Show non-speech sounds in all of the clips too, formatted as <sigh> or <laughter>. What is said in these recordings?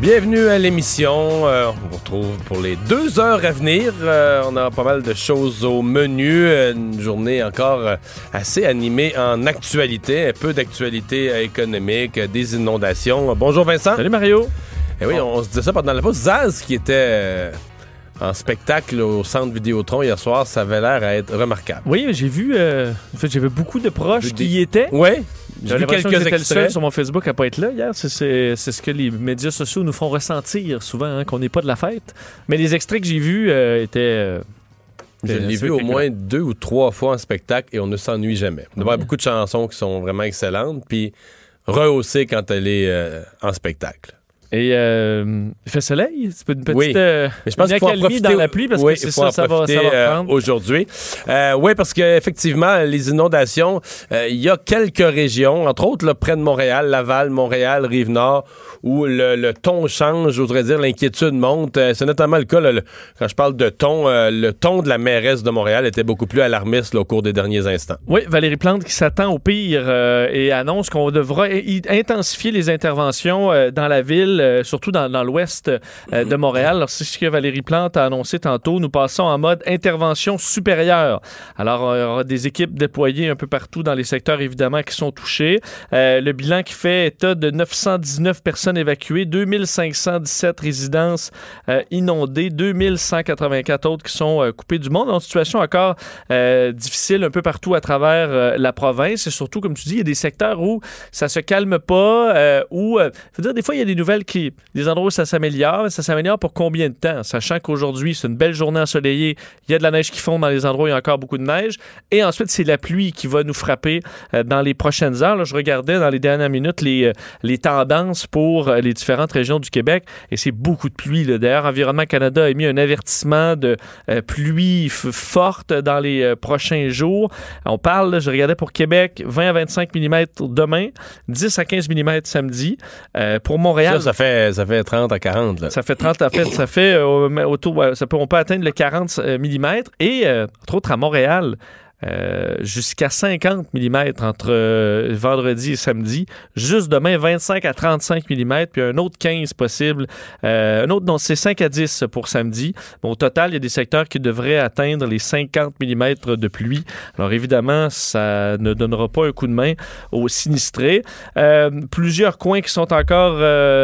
Bienvenue à l'émission. Euh, on vous retrouve pour les deux heures à venir. Euh, on a pas mal de choses au menu. Une journée encore euh, assez animée en actualité. Un peu d'actualité économique, des inondations. Bonjour Vincent. Salut Mario. Eh oui, on se disait ça pendant la pause. Zaz qui était en spectacle au centre Vidéotron hier soir, ça avait l'air à être remarquable. Oui, j'ai vu. en fait, j'avais beaucoup de proches qui y étaient. Oui. J'ai vu quelques extraits. le seul sur mon Facebook à pas être là hier. C'est ce que les médias sociaux nous font ressentir souvent, hein, qu'on n'est pas de la fête. Mais les extraits que j'ai vus euh, étaient. Euh, je l'ai vu au moins deux ou trois fois en spectacle et on ne s'ennuie jamais. Il y a beaucoup de chansons qui sont vraiment excellentes, puis rehaussées quand elle est euh, en spectacle. Et euh, il fait soleil? C'est une petite oui. Euh, Mais je pense qu'il faut dans la pluie parce oui, que c'est ça, ça va, ça va euh, prendre. aujourd'hui. Euh, oui, parce qu'effectivement, les inondations, il y a quelques régions, entre autres là, près de Montréal, Laval, Montréal, Rive-Nord, où le, le, ton change, j'oserais dire, l'inquiétude monte. c'est notamment le cas, là, le, quand je parle de ton, le ton de la mairesse de Montréal était beaucoup plus alarmiste là, au cours des derniers instants. Oui, Valérie Plante qui s'attend au pire et annonce qu'on devra intensifier les interventions dans la ville euh, surtout dans, l'ouest euh, de Montréal. Alors, c'est ce que Valérie Plante a annoncé tantôt. Nous passons en mode intervention supérieure. Alors, il y aura des équipes déployées un peu partout dans les secteurs, évidemment, qui sont touchés. Euh, le bilan qui fait état de 919 personnes évacuées, 2517 résidences inondées, 2184 autres qui sont coupées du monde. En situation encore difficile un peu partout à travers la province. Et surtout, comme tu dis, il y a des secteurs où ça se calme pas, où, faut dire, des fois, il y a des nouvelles qui, des endroits où ça s'améliore. Ça s'améliore pour combien de temps? Sachant qu'aujourd'hui, c'est une belle journée ensoleillée, il y a de la neige qui fond dans les endroits où il y a encore beaucoup de neige. Et ensuite, c'est la pluie qui va nous frapper euh, dans les prochaines heures. Je regardais dans les dernières minutes les, euh, tendances pour euh, les différentes régions du Québec et c'est beaucoup de pluie. D'ailleurs, Environnement Canada a mis un avertissement de pluie forte dans les prochains jours. On parle, je regardais pour Québec, 20 à 25 mm demain, 10 à 15 mm samedi. pour Montréal, ça fait, ça fait 30 à 40. Là. Ça fait 30 à fait. Ça fait euh, autour. Ça peut, on peut atteindre le 40 mm. Et, euh, entre autres, à Montréal, euh, jusqu'à 50 mm entre euh, vendredi et samedi. Juste demain, 25 à 35 mm, puis un autre 15 possible. Euh, un autre, non, c'est 5 à 10 pour samedi. Bon, au total, il y a des secteurs qui devraient atteindre les 50 mm de pluie. Alors évidemment, ça ne donnera pas un coup de main aux sinistrés. plusieurs coins qui sont encore,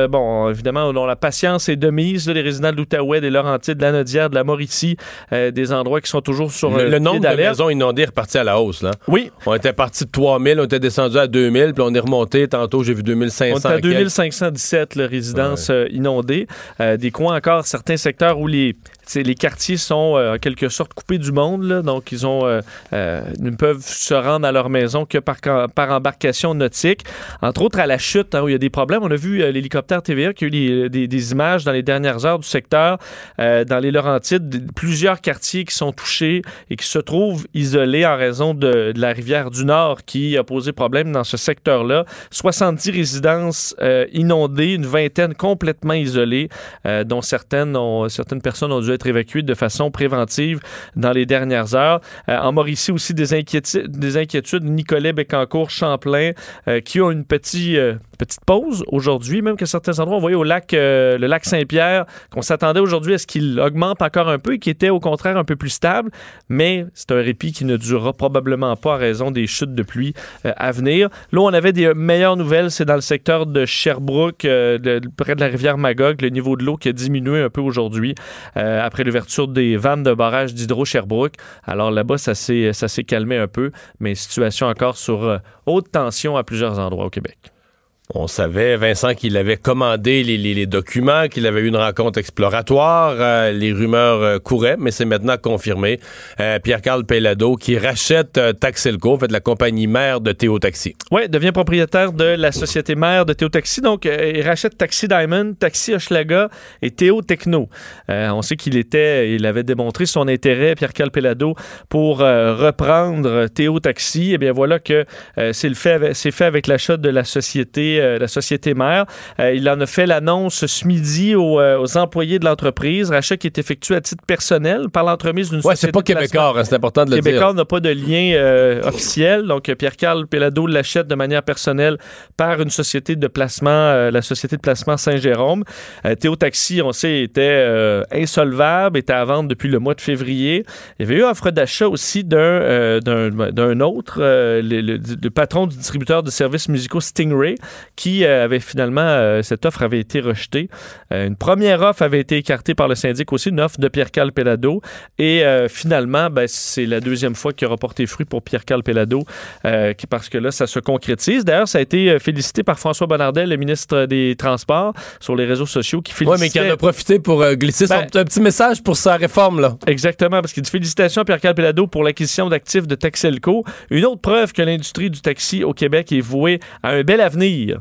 bon, évidemment, dont la patience est de mise. Là, les résidents de l'Outaouais, des Laurentides, de la Nodière, de la Mauricie, des endroits qui sont toujours sur le, le nombre de maisons inondées reparti à la hausse. Là. Oui. On était parti de 3000, on était descendu à 2000, puis on est remonté. Tantôt, j'ai vu 2500. On était à 2517 le résidences ouais. inondées. Euh, des coins encore, certains secteurs où les les quartiers sont euh, en quelque sorte coupés du monde, là, donc ils ont euh, euh, ne peuvent se rendre à leur maison que par, par embarcation nautique. Entre autres à la chute, hein, où il y a des problèmes. On a vu l'hélicoptère TVA qui a eu des, des, images dans les dernières heures du secteur, dans les Laurentides, plusieurs quartiers qui sont touchés et qui se trouvent isolés en raison de, la rivière du Nord qui a posé problème dans ce secteur-là. 70 résidences inondées, une vingtaine complètement isolées, dont certaines ont, certaines personnes ont dû être évacués de façon préventive dans les dernières heures. Euh, en Mauricie aussi, des inquiétudes, des inquiétudes. Nicolet, Bécancourt, Champlain, euh, qui ont une petite, euh, petite pause aujourd'hui, même que certains endroits, on voyait au lac, le lac Saint-Pierre, qu'on s'attendait aujourd'hui à ce qu'il augmente encore un peu et qui était au contraire un peu plus stable, mais c'est un répit qui ne durera probablement pas à raison des chutes de pluie à venir. Là, on avait des meilleures nouvelles, c'est dans le secteur de Sherbrooke, de, près de la rivière Magog, le niveau de l'eau qui a diminué un peu aujourd'hui après l'ouverture des vannes de barrage d'Hydro-Sherbrooke. Alors là-bas, ça s'est calmé un peu, mais situation encore sur euh, haute tension à plusieurs endroits au Québec. On savait, Vincent, qu'il avait commandé les, documents, qu'il avait eu une rencontre exploratoire. euh, les rumeurs euh, couraient, mais c'est maintenant confirmé. Euh, Pierre-Carl Pellado qui rachète Taxelco, en fait, la compagnie mère de Théo Taxi. Oui, devient propriétaire de la société mère de Théo Taxi. Donc, il rachète Taxi Diamond, Taxi Hochelaga et Théo Techno. On sait qu'il était, il avait démontré son intérêt, Pierre Calpelado, pour reprendre Théo Taxi. Eh bien, voilà que c'est fait, fait avec l'achat de la société, euh, la société mère. Euh, il en a fait l'annonce ce midi aux, euh, aux employés de l'entreprise. Rachat qui est effectué à titre personnel par l'entremise d'une Ouais, société c'est pas québécois, hein, c'est important de le Québécois dire. n'a pas de lien officiel. Donc, Pierre-Carl Pellado l'achète de manière personnelle par une société de placement, la société de placement Saint-Jérôme. Théo Taxi, on sait, était insolvable, était à vendre depuis le mois de février. Il y avait eu offre d'achat aussi d'un euh, autre, euh, le, le- le patron du distributeur de services musicaux Stingray, qui euh, avait finalement, euh, cette offre avait été rejetée. Euh, une première offre avait été écartée par le syndic aussi, une offre de Pierre-Carl. Et euh, finalement, ben, c'est la deuxième fois qu'il a porté fruit pour Pierre-Carl qui- parce que là, ça se concrétise. D'ailleurs, ça a été félicité par François Bonnardel, le ministre des Transports, sur les réseaux sociaux, qui Ouais, mais qui félicitait... en a profité pour glisser son- Ben- un petit message pour sa réforme, là. Exactement, parce qu'il dit félicitations à Pierre-Carl pour l'acquisition d'actifs de Taxelco. Une autre preuve que l'industrie du taxi au Québec est vouée à un bel avenir.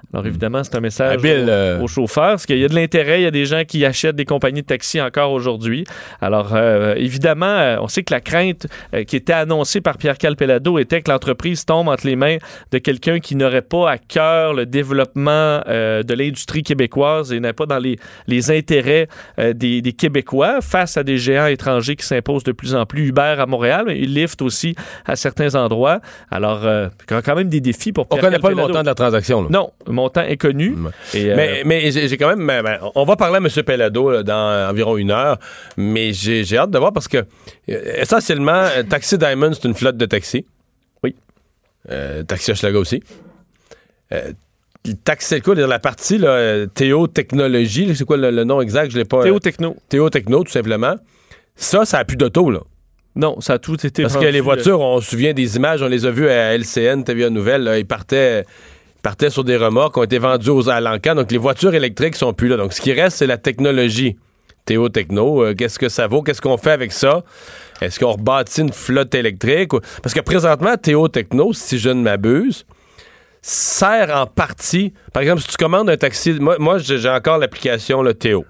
Alors évidemment, c'est un message Habile, euh. aux chauffeurs, parce qu'il y a de l'intérêt, il y a des gens qui achètent des compagnies de taxi encore aujourd'hui. Alors euh, évidemment, euh, on sait que la crainte euh, qui était annoncée par Pierre-Carl Pellado était que l'entreprise tombe entre les mains de quelqu'un qui n'aurait pas à cœur le développement euh, de l'industrie québécoise et n'est pas dans les, les intérêts euh, des, des Québécois face à des géants étrangers qui s'imposent de plus en plus. Uber à Montréal, mais Lyft aussi à certains endroits. Alors, euh, il y a quand même des défis pour On Pierre connaît pas le Calpelado. montant de la transaction, là. Non, montant est connu. Mm. Et, euh, Mais, mais j'ai quand même. ben, ben, on va parler à M. Pellado là, dans environ une heure, mais j'ai hâte de voir parce que, euh, essentiellement, euh, Taxi Diamond, c'est une flotte de taxis. Oui. Taxi Hochelaga aussi. Euh, Taxelco, la partie là, Théo Technologie, c'est quoi le, le nom exact? Je l'ai pas. Théo Techno. Théo Techno, tout simplement. Ça, ça a plus d'auto, là. Non, ça a tout été Parce que les voitures, on se souvient des images, on les a vues à LCN, TVA Nouvelle, là, ils partaient, partaient sur des remorques, ont été vendus aux Alancan. Donc, les voitures électriques sont plus là. Donc, ce qui reste, c'est la technologie. Théo Techno, euh, qu'est-ce que ça vaut? Qu'est-ce qu'on fait avec ça? Est-ce qu'on rebâtit une flotte électrique? Parce que présentement, Théo Techno, si je ne m'abuse, sert en partie. Par exemple, si tu commandes un taxi, moi, moi j'ai j'ai encore l'application le Théo.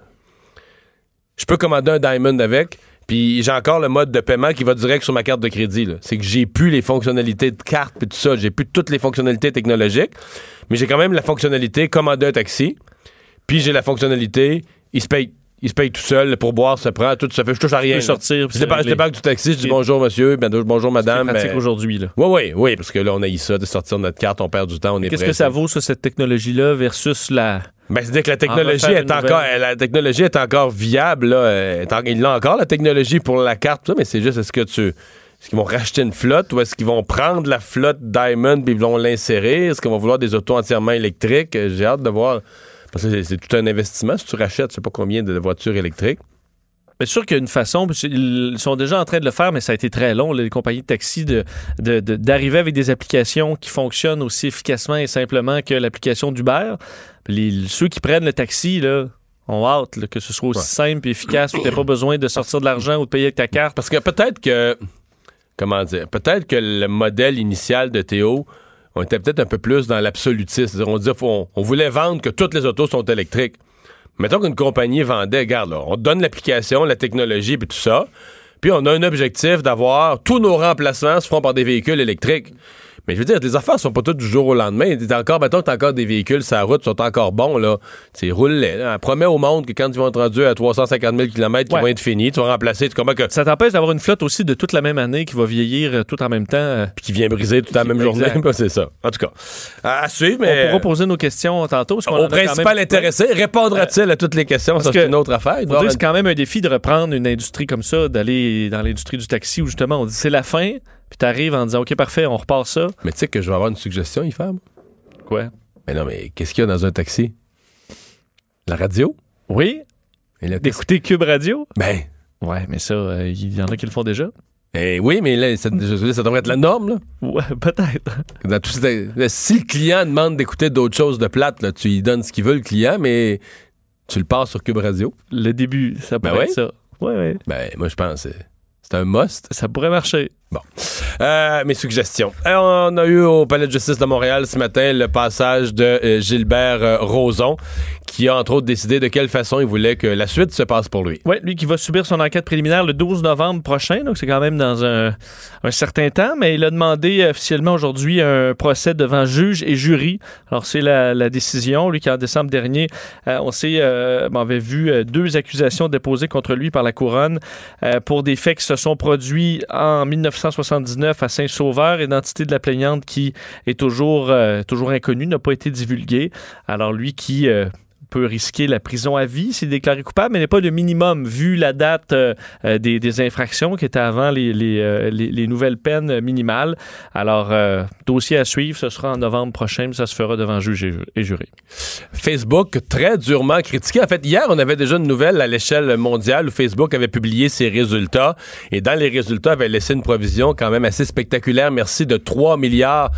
Je peux commander un Diamond avec, puis j'ai encore le mode de paiement qui va direct sur ma carte de crédit. C'est que j'ai plus les fonctionnalités de carte et tout ça. J'ai plus toutes les fonctionnalités technologiques, mais j'ai quand même la fonctionnalité commander un taxi, puis j'ai la fonctionnalité il se paye. Il se paye tout seul, pour boire, se prend, tout se fait. Je touche à rien. là. sortir, Je débarque, je du taxi, je dis bonjour monsieur, ben, bonjour madame. C'est pratique ben, aujourd'hui. là. oui, oui, oui, parce que là, on a eu ça de sortir notre carte, on perd du temps, on est Qu'est-ce que ça vaut, ça, cette technologie-là, versus la. Ben, c'est-à-dire que la technologie, refaire est encore, nouvelle. la technologie est encore viable. Là, euh, en- ils l'ont encore, la technologie, pour la carte, ça, mais c'est juste, est-ce que tu... Est-ce qu'ils vont racheter une flotte ou est-ce qu'ils vont prendre la flotte Diamond puis ils vont l'insérer? Est-ce qu'ils vont vouloir des autos entièrement électriques? J'ai hâte de voir. Parce que c'est- c'est tout un investissement. Si tu rachètes, je sais pas combien de voitures électriques. Bien sûr qu'il y a une façon, ils sont déjà en train de le faire, mais ça a été très long, les compagnies de taxi, de- de- de- d'arriver avec des applications qui fonctionnent aussi efficacement et simplement que l'application d'Uber. Ceux qui prennent le taxi, là, ont hâte là, que ce soit aussi Ouais. simple et efficace, où tu n'as pas besoin de sortir de l'argent ou de payer avec ta carte. Parce que peut-être que. Comment dire? Peut-être que le modèle initial de Théo, on était peut-être un peu plus dans l'absolutisme. On, disait, on, voulait vendre que toutes les autos sont électriques. Mettons qu'une compagnie vendait, regarde, là, on donne l'application, la technologie, puis tout ça. Puis on a un objectif d'avoir tous nos remplacements se feront par des véhicules électriques. Mais je veux dire, les affaires sont pas toutes du jour au lendemain. T'es encore, mettons t'as encore des véhicules sur la route, sont encore bons, là. Tu sais, roule-les, là. Promets au monde que quand ils vont être rendus à 350 000 km, ils Ouais. vont être finis, tu vas remplacer, tu comprends que Ça t'empêche d'avoir une flotte aussi de toute la même année qui va vieillir euh, tout en même temps. euh. puis qui vient briser toute la même Exact. journée. <laughs> Ben, c'est ça. En tout cas, à, à suivre, On mais pourra poser nos questions tantôt. parce qu'on en au même- principal intéressé, répondra-t-il à toutes les questions? parce Ça, c'est une autre affaire. On c'est quand même un défi de reprendre une industrie comme ça, d'aller dans l'industrie du taxi où justement on dit c'est la fin, puis t'arrives en disant OK, parfait, on repart ça. Mais tu sais que je vais avoir une suggestion, y faire. moi? Quoi? Mais non, mais qu'est-ce qu'il y a dans un taxi? La radio? Oui? D'écouter Cube Radio? Ben, Ouais, mais ça, euh, il y en a qui le font déjà. Eh oui, mais là, ça, ça devrait être la norme. Là. Ouais, <laughs> peut-être. Si le client demande d'écouter d'autres choses de plate, là, tu lui donnes ce qu'il veut, le client, mais tu le passes sur Cube Radio. Le début, ça Ben pourrait ouais. être ça. Ouais, ouais. Ben, moi, je pense c'est- c'est un must. Ça pourrait marcher. Euh, mes suggestions. Euh, on a eu au Palais de justice de Montréal ce matin le passage de euh, Gilbert euh, qui a entre autres décidé de quelle façon il voulait que la suite se passe pour lui. Oui, lui qui va subir son enquête préliminaire le 12 novembre prochain, donc c'est quand même dans un, certain temps, mais il a demandé officiellement aujourd'hui un procès devant juge et jury. Alors c'est la, décision, lui qui en décembre dernier, on sait, vu deux accusations déposées contre lui par la couronne pour des faits qui se sont produits en 1979 à Saint-Sauveur, identité de la plaignante qui est toujours, euh, toujours inconnue, n'a pas été divulguée. Alors lui qui... euh, peut risquer la prison à vie s'il est déclaré coupable, mais n'est pas de minimum vu la date euh, euh, des, des infractions qui étaient avant les, euh, les- les nouvelles peines minimales. Alors, dossier à suivre, ce sera en novembre prochain, mais ça se fera devant juge et, ju- et jury. Facebook très durement critiqué. En fait, hier, on avait déjà une nouvelle à l'échelle mondiale où Facebook avait publié ses résultats et dans les résultats avait laissé une provision quand même assez spectaculaire, merci, de 3 milliards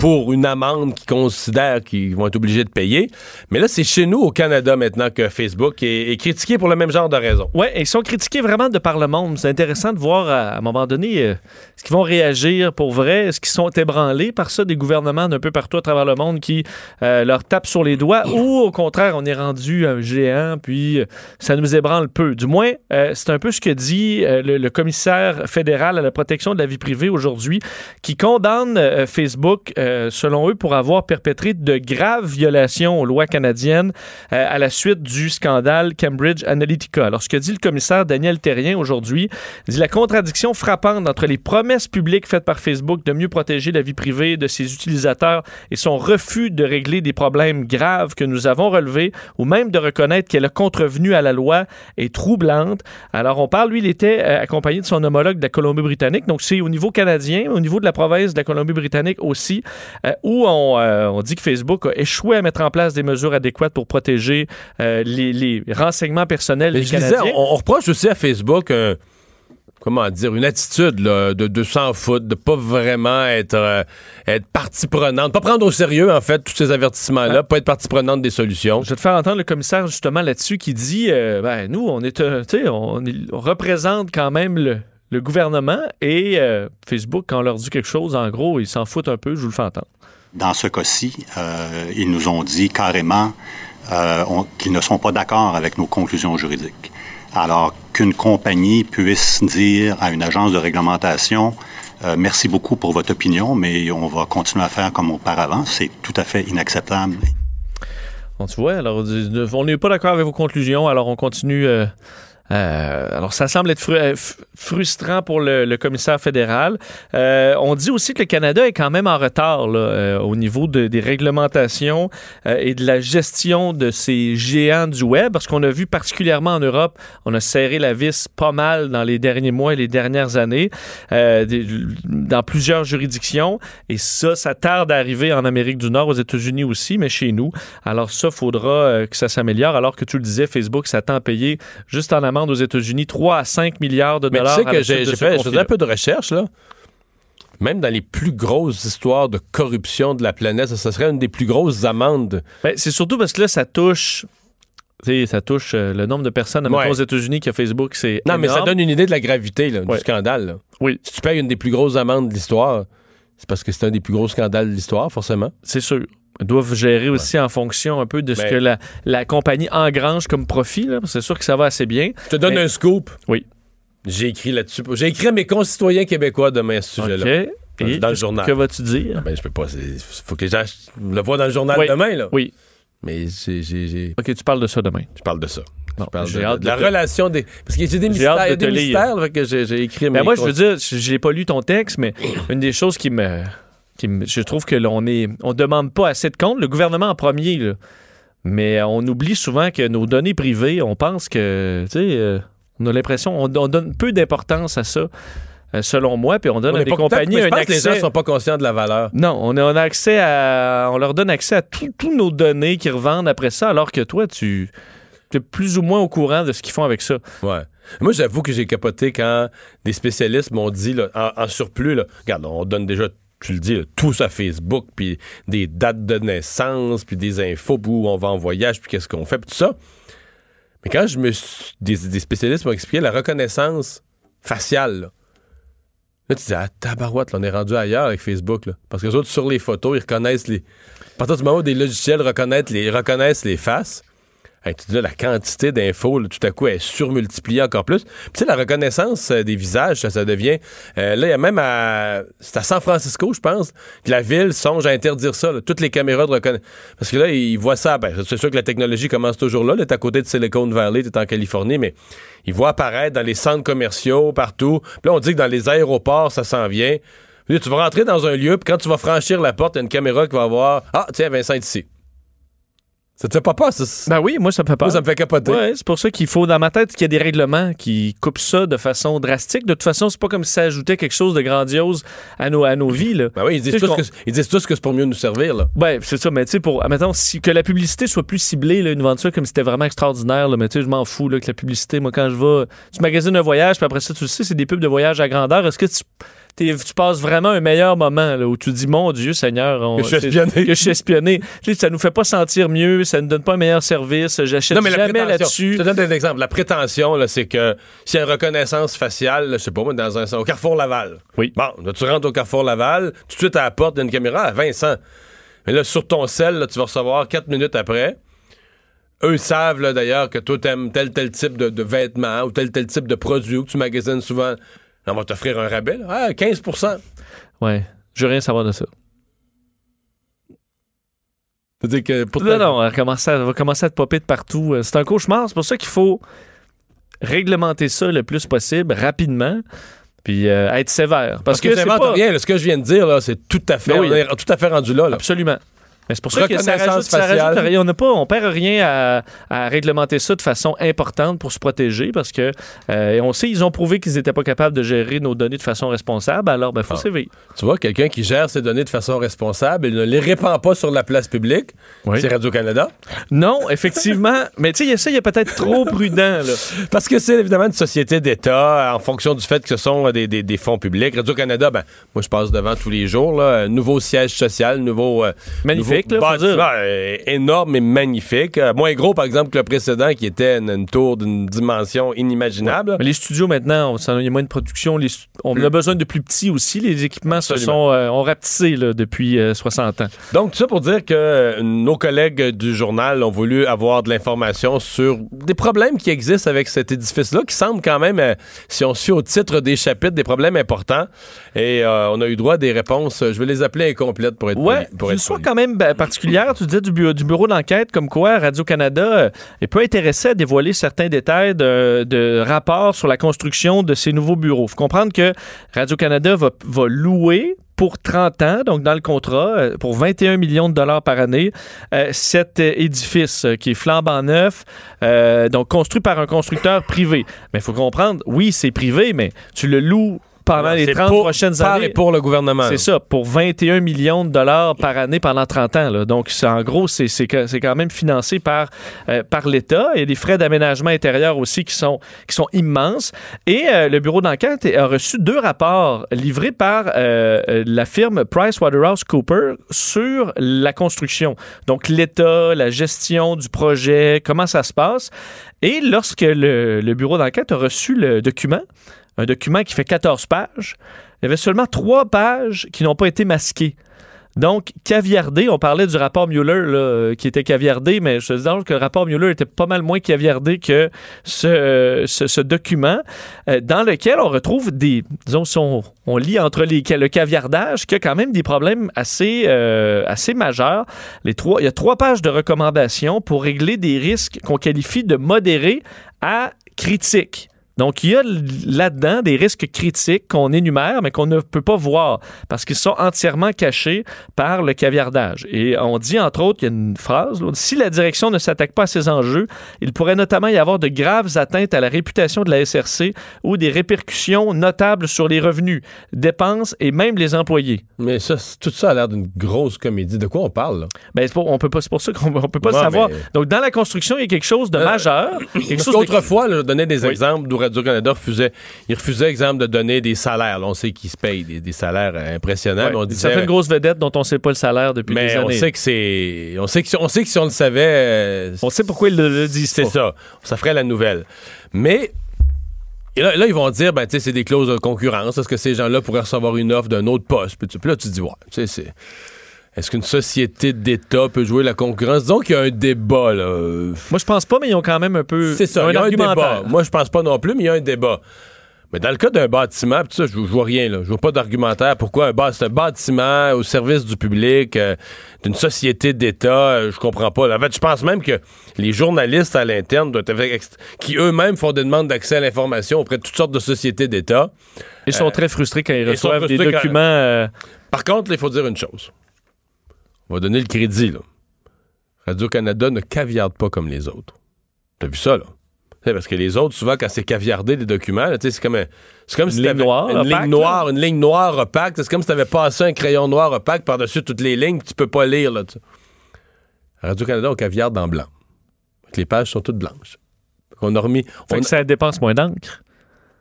pour une amende qu'ils considèrent qu'ils vont être obligés de payer. Mais là, c'est chez nous, au Canada, maintenant, que Facebook est, critiqué pour le même genre de raison. Oui, ils sont critiqués vraiment de par le monde. C'est intéressant de voir à, un moment donné, euh, est-ce qu'ils vont réagir pour vrai? Est-ce qu'ils sont ébranlés par ça des gouvernements d'un peu partout à travers le monde qui euh, leur tapent sur les doigts ou au contraire, on est rendu un géant puis euh, ça nous ébranle peu? Du moins, c'est un peu ce que dit le, le commissaire fédéral à la protection de la vie privée aujourd'hui qui condamne Facebook, euh, selon eux, pour avoir perpétré de graves violations aux lois canadiennes euh, à la suite du scandale Cambridge Analytica. Alors, ce que dit le commissaire Daniel Terrien aujourd'hui, dit la contradiction frappante entre les promesses publiques faites par Facebook de mieux protéger la vie privée de ses utilisateurs et son refus de régler des problèmes graves que nous avons relevés ou même de reconnaître qu'elle a contrevenu à la loi est troublante. Alors, on parle, lui, il était euh, accompagné de son homologue de la Colombie-Britannique, donc c'est au niveau canadien, au niveau de la province de la Colombie-Britannique aussi, euh, où on, euh, on dit que Facebook a échoué à mettre en place des mesures adéquates pour protéger euh, les, les renseignements personnels Mais des je disais, Canadiens. on, on reproche aussi à Facebook comment dire, une attitude là, de, de s'en foutre, de pas vraiment être, euh, être partie prenante, pas prendre au sérieux, en fait, tous ces avertissements-là, pas être partie prenante des solutions. Je vais te faire entendre le commissaire justement là-dessus qui dit euh, ben, nous, on est, euh, tu sais, on représente quand même le, le gouvernement et euh, Facebook, quand on leur dit quelque chose, en gros, ils s'en foutent un peu, je vous le fais entendre. Dans ce cas-ci, euh, ils nous ont dit carrément euh, on- qu'ils ne sont pas d'accord avec nos conclusions juridiques. Alors qu'une compagnie puisse dire à une agence de réglementation merci beaucoup pour votre opinion, mais on va continuer à faire comme auparavant, c'est tout à fait inacceptable. Bon, tu vois, alors on n'est pas d'accord avec vos conclusions, alors on continue. Euh, alors, ça semble être euh, frustrant pour le, commissaire fédéral. Euh, on dit aussi que le Canada est quand même en retard là, au niveau de- des réglementations et de la gestion de ces géants du web, parce qu'on a vu particulièrement en Europe, on a serré la vis pas mal dans les derniers mois et les dernières années, dans plusieurs juridictions, et ça, ça tarde à arriver en Amérique du Nord, aux États-Unis aussi, mais chez nous. Alors ça, faudra que ça s'améliore, alors que tu le disais, Facebook s'attend à payer juste en aux États-Unis 3 à 5 milliards de Mais tu dollars. sais que j'ai fait, un peu de recherche, là. Même dans les plus grosses histoires de corruption de la planète, ça, ça serait une des plus grosses amendes. Ben, c'est surtout parce que là, ça touche. ça touche euh, le nombre de personnes Ouais. aux États-Unis qui a Facebook, c'est. Non, mais ça donne une idée de la gravité là, Ouais. du scandale. là. Oui. Si tu payes une des plus grosses amendes de l'histoire, c'est parce que c'est un des plus gros scandales de l'histoire, forcément. C'est sûr. Doivent gérer aussi en fonction un peu de ce Ben- que la, la compagnie engrange comme profit. là. C'est sûr que ça va assez bien. Je te donne Mais- un scoop. Oui. J'ai écrit là-dessus. J'ai écrit à mes concitoyens québécois demain à ce sujet-là. OK. Dans- le journal. Que vas-tu dire? Ben, je peux pas. Il faut que les gens le voient dans le journal Oui. demain, là. Oui. Mais j'ai- j'ai- j'ai- OK, tu parles de ça demain. je parle de ça. Bon, Je parle de, j'ai hâte de la te- relation des. Parce que j'ai des J'ai mystères. de des mystères, que j'ai j'ai écrit Ben mes moi, je veux dire, je n'ai pas lu ton texte, mais une des choses qui me. Je trouve que l'on est. On demande pas assez de comptes. Le gouvernement en premier, là. Mais on oublie souvent que nos données privées, on pense que. Tu sais, euh, on a l'impression. On, on donne peu d'importance à ça, euh, selon moi, puis on donne On à des compagnies mais je un pense que les accès. gens sont pas conscients de la valeur. Non, on a, on a accès à. On leur donne accès à tous tous nos données qu'ils revendent après ça, alors que toi, tu. es plus ou moins au courant de ce qu'ils font avec ça. Ouais. Moi, j'avoue que j'ai capoté quand des spécialistes m'ont dit, là, en, en surplus, là, regarde, on donne déjà tu le dis, tout ça Facebook, puis des dates de naissance, puis des infos, où on va en voyage, puis qu'est-ce qu'on fait, puis tout ça. Mais quand je me suis- des, des spécialistes m'ont expliqué la reconnaissance faciale, là, tu dis, ah, tabarouette, là, on est rendu ailleurs avec Facebook. Parce que les autres, sur les photos, ils reconnaissent les. À partir du moment où des logiciels reconnaissent les, reconnaissent les faces, tu dis la quantité d'infos, tout à coup, est surmultipliée encore plus. Puis, tu sais, la reconnaissance euh, des visages, ça, ça devient. euh, là, il y a même à. C'est à San Francisco, je pense, que la ville songe à interdire ça, là, toutes les caméras de reconnaissance. Parce que là, ils voient ça. Ben, c'est sûr que la technologie commence toujours là. Là, t'es à côté de Silicon Valley, t'es en Californie, mais ils voient apparaître dans les centres commerciaux, partout. Puis là, on dit que dans les aéroports, ça s'en vient. Tu vas rentrer dans un lieu, puis quand tu vas franchir la porte, il y a une caméra qui va voir Ah, tiens, Vincent est ici. Ça te fait pas peur, ça? Ben oui, moi, ça me fait peur. Moi, ça me fait capoter. Ouais, c'est pour ça qu'il faut, dans ma tête, qu'il y a des règlements qui coupent ça de façon drastique. De toute façon, c'est pas comme si ça ajoutait quelque chose de grandiose à nos, à nos vies. Là. Ben oui, ils disent, tous que, ils disent tous que c'est pour mieux nous servir, là. Ouais, c'est ça, mais tu sais, pour, admettons, si, que la publicité soit plus ciblée, là, une vente ça comme si c'était vraiment extraordinaire, là, mais tu sais, je m'en fous, là, que la publicité, moi, quand je vais, tu magasines un voyage, puis après ça, tu le sais, c'est des pubs de voyage à grandeur. Est-ce que tu, tu passes vraiment un meilleur moment, là, où tu dis, mon Dieu, Seigneur, on- Que je suis espionné. que je suis espionné. Tu sais, ça nous fait pas sentir mieux, ça ne donne pas un meilleur service, j'achète jamais là-dessus. Je te donne un exemple. La prétention, c'est que s'il y a une reconnaissance faciale, je sais pas moi, dans un, au Carrefour Laval. Oui. Bon, là, tu rentres au Carrefour Laval, tout de suite à la porte, il y a une caméra à Vincent. Mais là, sur ton sel, là, tu vas recevoir quatre minutes après. Eux savent, d'ailleurs, que toi, t'aimes tel, tel type de, de vêtements ou tel, tel type de produit ou que tu magasines souvent. On va t'offrir un rabais, là. Ah, 15% Ouais, je veux rien savoir de ça. C'est-à-dire que pour Non, non, elle, commence à- elle va commencer à te popper de partout. Euh, C'est un cauchemar. C'est pour ça qu'il faut réglementer ça le plus possible, rapidement, puis euh, être sévère. Parce, Parce que, que c'est pas... rien. là. ce que je viens de dire, là, c'est tout à fait, Ben oui. on est tout à fait rendu là. là. Absolument. Mais c'est pour ça que ça rajoute, ça rajoute rien. On n'a pas, on perd rien à, à réglementer ça de façon importante pour se protéger parce que euh, et on sait ils ont prouvé qu'ils n'étaient pas capables de gérer nos données de façon responsable. Alors ben faut Ah. sévir. Tu vois, quelqu'un qui gère ses données de façon responsable, il ne les répand pas sur la place publique. Oui. C'est Radio-Canada. Non, effectivement. <laughs> mais tu sais, il y a ça, il est peut-être trop prudent là. Parce que c'est évidemment une société d'État en fonction du fait que ce sont des, des- des fonds publics. Radio-Canada, ben, moi, je passe devant tous les jours. Là, nouveau siège social, nouveau. euh, Magnifique, nouveau là, faut dire. bâtiment, euh, énorme et magnifique. Euh, moins gros, par exemple, que le précédent, qui était une, une tour d'une dimension inimaginable. Mais les studios maintenant, il y a moins de production. les on a besoin de plus petits aussi. Les équipements se sont euh, ont rapetissé là, depuis euh, 60 ans. Donc, tout ça pour dire que euh, nos collègues du journal ont voulu avoir de l'information sur des problèmes qui existent avec cet édifice-là, qui semblent quand même, euh, si on suit au titre des chapitres, des problèmes importants. Et euh, on a eu droit à des réponses, euh, je vais les appeler incomplètes pour être Ouais, poli- pour être poli. quand même particulière. Tu disais du, bureau, du bureau d'enquête, comme quoi Radio-Canada euh, est peu intéressé à dévoiler certains détails de, de rapports sur la construction de ces nouveaux bureaux. faut comprendre que Radio-Canada va, va louer pour 30 ans, donc dans le contrat, euh, pour 21 millions de dollars par année, euh, cet édifice qui est flambant neuf, donc construit par un constructeur privé. Mais il faut comprendre, oui, c'est privé, mais tu le loues pendant les C'est 30 pour- prochaines par années. et pour le gouvernement. C'est ça, pour 21 millions de dollars par année pendant 30 ans. là. Donc, en gros, c'est quand même financé par, euh, par l'État. Il y a des frais d'aménagement intérieur aussi qui sont, qui sont immenses. Et euh, le bureau d'enquête a reçu deux rapports livrés par euh, la firme PricewaterhouseCoopers sur la construction. Donc, l'État, la gestion du projet, comment ça se passe. Et lorsque le, le bureau d'enquête a reçu le document, un document qui fait 14 pages, il y avait seulement trois pages qui n'ont pas été masquées. Donc, caviardé, on parlait du rapport Mueller euh, qui était caviardé, mais je te que le rapport Mueller était pas mal moins caviardé que ce, ce document euh, dans lequel on retrouve des, disons, on, lit entre les, le caviardage, qu'il y a quand même des problèmes assez, euh, majeurs. Il y a trois pages de recommandations pour régler des risques qu'on qualifie de modérés à critiques. Donc, il y a là-dedans des risques critiques qu'on énumère, mais qu'on ne peut pas voir parce qu'ils sont entièrement cachés par le caviardage. Et on dit, entre autres, il y a une phrase, là, si la direction ne s'attaque pas à ces enjeux, il pourrait notamment y avoir de graves atteintes à la réputation de la SRC ou des répercussions notables sur les revenus, dépenses et même les employés. Mais ça, tout ça a l'air d'une grosse comédie. De quoi on parle, là? Ben, c'est, pas- on peut pas, c'est pour ça qu'on on peut pas Ouais, savoir. mais- Donc, dans la construction, il y a quelque chose de Euh, majeur. Quelque chose de- je donnais des Oui. exemples Radio-Canada refusait. Il refusait, exemple, de donner des salaires. Là, on sait qu'ils se payent des, des salaires euh, impressionnants. Ouais, mais on disait, certaines grosses vedettes dont on sait pas le salaire depuis des mais on années. sait que c'est. On sait que, si- on sait que si on le savait. euh, On sait pourquoi ils le, le disent c'est ça. Ça ferait la nouvelle. Mais. Et là, là, ils vont dire, ben, tu sais, c'est des clauses de concurrence. Est-ce que ces gens-là pourraient recevoir une offre d'un autre poste? Puis, là, tu te dis, ouais, tu sais, c'est. Est-ce qu'une société d'État peut jouer la concurrence? Disons qu'il y a un débat, là. euh, Moi, je pense pas, mais ils ont quand même un peu c'est ça, un il y a un débat. Moi, je pense pas non plus, mais il y a un débat. Mais dans le cas d'un bâtiment, ça, je, je vois rien, là. Je vois pas d'argumentaire. Pourquoi un bâtiment, c'est un bâtiment au service du public, euh, d'une société d'État, euh, je comprends pas. En fait, je pense même que les journalistes à l'interne doivent être qui eux-mêmes font des demandes d'accès à l'information auprès de toutes sortes de sociétés d'État. Ils sont très frustrés quand ils reçoivent des quand- documents. euh, Par contre, il faut dire une chose. On va donner le crédit, là. Radio-Canada ne caviarde pas comme les autres. T'as vu ça, là? Parce que les autres, souvent, quand c'est caviardé des documents, c'est comme, un- comme Une si ligne noire, une opaque, ligne noire, une ligne noire opaque. C'est comme si tu avais passé un crayon noir opaque par-dessus toutes les lignes que tu peux pas lire. Là. Radio-Canada, on caviarde en blanc. Les pages sont toutes blanches. On a remis, fait on- que ça dépense moins d'encre.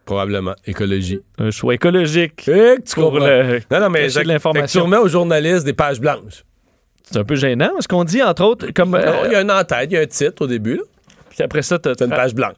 probablement, écologie. Un choix écologique. Que tu Pour comprends. le- Non, non, mais fait que tu remets aux journalistes des pages blanches. C'est un peu gênant. Ce qu'on dit, entre autres, comme. euh, Il y a un en-tête, il y a un titre au début. là. puis après ça, t'as T'as une page blanche.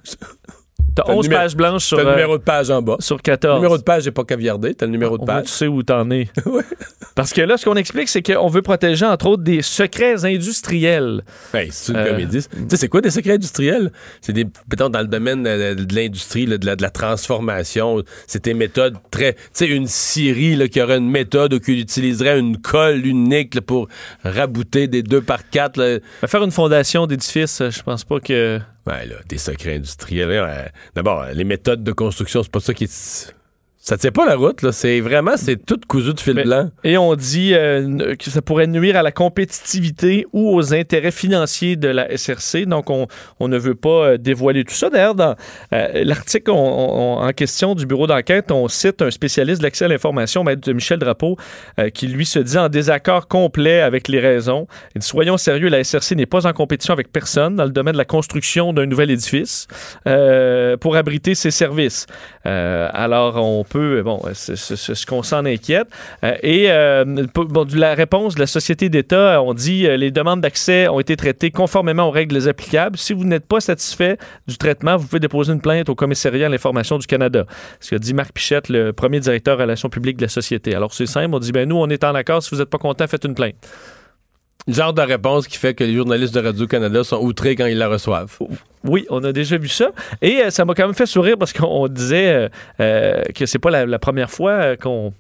T'as t'as le 11 numéro- pages blanches sur, T'as le euh, numéro de page en bas. sur Le 14. numéro de page n'est pas caviardé, t'as le numéro de moins, page. tu sais où t'en es. <laughs> Parce que là, ce qu'on explique, c'est qu'on veut protéger, entre autres, des secrets industriels. Hey, c'est une Euh, comédie. Tu sais, c'est quoi des secrets industriels? C'est des, mettons, dans le domaine euh, de l'industrie, de, la, de la transformation. C'est des méthodes très. Tu sais, une scierie là, qui aurait une méthode ou qui utiliserait une colle unique là, pour rabouter des deux par quatre. là. Ben, Faire une fondation d'édifice, je pense pas que. Ouais, là, des secrets industriels. euh, D'abord, les méthodes de construction, c'est pas ça qui. Ça tient pas la route, là. C'est vraiment, c'est tout cousu de fil Mais- blanc. Et on dit euh, que ça pourrait nuire à la compétitivité ou aux intérêts financiers de la SRC. Donc, on, on ne veut pas euh, dévoiler tout ça. D'ailleurs, dans euh, l'article en question du bureau d'enquête, on cite un spécialiste de l'accès à l'information, maître Michel Drapeau, euh, qui lui se dit en désaccord complet avec les raisons. Il dit Soyons sérieux, la SRC n'est pas en compétition avec personne dans le domaine de la construction d'un nouvel édifice pour abriter ses services. Alors, on peut, bon, c'est ce qu'on s'en inquiète. Euh, et euh, bon, la réponse de la société d'État, on dit euh, les demandes d'accès ont été traitées conformément aux règles applicables. Si vous n'êtes pas satisfait du traitement, vous pouvez déposer une plainte au commissariat à l'information du Canada. Ce qu'a dit Marc Pichette, le premier directeur relations publiques de la société. Alors, c'est simple, on dit, ben nous, on est en accord. Si vous n'êtes pas content, faites une plainte. Genre de réponse qui fait que les journalistes de Radio-Canada sont outrés quand ils la reçoivent. Oui, on a déjà vu ça. Et euh, ça m'a quand même fait sourire parce qu'on on disait euh, euh, que c'est pas la, première fois euh, qu'on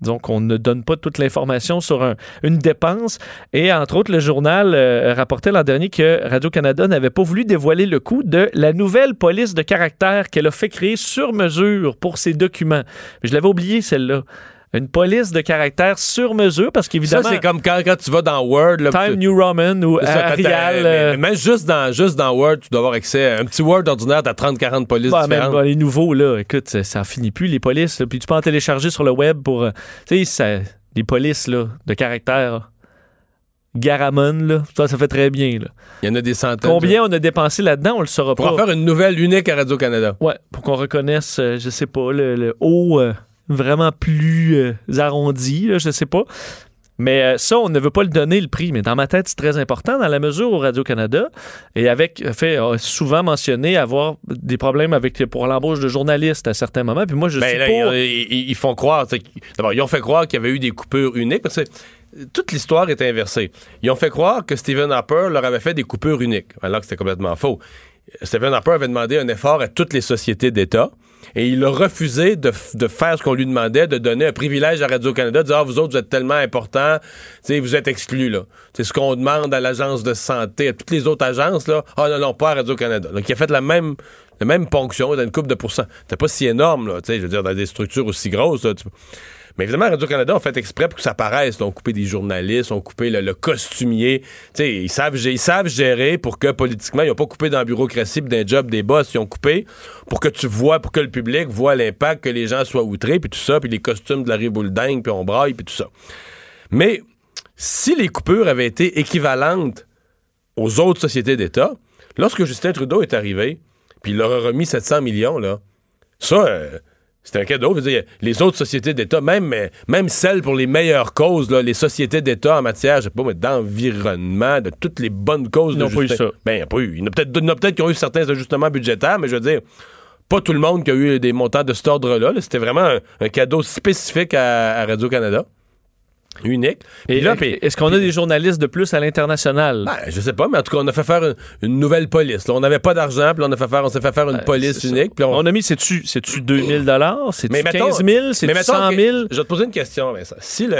disons qu'on ne donne pas toute l'information sur un- une dépense. Et entre autres, le journal rapportait l'an dernier que Radio-Canada n'avait pas voulu dévoiler le coût de la nouvelle police de caractère qu'elle a fait créer sur mesure pour ses documents. Mais je l'avais oublié, celle-là. Une police de caractère sur mesure parce Ça, qu'évidemment, c'est comme quand, quand tu vas dans Word. Là, Time New Roman ou ça, Arial. mais- euh, mais même juste dans, juste dans Word, tu dois avoir accès à un petit Word ordinaire, t'as 30-40 polices Bah, même différentes. dans les nouveaux, là, écoute, ça, ça finit plus, les polices. là. Puis tu peux en télécharger sur le web pour. euh, tu sais, ça- des polices, là, de caractère. Garamond, là. Ça, ça fait très bien, là. Il y en a des centaines. Combien on a dépensé là-dedans, on le saura Pour pas. en faire une nouvelle unique à Radio-Canada. Ouais, pour qu'on reconnaisse, euh, je sais pas, le, le haut euh, vraiment plus euh, arrondi, là, je sais pas. Mais euh, ça, on ne veut pas le donner le prix. Mais dans ma tête, c'est très important dans la mesure où Radio-Canada, et avec, fait a souvent mentionné avoir des problèmes avec pour l'embauche de journalistes à certains moments. Puis moi, je Ben suis là, pour... ils, font croire. D'abord, ils ont fait croire qu'il y avait eu des coupures uniques parce que euh, toute l'histoire est inversée. Ils ont fait croire que Stephen Harper leur avait fait des coupures uniques, alors que c'était complètement faux. Stephen Harper avait demandé un effort à toutes les sociétés d'État et il a refusé de, de faire ce qu'on lui demandait, de donner un privilège à Radio-Canada, de dire, ah, vous autres, vous êtes tellement importants, vous êtes exclus, là. C'est ce qu'on demande à l'agence de santé, à toutes les autres agences, là. Ah, non, non, pas à Radio-Canada. Donc, il a fait la même, la même ponction dans une coupe de pourcents. C'était pas si énorme, là, tu sais, je veux dire, dans des structures aussi grosses, là, tu- mais évidemment, Radio-Canada ont fait exprès pour que ça paraisse. Ils ont coupé des journalistes, ont coupé le, costumier. Ils savent, ils gérer pour que politiquement, ils n'ont pas coupé dans la bureaucratie les jobs des boss. Ils ont coupé pour que tu vois, pour que le public voit l'impact, que les gens soient outrés, puis tout ça, puis les costumes de la ribouledingue, puis on braille, puis tout ça. Mais si les coupures avaient été équivalentes aux autres sociétés d'État, lorsque Justin Trudeau est arrivé, puis il leur a remis 700 millions, là, ça, euh, c'est un cadeau. Je veux dire, les autres sociétés d'État, même, même celles pour les meilleures causes, là, les sociétés d'État en matière, je sais pas, d'environnement, de toutes les bonnes causes Ils n'ont pas eu ça. Ben, il n'y a pas eu. Il y en a peut-être qui ont eu certains ajustements budgétaires, mais je veux dire, pas tout le monde qui a eu des montants de cet ordre-là. là. C'était vraiment un, un cadeau spécifique à, à Radio-Canada. Unique. Et là, est-ce qu'on a des journalistes de plus à l'international? ben, je sais pas, mais en tout cas, on a fait faire une, une nouvelle police. là. On n'avait pas d'argent, puis là, on, a fait faire, on s'est fait faire une police C'est ça. unique. On, Mon ami, c'est-tu, c'est-tu 2000 dollars? C'est-tu Mais mettons- 15 000? mais C'est-tu mettons 100 que- 000? Je vais te poser une question, Vincent. Si le.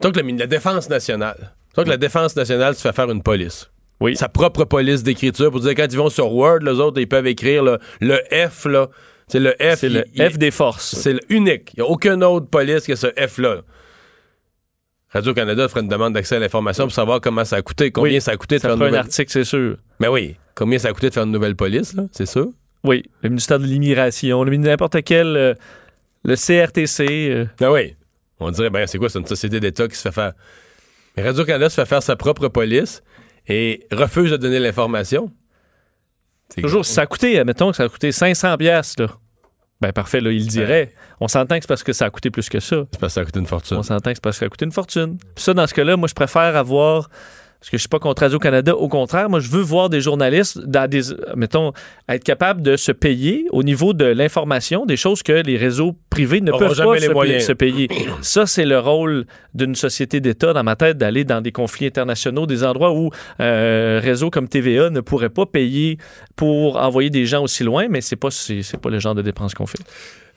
que le- la défense nationale. que la défense nationale se fait faire une police. Oui. Sa propre police d'écriture pour dire quand ils vont sur Word, les autres, ils peuvent écrire là, le F, là. C'est le F. C'est le F des forces. C'est le unique. Il n'y a aucune autre police que ce F-là. Radio-Canada ferait une demande d'accès à l'information pour savoir comment ça a coûté, combien Oui, ça a coûté de Ça faire une fera un nouvelle... article, c'est sûr. Mais oui, combien ça a coûté de faire une nouvelle police, là, c'est ça? Oui, le ministère de l'immigration, le ministère n'importe quel, euh, le CRTC. euh, Ben oui. On dirait, ben c'est quoi, c'est une société d'État qui se fait faire. Mais Radio-Canada se fait faire sa propre police et refuse de donner l'information. Toujours, si ça a coûté, admettons que ça a coûté 500 pièces là. Ben parfait, là, il le dirait. On s'entend que c'est parce que ça a coûté plus que ça. C'est parce que ça a coûté une fortune. On s'entend que c'est parce que ça a coûté une fortune. Puis ça, dans ce cas-là, moi, je préfère avoir. Parce que je suis pas contre Radio-Canada. Au contraire, moi, je veux voir des journalistes, dans des, mettons, être capables de se payer au niveau de l'information, des choses que les réseaux privés ne peuvent jamais pas se, payer. Ça, c'est le rôle d'une société d'État, dans ma tête, d'aller dans des conflits internationaux, des endroits où euh, réseau comme TVA ne pourrait pas payer pour envoyer des gens aussi loin, mais c'est pas, c'est pas le genre de dépenses qu'on fait.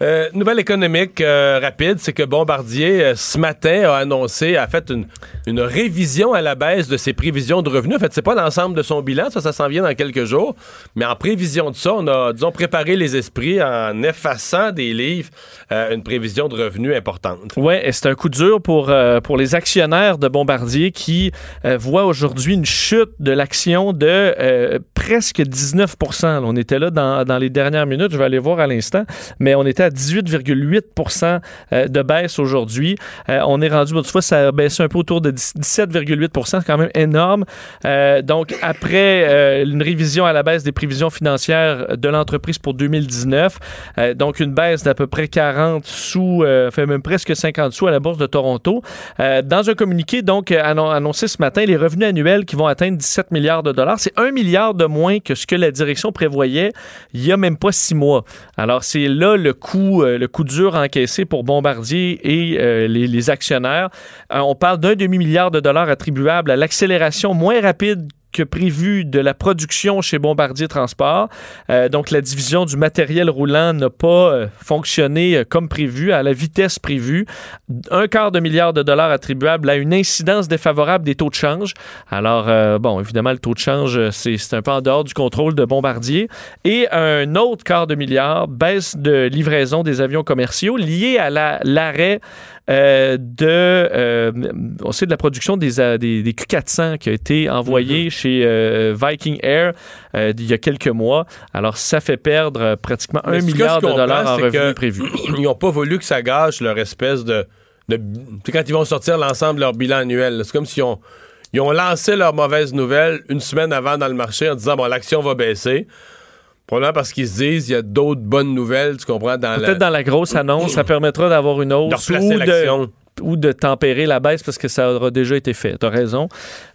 Euh, nouvelle économique euh, rapide, c'est que Bombardier, euh, ce matin, a annoncé, a fait une, une révision à la baisse de ses prévisions de revenus. En fait, c'est pas l'ensemble de son bilan, ça, ça s'en vient dans quelques jours. Mais en prévision de ça, on a, disons, préparé les esprits en effaçant des livres une prévision de revenus importante. Ouais, et c'est un coup dur pour, pour les actionnaires de Bombardier qui voient aujourd'hui une chute de l'action de presque 19 Là, On était là dans, dans les dernières minutes, je vais aller voir à l'instant, mais on était à 18,8 euh, de baisse aujourd'hui. Euh, on est rendu, vois, ça a baissé un peu autour de 10 17,8 c'est quand même énorme. Euh, donc, après une révision à la baisse des prévisions financières de l'entreprise pour 2019, euh, donc une baisse d'à peu près 40 sous, fait même presque 50 sous à la Bourse de Toronto. Dans un communiqué, donc, annon- annoncé ce matin, les revenus annuels qui vont atteindre 17 milliards de dollars, c'est un milliard de moins que ce que la direction prévoyait il y a même pas six mois. Alors, c'est là le euh, le coup dur encaissé pour Bombardier et euh, les, les actionnaires. Euh, on parle d'un demi-milliard de dollars attribuable à l'accélération moins rapide que prévu de la production chez Bombardier Transport. Euh, donc, la division du matériel roulant n'a pas euh, fonctionné euh, comme prévu, à la vitesse prévue. Un quart de milliard de dollars attribuable à une incidence défavorable des taux de change. Alors, bon, évidemment, le taux de change, c'est un peu en dehors du contrôle de Bombardier. Et un autre quart de milliard, baisse de livraison des avions commerciaux liée à la- l'arrêt euh, de, euh, on sait de la production des, euh, des, des Q400 qui a été envoyé chez euh, Viking Air il y a quelques mois. Alors, ça fait perdre pratiquement Mais un milliard de dollars en revenus prévus. <clears throat> Ils n'ont pas voulu que ça gâche leur espèce de. de tu sais, quand ils vont sortir l'ensemble de leur bilan annuel, c'est comme s'ils ont, ils ont lancé leur mauvaise nouvelle une semaine avant dans le marché en disant bon, l'action va baisser. Probablement parce qu'ils se disent il y a d'autres bonnes nouvelles, tu comprends, dans la. Peut-être dans la grosse annonce, ça permettra d'avoir une de hausse replacer ou de, ou de tempérer la baisse parce que ça aura déjà été fait. Tu as raison.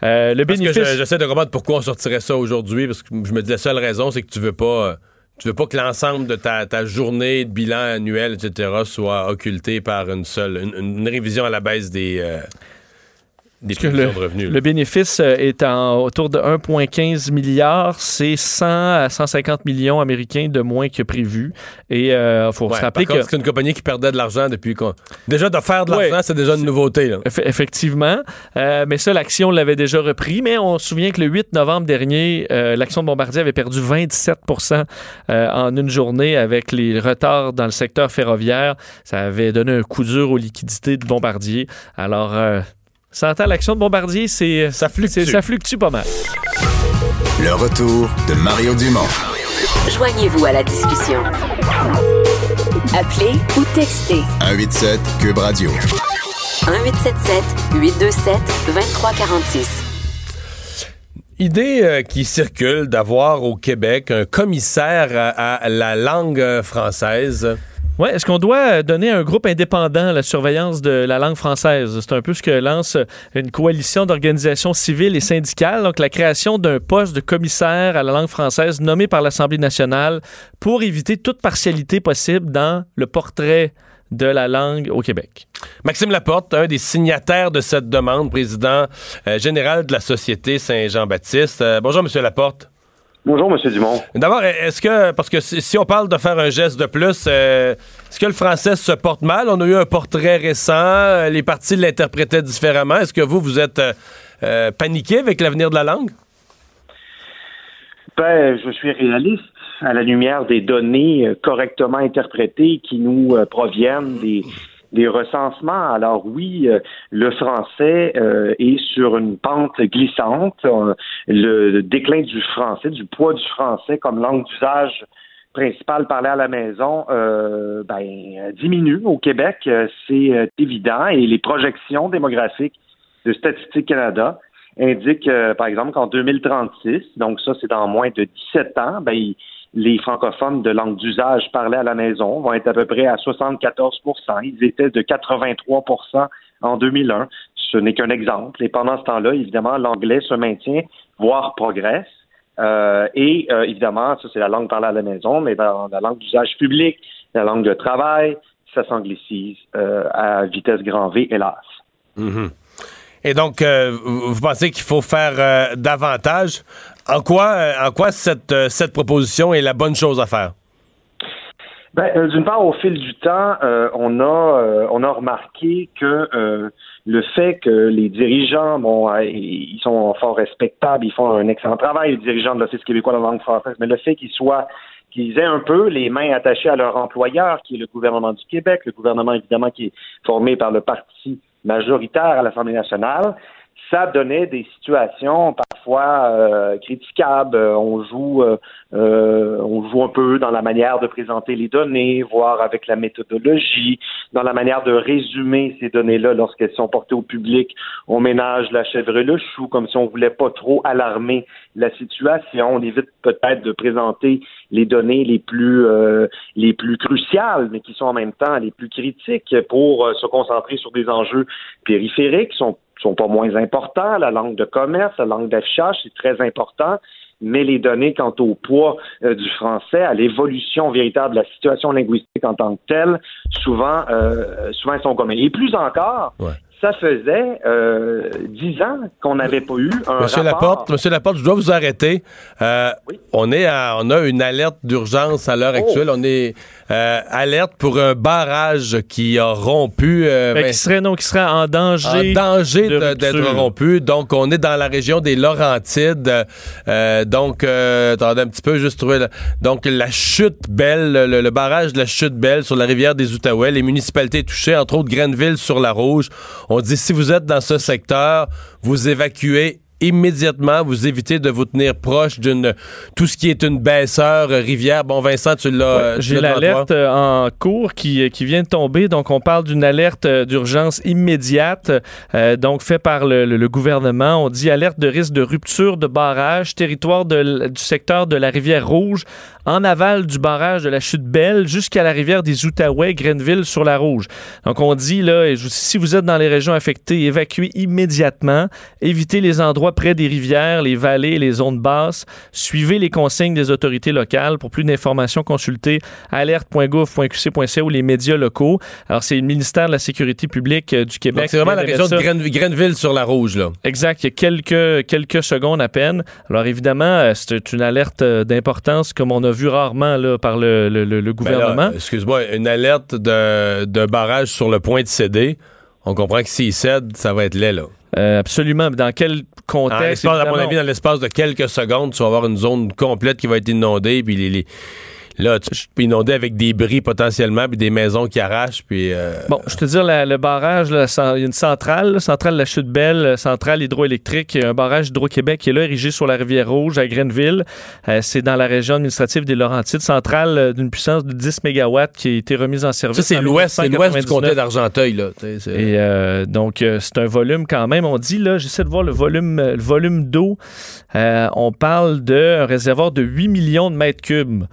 Euh, le Parce que bénéfice. je- j'essaie de comprendre pourquoi on sortirait ça aujourd'hui, parce que je me dis la seule raison, c'est que tu veux pas. euh, Tu veux pas que l'ensemble de ta, ta journée de bilan annuel, etc., soit occulté par une seule. une, une révision à la baisse des. euh, des Parce que prévisions de revenus. là. Le bénéfice euh, est en, autour de 1,15 milliard. C'est 100 à 150 millions américains de moins que prévu. Et il faut Ouais, se rappeler que... c'est une compagnie qui perdait de l'argent depuis qu'on. Déjà, de faire de Ouais. l'argent, c'est déjà une nouveauté. Là. Eff- Effectivement. Euh, mais ça, l'action l'avait déjà repris. Mais on se souvient que le 8 novembre dernier, euh, l'action de Bombardier avait perdu 27% euh, en une journée avec les retards dans le secteur ferroviaire. Ça avait donné un coup dur aux liquidités de Bombardier. Alors, euh, ça entend l'action de Bombardier, c'est, Ça fluctue. c'est- ça fluctue pas mal. Le retour de Mario Dumont. Joignez-vous à la discussion. Appelez ou textez 187 Cube Radio. 1877 827 2346. Idée euh, qui circule d'avoir au Québec un commissaire à, à la langue française. Ouais, est-ce qu'on doit donner à un groupe indépendant la surveillance de la langue française? C'est un peu ce que lance une coalition d'organisations civiles et syndicales, donc la création d'un poste de commissaire à la langue française nommé par l'Assemblée nationale pour éviter toute partialité possible dans le portrait de la langue au Québec. Maxime Laporte, un des signataires de cette demande, président euh, général de la Société Saint-Jean-Baptiste. Euh, bonjour, Monsieur Laporte. Bonjour, M. Dumont. D'abord, est-ce que, parce que si si on parle de faire un geste de plus, euh, est-ce que le français se porte mal? On a eu un portrait récent, euh, les partis l'interprétaient différemment. Est-ce que vous, vous êtes euh, paniqué avec l'avenir de la langue? Ben, je suis réaliste à la lumière des données correctement interprétées qui nous proviennent des, des recensements. Alors oui, euh, le français euh, est sur une pente glissante. Euh, le déclin du français, du poids du français comme langue d'usage principale parlée à la maison, euh, ben, diminue au Québec. Euh, C'est évident et les projections démographiques de Statistique Canada indiquent, par exemple, qu'en 2036, donc ça c'est dans moins de 17 ans, ben, il- les francophones de langue d'usage parlés à la maison vont être à peu près à 74% Ils étaient de 83% en 2001. Ce n'est qu'un exemple. Et pendant ce temps-là, évidemment, l'anglais se maintient, voire progresse. Euh, et euh, évidemment, ça c'est la langue parlée à la maison, mais dans la langue d'usage public, la langue de travail, ça s'anglicise euh, à vitesse grand V, hélas. Et donc, vous pensez qu'il faut faire davantage? En quoi, euh, en quoi cette, euh, cette proposition est la bonne chose à faire? Ben, euh, d'une part, au fil du temps, on a on a remarqué que le fait que les dirigeants, bon, ils sont fort respectables, ils font un excellent travail, les dirigeants de l'Office québécois de la langue française, mais le fait qu'ils soient qu'ils aient un peu les mains attachées à leur employeur, qui est le gouvernement du Québec, le gouvernement évidemment qui est formé par le parti majoritaire à l'Assemblée nationale, ça donnait des situations parfois euh, critiquables. Euh, On joue, euh, on joue un peu dans la manière de présenter les données, voire avec la méthodologie, dans la manière de résumer ces données-là lorsqu'elles sont portées au public. On ménage la chèvre et le chou, comme si on voulait pas trop alarmer la situation. On évite peut-être de présenter les données les plus les plus cruciales, mais qui sont en même temps les plus critiques pour se concentrer sur des enjeux périphériques sont sont pas moins importants. La langue de commerce, la langue d'affichage, c'est très important. Mais les données quant au poids euh, du français, à l'évolution véritable de la situation linguistique en tant que telle, souvent, euh, souvent elles sont communes. Et plus encore, Ouais. ça faisait euh, dix ans qu'on n'avait pas eu un Monsieur rapport. Laporte, Monsieur Laporte, je dois vous arrêter. Euh, Oui. On est à- on a une alerte d'urgence à l'heure Oh. actuelle. On est euh, alerte pour un barrage qui a rompu. euh, Ben, qui serait, non, qui serait en en danger. danger de de- d'être rompu. Donc, on est dans la région des Laurentides. Euh, donc, euh, attendez un petit peu, juste trouver. la- donc, la chute belle, le, le barrage de la chute belle sur la rivière des Outaouais, les municipalités touchées, entre autres Grenville sur la Rouge. On dit si vous êtes dans ce secteur, vous évacuez immédiatement, vous évitez de vous tenir proche d'une tout ce qui est une baisseur euh, rivière. Bon, Vincent, tu l'as. euh, J'ai l'alerte euh, en cours qui, qui vient de tomber. Donc, on parle d'une alerte euh, d'urgence immédiate, euh, donc fait par le, le- le gouvernement. On dit alerte de risque de rupture de barrage, territoire de du secteur de la rivière Rouge, en aval du barrage de la Chute Belle, jusqu'à la rivière des Outaouais, Grenville sur la Rouge. Donc, on dit là, si vous êtes dans les régions affectées, évacuez immédiatement, évitez les endroits endroits près des rivières, les vallées, les zones basses. Suivez les consignes des autorités locales. Pour plus d'informations, consultez alerte.gouv.qc.ca ou les médias locaux. Alors, c'est le ministère de la Sécurité publique euh, du Québec. C'est vraiment la région de. Gren- Grenville sur la rouge, là. Exact, il y a quelques, quelques secondes à peine. Alors évidemment, euh, c'est une alerte euh, d'importance comme on a vu rarement là, par le, le- Ben gouvernement. Excuse-moi, une alerte de barrage sur le point de céder. On comprend que s'il cède, ça va être laid, là. Euh, absolument. Mais Dans quel contexte? à mon avis, dans l'espace de quelques secondes, tu vas avoir une zone complète qui va être inondée, puis les, les- là, tu peux inonder avec des bris potentiellement, puis des maisons qui arrachent, puis... euh, Bon, je te dis, le barrage, là, il y a une centrale, là, centrale de la Chute Belle, euh, centrale hydroélectrique, un barrage Hydro-Québec qui est là, érigé sur la rivière Rouge à Grenville. Euh, c'est dans la région administrative des Laurentides, centrale d'une puissance de 10 MW qui a été remise en service. ça, c'est l'ouest, c'est l'ouest du 1999. comté d'Argenteuil, là. Et euh, donc, c'est un volume quand même. On dit, là, j'essaie de voir le volume, le volume d'eau. On parle d'un réservoir de 8 millions de mètres cubes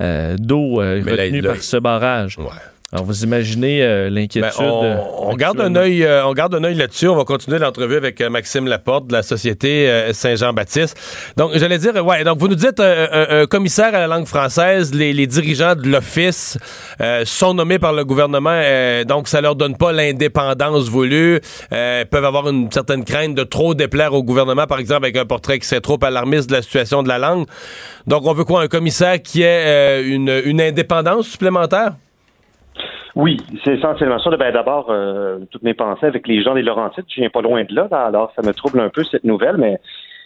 d'eau euh, Mais là, retenue par ce barrage. Ouais. Alors, vous imaginez euh, l'inquiétude. Ben, on, on garde un œil, euh, on garde un œil là-dessus. On va continuer l'entrevue avec euh, Maxime Laporte de la société euh, Saint-Jean-Baptiste. Donc, j'allais dire, euh, ouais. Donc, vous nous dites euh, un, un commissaire à la langue française, les, les dirigeants de l'office euh, sont nommés par le gouvernement, euh, donc ça leur donne pas l'indépendance voulue. Euh, peuvent avoir une certaine crainte de trop déplaire au gouvernement, par exemple avec un portrait qui serait trop alarmiste de la situation de la langue. Donc, on veut quoi, un commissaire qui ait euh, une, une indépendance supplémentaire? Oui, c'est essentiellement ça. Ben, D'abord, euh, toutes mes pensées avec les gens des Laurentides. Je viens pas loin de là, là, alors ça me trouble un peu cette nouvelle, mais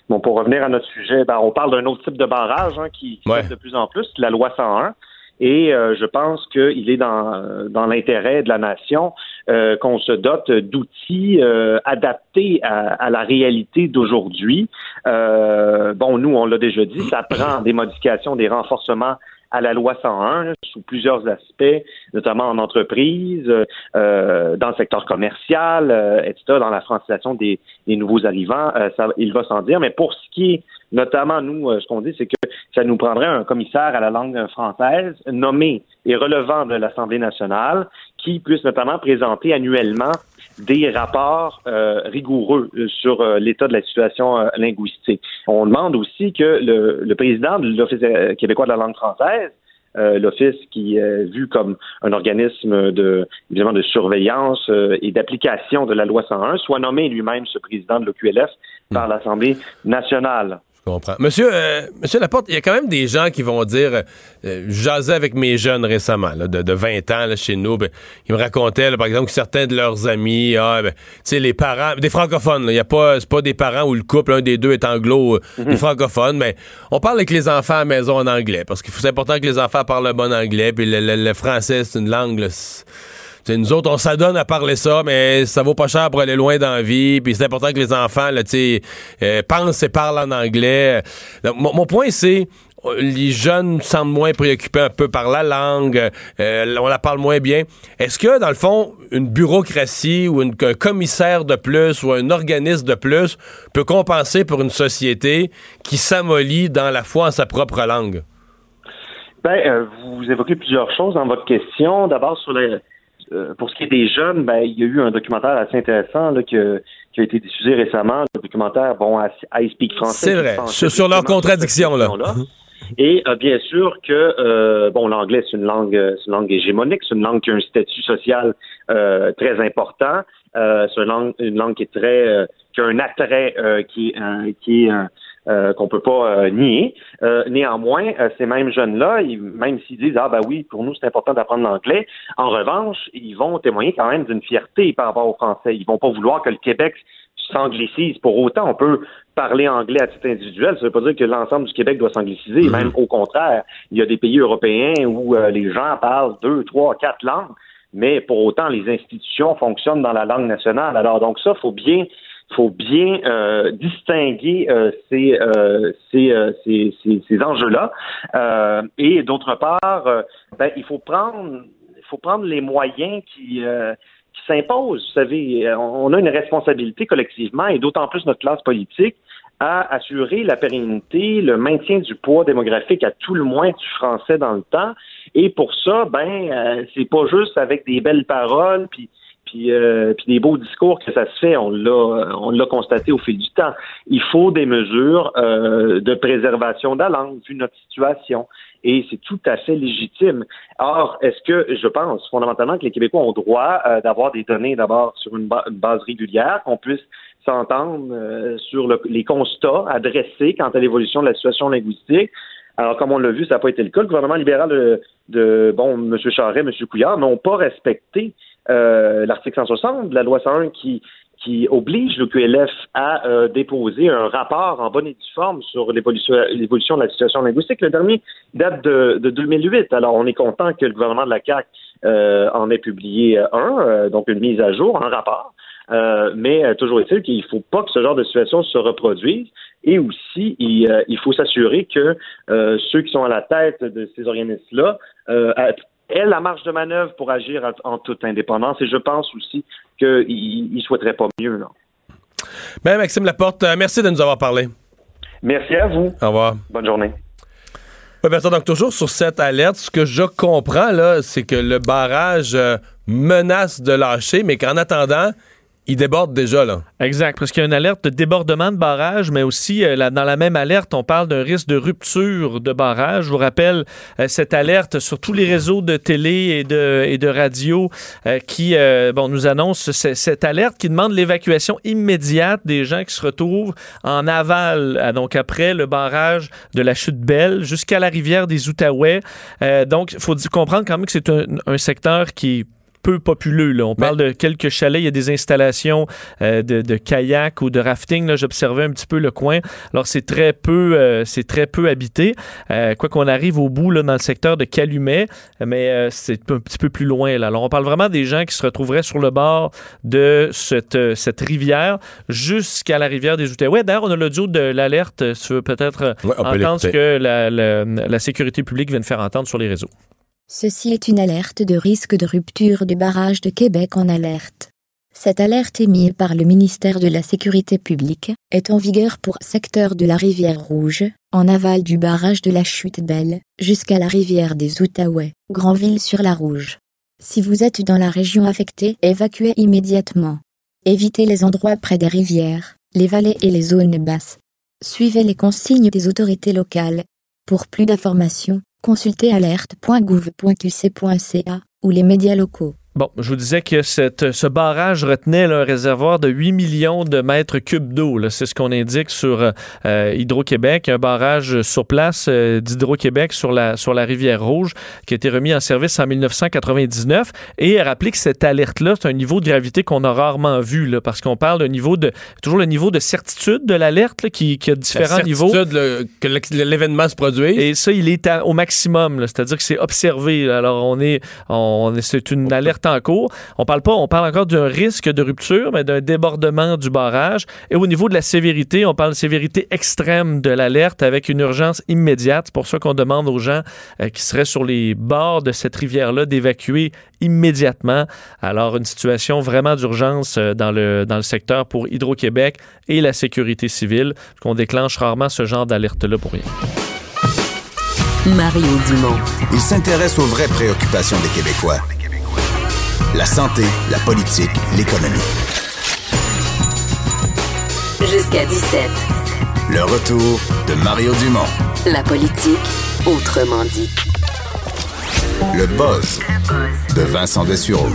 bon, pour revenir à notre sujet, ben, on parle d'un autre type de barrage hein, qui, qui Ouais. de plus en plus, la loi 101. Et euh, je pense qu'il est dans, euh, dans l'intérêt de la nation euh, qu'on se dote d'outils euh, adaptés à, à la réalité d'aujourd'hui. Euh, bon, nous, on l'a déjà dit, ça prend des modifications, des renforcements à la loi 101 là, sous plusieurs aspects, notamment en entreprise, euh, dans le secteur commercial, euh, etc., dans la francisation des, nouveaux arrivants, euh, il va sans dire. Mais pour ce qui est, notamment, nous, euh, ce qu'on dit, c'est que ça nous prendrait un commissaire à la langue française nommé et relevant de l'Assemblée nationale qui puisse notamment présenter annuellement des rapports euh, rigoureux euh, sur euh, l'état de la situation euh, linguistique. On demande aussi que le, le président de l'Office euh, québécois de la langue française, euh, l'Office qui est vu comme un organisme de, évidemment, de surveillance euh, et d'application de la loi 101, soit nommé lui-même ce président de l'OQLF par l'Assemblée nationale. Je comprends. Monsieur, euh, Monsieur Laporte, il y a quand même des gens qui vont dire, euh, euh, jasais avec mes jeunes récemment, là, de, de 20 ans là, chez nous, ben, ils me racontaient, là, par exemple, que certains de leurs amis, ah, ben, tu sais, les parents, des francophones, là, il y a pas, c'est pas des parents où le couple, un des deux est anglo, euh, des francophones, mais on parle avec les enfants à la maison en anglais, parce que c'est important que les enfants parlent le bon anglais, puis le, le- le français, c'est une langue, là, c'est- T'sais, nous autres, on s'adonne à parler ça, mais ça vaut pas cher pour aller loin dans la vie. Puis c'est important que les enfants, là, euh, pensent et parlent en anglais. Mon, point, c'est les jeunes semblent moins préoccupés un peu par la langue, euh, on la parle moins bien. Est-ce que, dans le fond, une bureaucratie ou un commissaire de plus ou un organisme de plus peut compenser pour une société qui s'amollit dans la foi en sa propre langue? Ben, euh, vous évoquez plusieurs choses dans votre question. D'abord, sur les, euh, pour ce qui est des jeunes, ben, il y a eu un documentaire assez intéressant là, que- qui a été diffusé récemment. Le documentaire, bon, I Speak Français. C'est vrai. Sur- sur leurs justement contradictions, là. Et euh, bien sûr que euh, bon, l'anglais c'est une langue, c'est une langue hégémonique, c'est une langue qui a un statut social euh, très important. C'est une langue, une langue qui est très, qui a un attrait qui est, qui est euh, qu'on peut pas euh, nier. Euh, néanmoins, euh, ces mêmes jeunes-là, même s'ils disent ah ben oui, pour nous c'est important d'apprendre l'anglais, en revanche, ils vont témoigner quand même d'une fierté par rapport au français. Ils vont pas vouloir que le Québec s'anglicise. Pour autant, on peut parler anglais à titre individuel. Ça veut pas dire que l'ensemble du Québec doit s'angliciser. Même au contraire, il y a des pays européens où euh, les gens parlent deux, trois, quatre langues, mais pour autant, les institutions fonctionnent dans la langue nationale. Alors donc ça, faut bien faut bien euh, distinguer euh, ces, euh, ces, euh, ces, ces, ces enjeux-là. Euh, et d'autre part, euh, ben, il faut prendre il faut prendre les moyens qui, qui s'imposent. Vous savez, on a une responsabilité collectivement, et d'autant plus notre classe politique, à assurer la pérennité, le maintien du poids démographique à tout le moins du français dans le temps. Et pour ça, ben, c'est pas juste avec des belles paroles, puis puis, euh, puis des beaux discours que ça se fait, on l'a, on l'a constaté au fil du temps. Il faut des mesures euh, de préservation de la langue vu notre situation. Et c'est tout à fait légitime. Or, est-ce que je pense fondamentalement que les Québécois ont droit euh, d'avoir des données d'abord sur une, ba- une base régulière, qu'on puisse s'entendre euh, sur le- les constats adressés quant à l'évolution de la situation linguistique. Alors, comme on l'a vu, ça n'a pas été le cas. Le gouvernement libéral de, de bon, M. Charest, M. Couillard n'ont pas respecté euh, l'article 160 de la loi 101 qui, qui oblige le QLF à euh, déposer un rapport en bonne et due forme sur l'évolution de la situation linguistique. Le dernier date de, de 2008. Alors, on est content que le gouvernement de la CAQ euh, en ait publié un, euh, donc une mise à jour, un rapport. Euh, mais euh, toujours est-il qu'il ne faut pas que ce genre de situation se reproduise. Et aussi, il, euh, il faut s'assurer que euh, ceux qui sont à la tête de ces organismes-là a- aient la marge de manœuvre pour agir en, toute indépendance. Et je pense aussi qu'ils ne souhaiteraient pas mieux. Là. Ben, Maxime Laporte, euh, merci de nous avoir parlé. Merci à vous. Au revoir. Bonne journée. Ouais, Bertrand, donc toujours sur cette alerte, ce que je comprends, là, c'est que le barrage euh, menace de lâcher, mais qu'en attendant, il déborde déjà, là. Exact, parce qu'il y a une alerte de débordement de barrage, mais aussi euh, dans la même alerte, on parle d'un risque de rupture de barrage. Je vous rappelle euh, cette alerte sur tous les réseaux de télé et de, radio euh, qui bon, nous annonce ce- cette alerte qui demande l'évacuation immédiate des gens qui se retrouvent en aval, donc après le barrage de la chute Belle jusqu'à la rivière des Outaouais. Donc, il faut comprendre quand même que c'est un, secteur qui peu populeux. Là. On parle de quelques chalets, il y a des installations euh, de, de kayak ou de rafting. J'observais un petit peu le coin. Alors c'est très peu, euh, c'est très peu habité. Euh, quoi qu'on arrive au bout là, dans le secteur de Calumet, mais c'est un petit peu plus loin. Là. Alors on parle vraiment des gens qui se retrouveraient sur le bord de cette, cette rivière jusqu'à la rivière des Outaouais. D'ailleurs, on a l'audio de l'alerte. tu veux peut-être Ouais, on peut entendre ce que la, la- la sécurité publique vient de faire entendre sur les réseaux. Ceci est une alerte de risque de rupture du barrage de Québec en alerte. Cette alerte émise par le ministère de la Sécurité publique est en vigueur pour secteur de la rivière Rouge, en aval du barrage de la Chute Belle, jusqu'à la rivière des Outaouais, Granville-sur-la-Rouge. Si vous êtes dans la région affectée, évacuez immédiatement. Évitez les endroits près des rivières, les vallées et les zones basses. Suivez les consignes des autorités locales. Pour plus d'informations, consultez alerte.gouv.qc.ca ou les médias locaux. Bon, je vous disais que cette, ce barrage retenait là, un réservoir de 8 millions de mètres cubes d'eau. C'est ce qu'on indique sur euh, Hydro-Québec, un barrage sur place euh, d'Hydro-Québec sur la, sur la rivière Rouge qui a été remis en service en 1999. Et rappeler que cette alerte-là, c'est un niveau de gravité qu'on a rarement vu là, parce qu'on parle d'un niveau de toujours le niveau de certitude de l'alerte qui, qui a différents La niveaux. certitude, là, que le- l'événement se produise. Et ça, il est à- au maximum, c'est-à-dire que c'est observé. Alors, on est, on, est- c'est une alerte en cours. On parle pas, on parle encore d'un risque de rupture, mais d'un débordement du barrage. Et au niveau de la sévérité, on parle de sévérité extrême de l'alerte avec une urgence immédiate. C'est pour ça qu'on demande aux gens euh, qui seraient sur les bords de cette rivière-là d'évacuer immédiatement. Alors, une situation vraiment d'urgence euh, dans le, dans le secteur pour Hydro-Québec et la sécurité civile, qu'on déclenche rarement ce genre d'alerte-là pour rien. Mario Dumont. Il s'intéresse aux vraies préoccupations des Québécois. La santé, la politique, l'économie. Jusqu'à 17. Le retour de Mario Dumont. La politique, autrement dit. Le buzz de Vincent Dessureau.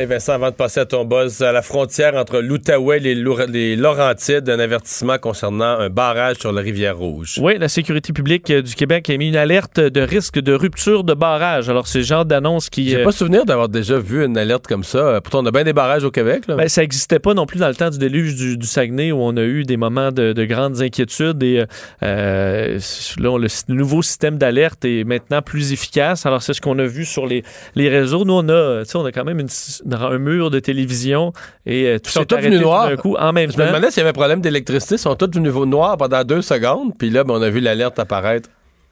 Et Vincent, avant de passer à ton buzz, à la frontière entre l'Outaouais et les, Laurentides, un avertissement concernant un barrage sur la rivière Rouge. Oui, la sécurité publique euh, du Québec a mis une alerte de risque de rupture de barrage. Alors, c'est le genre d'annonce qui... J'ai euh, pas souvenir d'avoir déjà vu une alerte comme ça. Euh, Pourtant, on a bien des barrages au Québec. Là. ben, ça n'existait pas non plus dans le temps du déluge du, du Saguenay où on a eu des moments de, de grandes inquiétudes et euh, là, on- le nouveau système d'alerte est maintenant plus efficace. Alors, c'est ce qu'on a vu sur les, les réseaux. Nous, on a, on a quand même une, un mur de télévision et euh, tout Ils sont tous venus noirs. d'un coup en même Je me temps. demandais s'il y avait un problème d'électricité. Ils sont tous du niveau noir pendant deux secondes. Puis là, ben, on a vu l'alerte apparaître.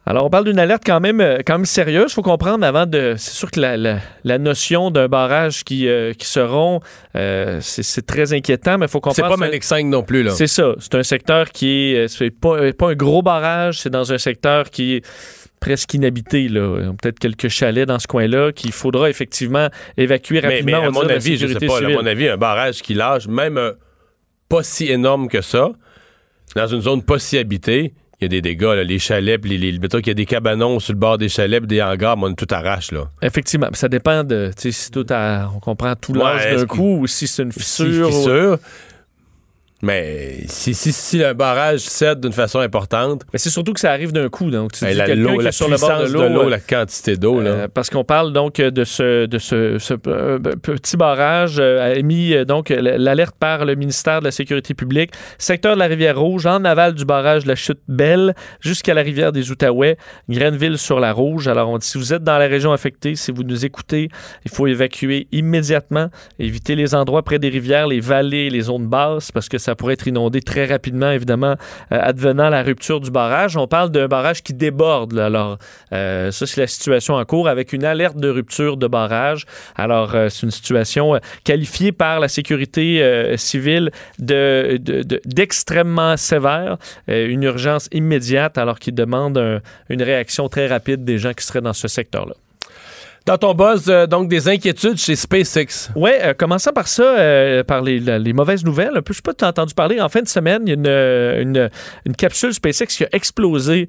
Alors, on parle d'une alerte quand même, euh, quand même sérieuse. Il faut comprendre avant de. C'est sûr que la, la- la notion d'un barrage qui, euh, qui seront, euh, c'est c'est très inquiétant, mais il faut C'est comprendre. pas Manic 5 non plus, là. C'est ça. C'est un secteur qui est. C'est pas, pas un gros barrage, c'est dans un secteur qui est presque inhabité. Là. Ils ont Peut-être quelques chalets dans ce coin-là qu'il faudra effectivement évacuer Mais, mais rapidement. à on mon avis, je sais pas, là, à mon avis, un barrage qui lâche, même euh, pas si énorme que ça, dans une zone pas si habitée, il y a des dégâts, là, les chalets, les, les, mettons qu'il y a des cabanons sur le bord des chalets, des hangars, mais on tout arrache, là. Effectivement. Ça dépend de. Si tout à- on comprend tout l'âge Ouais, d'un coup ou si c'est une Si fissure. ou- fissure. Mais si, si, si un barrage cède d'une façon importante, Mais c'est surtout que ça arrive d'un coup. Donc, tu ben, dis la, l'eau, qui la est sur le bord de l'eau. euh, la quantité d'eau, là. Euh, parce qu'on parle donc de ce, de ce, ce, euh, petit barrage euh, émis donc l'alerte par le ministère de la Sécurité publique, secteur de la rivière Rouge, en aval du barrage de la chute Belle, jusqu'à la rivière des Outaouais, Grenville sur la Rouge. Alors, on dit, si vous êtes dans la région affectée, si vous nous écoutez, il faut évacuer immédiatement, éviter les endroits près des rivières, les vallées, les zones basses, parce que ça pourrait être inondé très rapidement, évidemment, euh, advenant la rupture du barrage. On parle d'un barrage qui déborde. Alors, euh, ça, c'est la situation en cours avec une alerte de rupture de barrage. Alors, euh, c'est une situation qualifiée par la sécurité civile de, de- d'extrêmement sévère, une urgence immédiate, alors qu'il demande un- une réaction très rapide des gens qui seraient dans ce secteur-là. Dans ton buzz, euh, donc, des inquiétudes chez SpaceX. Ouais, euh, commençant par ça, euh, par les, mauvaises nouvelles. Un peu, je sais pas si tu as entendu parler. En fin de semaine, il y a une, une, une capsule SpaceX qui a explosé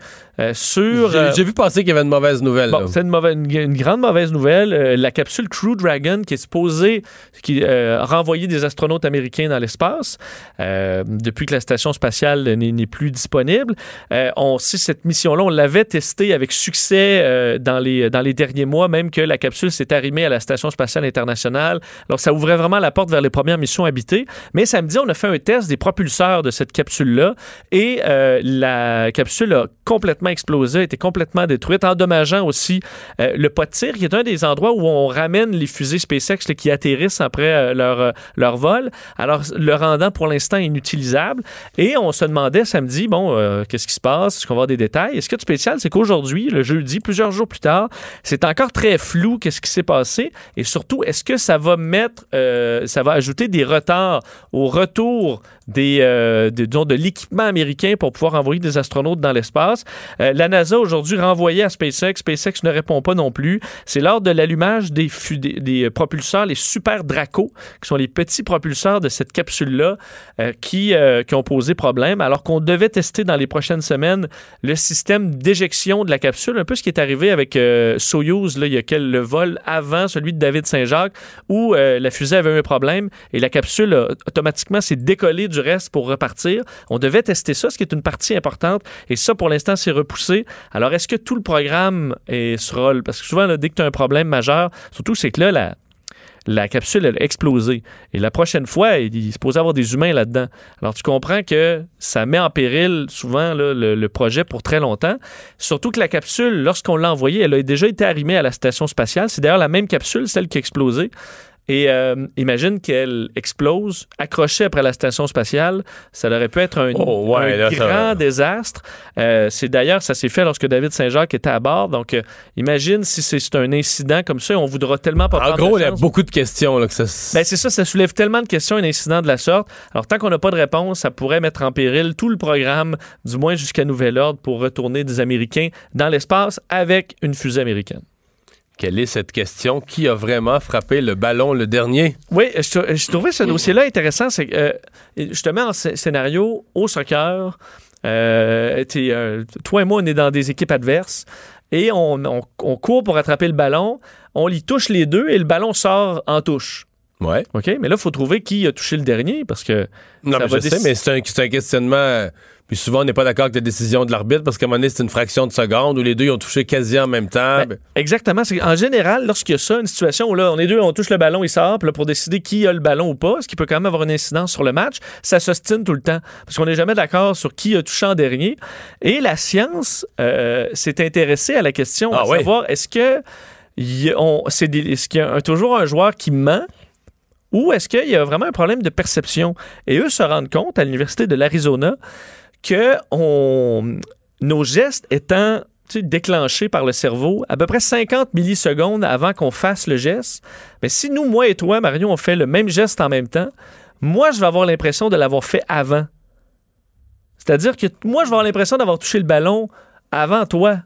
sur. J'ai vu passer qu'il y avait une mauvaise nouvelle. Bon, c'est une, mauvaise- une- une grande mauvaise nouvelle. La capsule Crew Dragon qui est supposée qui, renvoyer des astronautes américains dans l'espace depuis que la station spatiale n'est plus disponible. On sait cette mission-là, on l'avait testée avec succès dans, les, dans les derniers mois, même que la capsule s'est arrimée à la station spatiale internationale. Alors, ça ouvrait vraiment la porte vers les premières missions habitées. Mais samedi, on a fait un test des propulseurs de cette capsule-là et euh, la capsule a complètement explosé, a été complètement détruite, endommageant aussi euh, le pot de tir, qui est un des endroits où on ramène les fusées SpaceX qui atterrissent après euh, leur, leur vol. Alors, le rendant pour l'instant inutilisable. Et on se demandait samedi, bon, qu'est-ce qui se passe? Est-ce qu'on va avoir des détails? Et ce qui est spécial, c'est qu'aujourd'hui, le jeudi, plusieurs jours plus tard, c'est encore très flou qu'est-ce qui s'est passé? Et surtout, est-ce que ça va mettre, euh, ça va ajouter des retards au retour des, euh, des- disons, de l'équipement américain pour pouvoir envoyer des astronautes dans l'espace? Euh, la NASA aujourd'hui renvoyait à SpaceX. SpaceX ne répond pas non plus. C'est lors de l'allumage des, des propulseurs, les Super Draco, qui sont les petits propulseurs de cette capsule-là, euh, qui, euh, qui ont posé problème, alors qu'on devait tester dans les prochaines semaines le système d'éjection de la capsule, un peu ce qui est arrivé avec euh, Soyuz, il y a quel, le vol avant celui de David Saint-Jacques, où euh, la fusée avait eu un problème et la capsule automatiquement s'est décollée du reste pour repartir. On devait tester ça, ce qui est une partie importante, et ça, pour l'instant, c'est repoussé. Alors, est-ce que tout le programme est rôle? Parce que souvent, là, dès que tu as un problème majeur, surtout, c'est que là, la, capsule elle a explosé. Et la prochaine fois, il, il est supposé avoir des humains là-dedans. Alors, tu comprends que ça met en péril souvent le, le projet pour très longtemps. Surtout que la capsule, lorsqu'on l'a envoyée, elle a déjà été arrimée à la station spatiale. C'est d'ailleurs la même capsule, celle qui a explosé. Et euh, imagine qu'elle explose, accrochée après la station spatiale. Ça aurait pu être un, Oh, ouais, un là, ça- grand désastre. Euh, c'est d'ailleurs, ça s'est fait lorsque David Saint-Jacques était à bord. Donc, euh, imagine si c'est un incident comme ça, on voudra tellement pas En gros, il y a beaucoup de questions. Là, que ça... Ben, c'est ça, ça soulève tellement de questions, un incident de la sorte. Alors, tant qu'on n'a pas de réponse, ça pourrait mettre en péril tout le programme, du moins jusqu'à nouvel ordre, pour retourner des Américains dans l'espace avec une fusée américaine. Quelle est cette question? Qui a vraiment frappé le ballon le dernier? Oui, je, trou- je trouvais ce dossier-là intéressant. C'est que euh, je te mets en sc- scénario au soccer. Euh, euh, toi et moi, on est dans des équipes adverses et on, on- on court pour attraper le ballon. On y touche les deux et le ballon sort en touche. Ouais. OK? Mais là, il faut trouver qui a touché le dernier parce que. Non, Ça mais va je sais, mais c'est un, c'est un questionnement. Puis souvent, on n'est pas d'accord avec la décision de l'arbitre parce qu'à un moment donné, c'est une fraction de seconde où les deux ils ont touché quasi en même temps. Ben, exactement. En général, lorsqu'il y a ça, une situation où là, on est deux, on touche le ballon, il sort, puis là, pour décider qui a le ballon ou pas, ce qui peut quand même avoir une incidence sur le match, ça s'ostine tout le temps. Parce qu'on n'est jamais d'accord sur qui a touché en dernier. Et la science euh, s'est intéressée à la question Ah à ouais. savoir est-ce que c'est est-ce qu'il y a un- toujours un joueur qui ment ou est-ce qu'il y a vraiment un problème de perception? Et eux se rendent compte à l'Université de l'Arizona que on, nos gestes étant tu sais, déclenché par le cerveau à peu près 50 millisecondes avant qu'on fasse le geste. Mais si nous, moi et toi, Mario, on fait le même geste en même temps, moi, je vais avoir l'impression de l'avoir fait avant. C'est-à-dire que moi, je vais avoir l'impression d'avoir touché le ballon avant toi.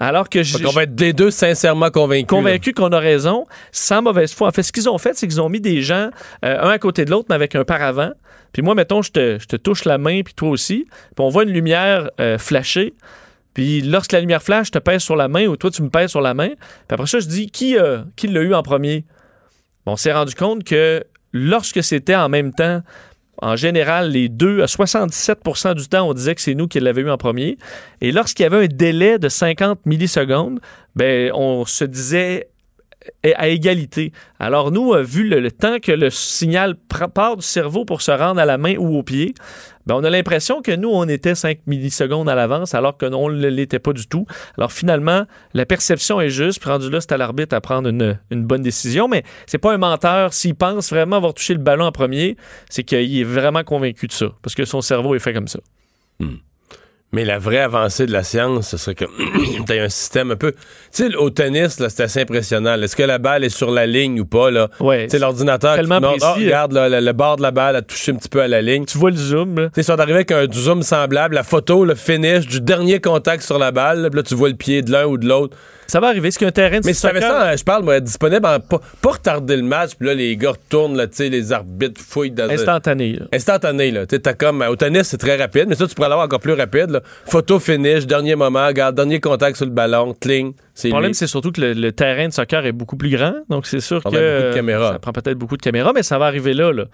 Alors que je Fait qu'on va être les deux sincèrement convaincus. convaincu qu'on a raison, sans mauvaise foi. En fait, ce qu'ils ont fait, c'est qu'ils ont mis des gens euh, un à côté de l'autre, mais avec un paravent. Puis moi, mettons, je te, touche la main, puis toi aussi. Puis on voit une lumière euh, flasher. Puis lorsque la lumière flash, je te pèse sur la main ou toi, tu me pèses sur la main. Puis après ça, je dis qui, euh, l'a eu en premier? Bon, on s'est rendu compte que lorsque c'était en même temps, en général, les deux, à 77% du temps, on disait que c'est nous qui l'avons eu en premier. Et lorsqu'il y avait un délai de 50 millisecondes, ben, on se disait à égalité. Alors nous, euh, vu le, temps que le signal part du cerveau pour se rendre à la main ou au pied, ben, on a l'impression que nous, on était 5 millisecondes à l'avance, alors que non, on ne l'était pas du tout. Alors finalement, la perception est juste, puis rendu là, c'est à l'arbitre à prendre une, bonne décision, mais c'est pas un menteur. S'il pense vraiment avoir touché le ballon en premier, c'est qu'il est vraiment convaincu de ça, parce que son cerveau est fait comme ça. Mais la vraie avancée de la science, ce serait que <clears throat> tu un système un peu. Tu sais, au tennis, là, c'est assez impressionnant. Est-ce que la balle est sur la ligne ou pas? Là? Ouais, Tu sais, l'ordinateur. qui tellement te montre, précis, Ah, regarde, là, le, le bord de la balle a touché un petit peu à la ligne. Tu vois le zoom, là. Tu sais, sont arrivés avec un zoom semblable, la photo, le finish du dernier contact sur la balle. là, puis là, tu vois le pied de l'un ou de l'autre. Ça va arriver. C'est qu'un terrain de Mais si ça, je parle, moi, disponible, en, pas, pas retarder le match, puis là, les gars retournent, là, tu sais, les arbitres fouillent dans instantané. là. Instantané, là. Tu t'as comme. Au tennis, c'est très rapide, mais ça, tu pourrais l'avoir encore plus rapide, là. Photo finish, dernier moment, regarde, dernier contact sur le ballon, cling. Le problème, c'est surtout que le, le terrain de soccer est beaucoup plus grand. Donc, c'est sûr Ça que ça prend peut-être beaucoup de caméras, mais ça va arriver là. là.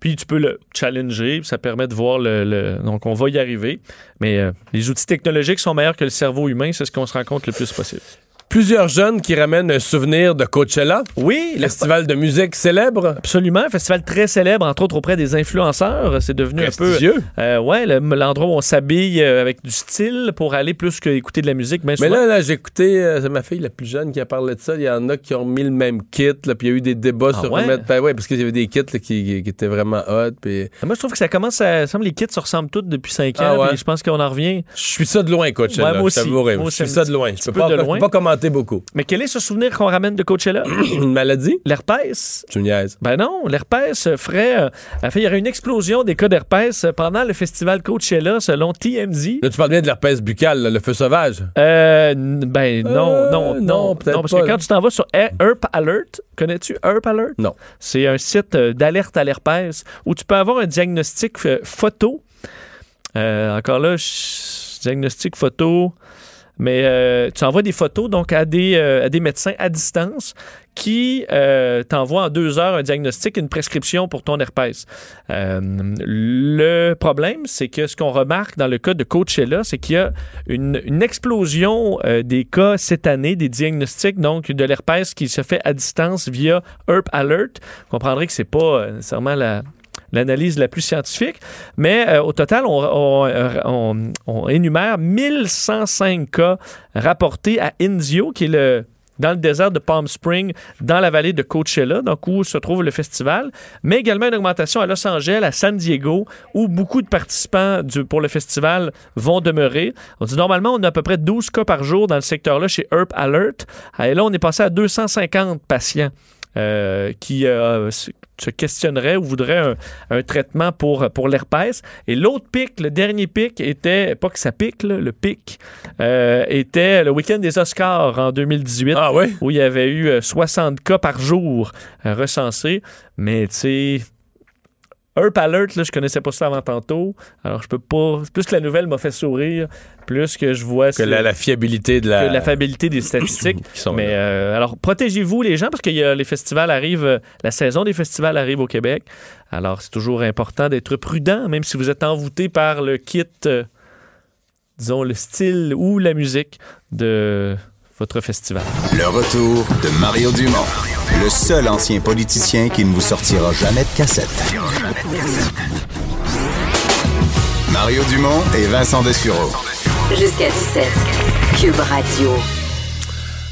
Puis, tu peux le challenger. Ça permet de voir le. le- Donc, on va y arriver. Mais euh, les outils technologiques sont meilleurs que le cerveau humain. C'est ce qu'on se rend compte le plus possible. Plusieurs jeunes qui ramènent un souvenir de Coachella, Oui, le festival de musique célèbre. Absolument, un festival très célèbre, entre autres auprès des influenceurs. C'est devenu un peu. Euh, ouais, le- l'endroit où on s'habille euh, avec du style pour aller plus qu'écouter de la musique. Mais souvent. là, là j'ai écouté, euh, c'est ma fille la plus jeune qui a parlé de ça. Il y en a qui ont mis le même kit, là, puis il y a eu des débats Ah sur ouais? remettre. Ben ouais, parce qu'il y avait des kits là, qui, qui étaient vraiment hot. Puis Moi, je trouve que ça commence à. semble les kits se ressemblent toutes depuis 5 ans. Ah ouais? je pense qu'on en revient. je suis ça de loin, Coachella. Ouais, moi aussi. Moi Je suis ça de loin. Je peux peu pas, de loin. pas commenter beaucoup. Mais quel est ce souvenir qu'on ramène de Coachella? <clears throat> Une maladie? L'herpès? Tu niaises. Ben non, l'herpès ferait. euh, en fait, il y aurait une explosion des cas d'herpès pendant le festival Coachella, selon TMZ. Là, tu parles bien de l'herpès buccal, là, le feu sauvage. Euh, ben non, Euh, non, non, non, peut-être parce pas. que quand tu t'en vas sur Her- Herp Alert, connais-tu Herp Alert? Non. C'est un site euh, d'alerte à l'herpès où tu peux avoir un diagnostic photo. Encore là, diagnostic photo. Mais euh, tu envoies des photos donc à des, euh, à des médecins à distance qui euh, t'envoient en deux heures un diagnostic, une prescription pour ton herpès. Le problème, c'est que ce qu'on remarque dans le cas de Coachella, c'est qu'il y a une, explosion des cas cette année, des diagnostics, donc de l'herpès qui se fait à distance via Herp Alert. Vous comprendrez que c'est pas nécessairement la l'analyse la plus scientifique, mais euh, au total, on, on- on- on énumère 1105 cas rapportés à Indio, qui est le dans le désert de Palm Springs, dans la vallée de Coachella, donc où se trouve le festival, mais également une augmentation à Los Angeles, à San Diego, où beaucoup de participants pour le festival vont demeurer. On dit normalement, on a à peu près 12 cas par jour dans le secteur-là chez Herp Alert. Et là, on est passé à 250 patients euh, qui euh, se questionneraient ou voudraient un, un traitement pour, pour l'herpès. Et l'autre pic, le dernier pic, était, pas que ça pique, là, le pic, euh, était le week-end des Oscars en 2018 Ah oui? où il y avait eu euh, 60 cas par jour recensés. Mais tu sais, Herp Alert, là, je connaissais pas ça avant tantôt. Alors, je peux pas. Plus que la nouvelle m'a fait sourire, plus que je vois Que la, la fiabilité de la. que la fiabilité des statistiques. <coughs> qui sont Mais euh, alors, protégez-vous les gens parce que y a- les festivals arrivent, euh, la saison des festivals arrive au Québec. Alors, c'est toujours important d'être prudent, même si vous êtes envoûté par le kit, euh, disons, le style ou la musique de votre festival. Le retour de Mario Dumont, le seul ancien politicien qui ne vous sortira jamais de cassette. Mario Dumont et Vincent Dessureau. Jusqu'à 17. Cube Radio.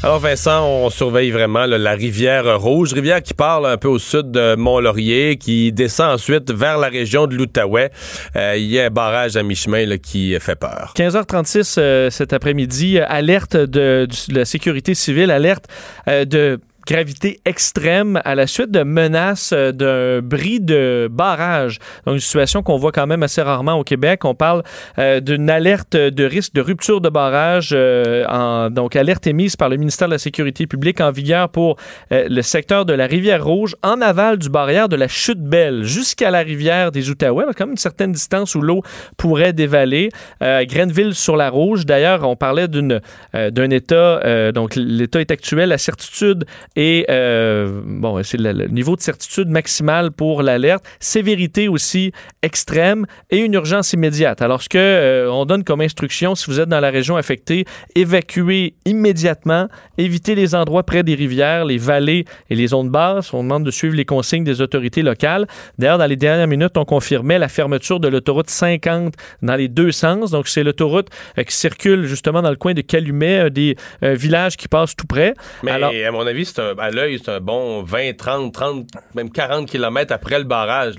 Alors Vincent, on surveille vraiment là, la rivière Rouge, rivière qui parle un peu au sud de Mont-Laurier, qui descend ensuite vers la région de l'Outaouais. Euh, Il y a un barrage à mi-chemin là, qui fait peur. 15h36 euh, cet après-midi, euh, alerte de, de la sécurité civile, alerte euh, de gravité extrême à la suite de menaces euh, d'un bris de barrage. Donc, une situation qu'on voit quand même assez rarement au Québec. On parle euh, d'une alerte de risque de rupture de barrage, euh, donc alerte émise par le ministère de la Sécurité publique en vigueur pour le secteur de la Rivière-Rouge en aval du barrière de la Chute Belle jusqu'à la rivière des Outaouais, même une certaine distance où l'eau pourrait dévaler. Grenville sur la Rouge, d'ailleurs, on parlait d'une d'un état, donc l'état est actuel, la certitude et euh, bon, c'est le, le niveau de certitude maximale pour l'alerte, sévérité aussi extrême et une urgence immédiate. Alors, ce que euh, on donne comme instruction, si vous êtes dans la région affectée, évacuez immédiatement, évitez les endroits près des rivières, les vallées et les zones basses. On demande de suivre les consignes des autorités locales. D'ailleurs, dans les dernières minutes, on confirmait la fermeture de l'autoroute 50 dans les deux sens. Donc, c'est l'autoroute euh, qui circule justement dans le coin de Calumet, des euh, villages qui passe tout près. Mais Alors- à mon avis, c'est à l'œil, c'est un bon 20, 30, 30, même 40 kilomètres après le barrage.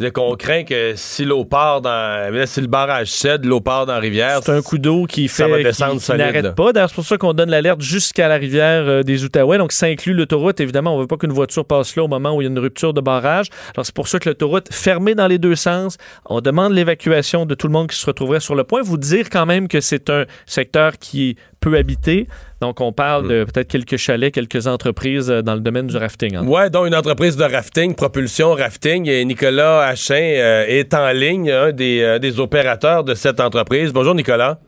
C'est qu'on craint que si l'eau part dans. Si le barrage cède, l'eau part dans la rivière. C'est un coup d'eau qui Ça fait va qui- descendre n'arrête pas. D'ailleurs, c'est pour ça qu'on donne l'alerte jusqu'à la rivière euh, des Outaouais. Donc, ça inclut l'autoroute. Évidemment, on veut pas qu'une voiture passe là au moment où il y a une rupture de barrage. Alors, c'est pour ça que l'autoroute fermée dans les deux sens. On demande l'évacuation de tout le monde qui se retrouverait sur le point. Vous dire quand même que c'est un secteur qui est peu habité. Donc, on parle Hmm. de peut-être quelques chalets, quelques entreprises euh, dans le domaine du rafting. hein. Ouais, donc une entreprise de rafting, propulsion rafting, et Nicolas Euh, est en ligne, un des, euh, des opérateurs de cette entreprise. Bonjour Nicolas.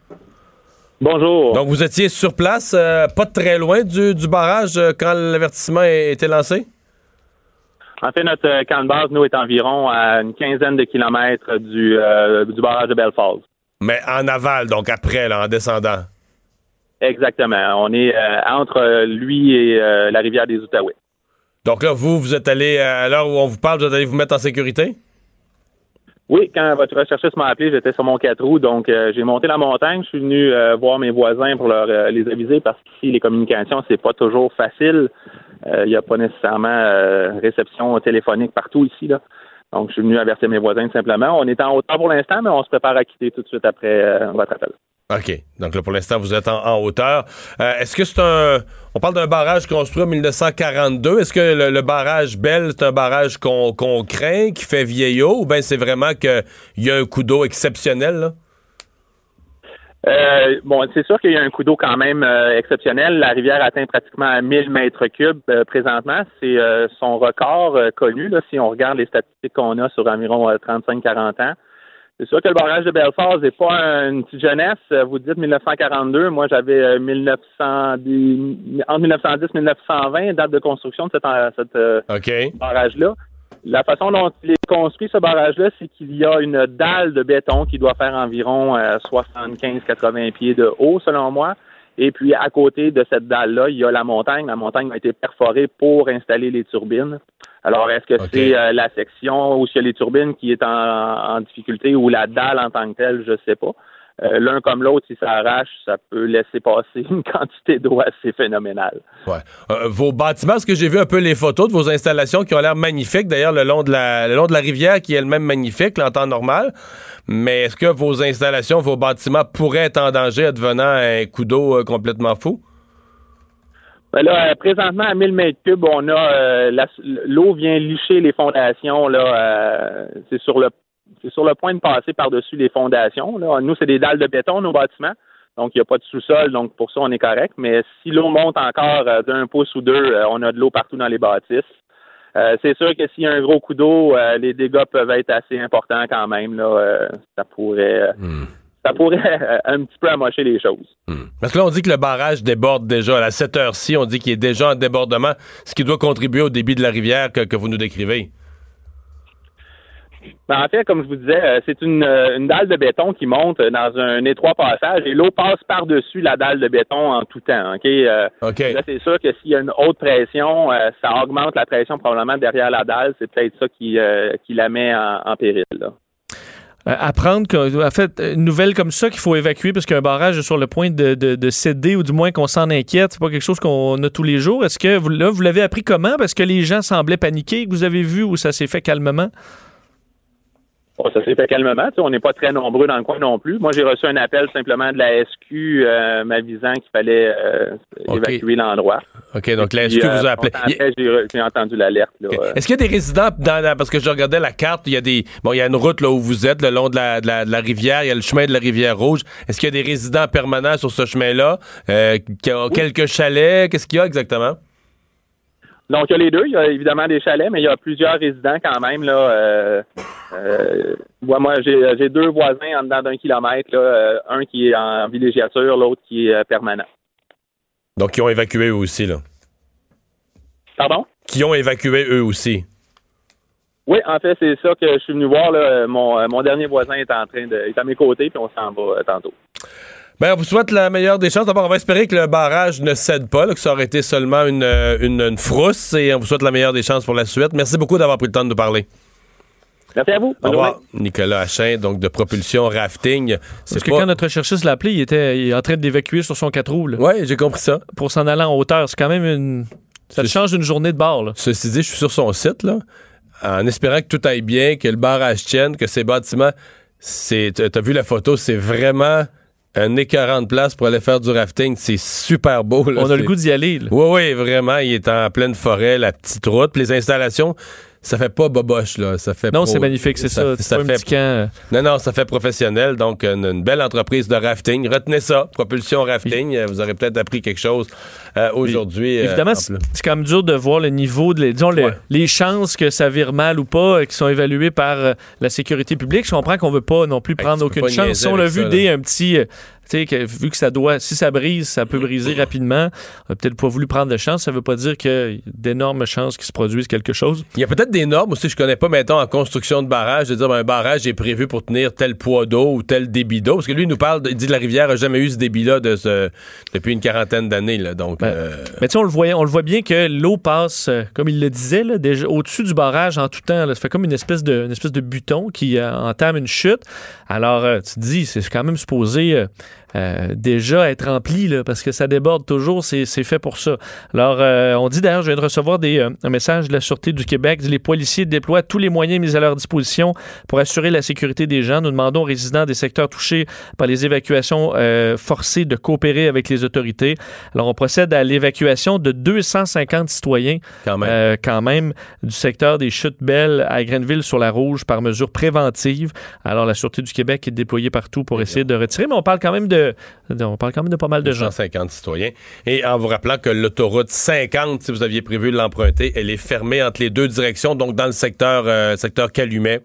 Bonjour. Donc vous étiez sur place, euh, pas très loin du, du barrage quand l'avertissement a été lancé? En fait, notre camp de base, nous, est environ à une quinzaine de kilomètres du, du barrage de Belfast. Mais en aval, donc après, là, en descendant. Exactement. On est euh, entre lui et euh, la rivière des Outaouais. Donc là, vous, vous êtes allé, à l'heure où on vous parle, vous êtes allé vous mettre en sécurité? Oui, quand votre recherchiste m'a appelé, j'étais sur mon quatre roues, donc euh, j'ai monté la montagne. Je suis venu euh, voir mes voisins pour leur euh, les aviser parce qu'ici, les communications, c'est pas toujours facile. Euh, Il n'y a pas nécessairement euh, réception téléphonique partout ici. Là. Donc, je suis venu avertir mes voisins tout simplement. On est en hauteur pour l'instant, mais on se prépare à quitter tout de suite après euh, votre appel. OK. Donc là, pour l'instant, vous êtes en, hauteur. Euh, Est-ce que c'est un... On parle d'un barrage construit en 1942. Est-ce que le, barrage Bell, c'est un barrage qu'on craint, qui fait vieillot, ou bien c'est vraiment qu'il y a un coup d'eau exceptionnel, là? Euh, bon, c'est sûr qu'il y a un coup d'eau quand même euh, exceptionnel. La rivière atteint pratiquement 1000 mètres cubes présentement. C'est son record connu, si on regarde les statistiques qu'on a sur environ euh, 35-40 ans. C'est sûr que le barrage de Belfast n'est pas un- une petite jeunesse. Euh, Vous dites 1942. Moi, j'avais euh, 1910, entre 1910 et 1920, date de construction de cet, euh, barrage-là. La façon dont il est construit, ce barrage-là, c'est qu'il y a une dalle de béton qui doit faire environ euh, 75-80 pieds de haut, selon moi. Et puis, à côté de cette dalle-là, il y a la montagne. La montagne a été perforée pour installer les turbines. Alors, est-ce que c'est euh, la section où il y a les turbines qui est en, en difficulté ou la dalle en tant que telle? Je sais pas. Euh, L'un comme l'autre, si ça arrache, ça peut laisser passer <laughs> une quantité d'eau assez phénoménale. Ouais. Euh, vos bâtiments, est-ce que j'ai vu un peu les photos de vos installations qui ont l'air magnifiques, d'ailleurs, le long de la le long de la rivière qui est elle-même magnifique, là, en temps normal. Mais est-ce que vos installations, vos bâtiments pourraient être en danger advenant un coup d'eau complètement fou? Ben là, euh, présentement, à 1000 mètres cubes, on a euh, l'eau vient licher les fondations. Là, euh, c'est sur le c'est sur le point de passer par-dessus les fondations. Là. Nous, c'est des dalles de béton, nos bâtiments. Donc, il n'y a pas de sous-sol, donc pour ça, on est correct. Mais si l'eau monte encore euh, d'un pouce ou deux, euh, on a de l'eau partout dans les bâtisses. C'est sûr que s'il y a un gros coup d'eau, les dégâts peuvent être assez importants quand même. Là, ça pourrait euh, ça pourrait euh, <laughs> un petit peu amocher les choses. Parce que là, on dit que le barrage déborde déjà. À cette heure-ci, on dit qu'il est déjà en débordement, ce qui doit contribuer au débit de la rivière que, que vous nous décrivez. Ben, en fait, comme je vous disais, euh, c'est une, euh, une dalle de béton qui monte dans un étroit passage et l'eau passe par-dessus la dalle de béton en tout temps. OK? Euh. Là, c'est sûr que s'il y a une haute pression, euh, ça augmente la pression probablement derrière la dalle. C'est peut-être ça qui, euh, qui la met en, en péril. Là. Euh, apprendre que, en fait, une nouvelle comme ça qu'il faut évacuer parce qu'un barrage est sur le point de, de- de céder ou du moins qu'on s'en inquiète, c'est pas quelque chose qu'on a tous les jours. Est-ce que vous, là, vous l'avez appris comment? Parce que les gens semblaient paniquer, que vous avez vu ou ça s'est fait calmement? Bon, ça s'est fait calmement. tu sais, on n'est pas très nombreux dans le coin non plus. Moi, j'ai reçu un appel simplement de la SQ euh, m'avisant qu'il fallait euh, évacuer l'endroit. OK, donc la SQ euh, vous a appelé. longtemps après, j'ai entendu l'alerte. euh. Est-ce qu'il y a des résidents dans la- parce que je regardais la carte, il y a des bon, il y a une route là où vous êtes le long de la, de la, de la rivière, il y a le chemin de la rivière Rouge. Est-ce qu'il y a des résidents permanents sur ce chemin-là euh, qui ont quelques chalets, qu'est-ce qu'il y a exactement? Donc, il y a les deux. Il y a évidemment des chalets, mais il y a plusieurs résidents quand même. Là, euh, euh, moi, moi, j'ai deux voisins en dedans d'un kilomètre. Là, euh, un qui est en villégiature, l'autre qui est permanent. Donc ils ont évacué eux aussi là. Pardon? Qui ont évacué eux aussi. Oui, en fait, c'est ça que je suis venu voir. Là. Mon, mon dernier voisin est en train de. est à mes côtés, puis on s'en va tantôt. Ben, on vous souhaite la meilleure des chances. D'abord, on va espérer que le barrage ne cède pas, là, que ça aurait été seulement une, euh, une, une frousse, et on vous souhaite la meilleure des chances pour la suite. Merci beaucoup d'avoir pris le temps de nous parler. Merci à vous. Au Bonne revoir. journée. Nicolas Hachin, donc de propulsion rafting. C'est Parce que pas- quand notre chercheuse l'a appelé, il était il est en train d'évacuer sur son 4 roues Ouais, j'ai compris ça. pour s'en aller en hauteur. C'est quand même une. Ça te change d'une journée de bord. Là. Ceci dit, je suis sur son site, là, en espérant que tout aille bien, que le barrage tienne, que ces bâtiments, t'as vu la photo, c'est vraiment un écœurant de place pour aller faire du rafting. C'est super beau. Là, On a le goût d'y aller. là. Oui, oui, vraiment. Il est en pleine forêt, la petite route. Puis les installations, ça fait pas boboche, là. Ça fait Non, pro- c'est magnifique, c'est ça. Un fait, camp, euh, Non, non, ça fait professionnel. Donc, une, une belle entreprise de rafting. Retenez ça, propulsion rafting. Euh, Vous aurez peut-être appris quelque chose euh, aujourd'hui. euh, Évidemment, en c'est quand même dur de voir le niveau, de, les- disons, Ouais. les chances que ça vire mal ou pas, euh, qui sont évaluées par euh, la sécurité publique. Je comprends qu'on veut pas non plus prendre aucune chance. Si on l'a vu ça, dès un petit, euh, sais, que vu que ça doit, si ça brise, ça peut briser rapidement. On a peut-être pas voulu prendre de chance. Ça veut pas dire qu'il y a d'énormes chances qu'il se produise quelque chose. Il y a peut-être des normes aussi, je connais pas, mettons, en construction de barrage, de dire, ben, un barrage est prévu pour tenir tel poids d'eau ou tel débit d'eau. Parce que lui, il nous parle, il dit que la rivière a jamais eu ce débit-là de ce- depuis une quarantaine d'années, là. Donc, Ben, euh, Mais tu sais, on le voyait, on le voit bien que l'eau passe, euh, comme il le disait, là, déjà au-dessus du barrage en tout temps. là. ça fait comme une espèce de, une espèce de buton qui euh, entame une chute. Alors, euh, tu te dis, c'est quand même supposé euh, déjà être rempli, là, parce que ça déborde toujours. C'est c'est fait pour ça. Alors, euh, on dit d'ailleurs, je viens de recevoir des, euh, un message de la Sûreté du Québec. Les policiers déploient tous les moyens mis à leur disposition pour assurer la sécurité des gens. Nous demandons aux résidents des secteurs touchés par les évacuations euh, forcées de coopérer avec les autorités. Alors, on procède à l'évacuation de 250 citoyens, quand même. euh, quand même, du secteur des Chutes Belles à Grenville sur la Rouge par mesure préventive. Alors, la Sûreté du Québec est déployée partout pour essayer de retirer, mais on parle quand même de, de- on parle quand même de pas mal de gens. 250 citoyens. Et en vous rappelant que l'autoroute 50, si vous aviez prévu de l'emprunter, elle est fermée entre les deux directions, donc dans le secteur, euh, secteur Calumet.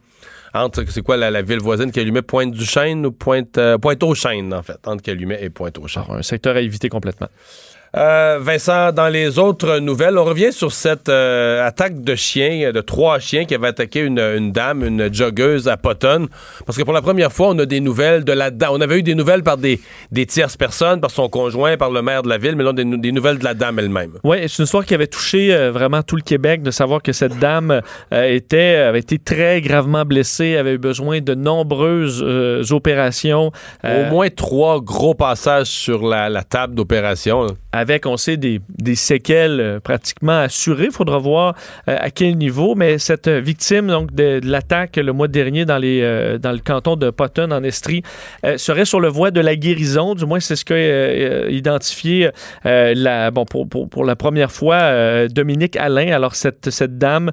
Entre, c'est quoi la, la ville voisine Calumet, Pointe-du-Chêne ou Pointe, euh, Pointe-aux-Chênes, en fait, entre Calumet et Pointe-aux-Chênes. Alors, un secteur à éviter complètement. Euh, Vincent, dans les autres nouvelles, on revient sur cette euh, attaque de chiens, de trois chiens qui avaient attaqué une, une dame, une joggeuse à Potton. Parce que pour la première fois, on a des nouvelles de la dame. On avait eu des nouvelles par des, des tierces personnes, par son conjoint, par le maire de la ville, mais là, des, des nouvelles de la dame elle-même. Oui, c'est une histoire qui avait touché euh, vraiment tout le Québec de savoir que cette dame était, avait été très gravement blessée, avait eu besoin de nombreuses opérations. Au moins trois gros passages sur la, la table d'opération. Avec, on sait, des, séquelles euh, pratiquement assurées. Il faudra voir euh, à quel niveau. Mais cette victime donc, de, l'attaque le mois dernier dans, euh, le canton de Potton, en Estrie, serait sur le voie de la guérison. Du moins, c'est ce qu'a identifié la, bon, pour, pour, la première fois Dominique Alain. Alors, cette, cette dame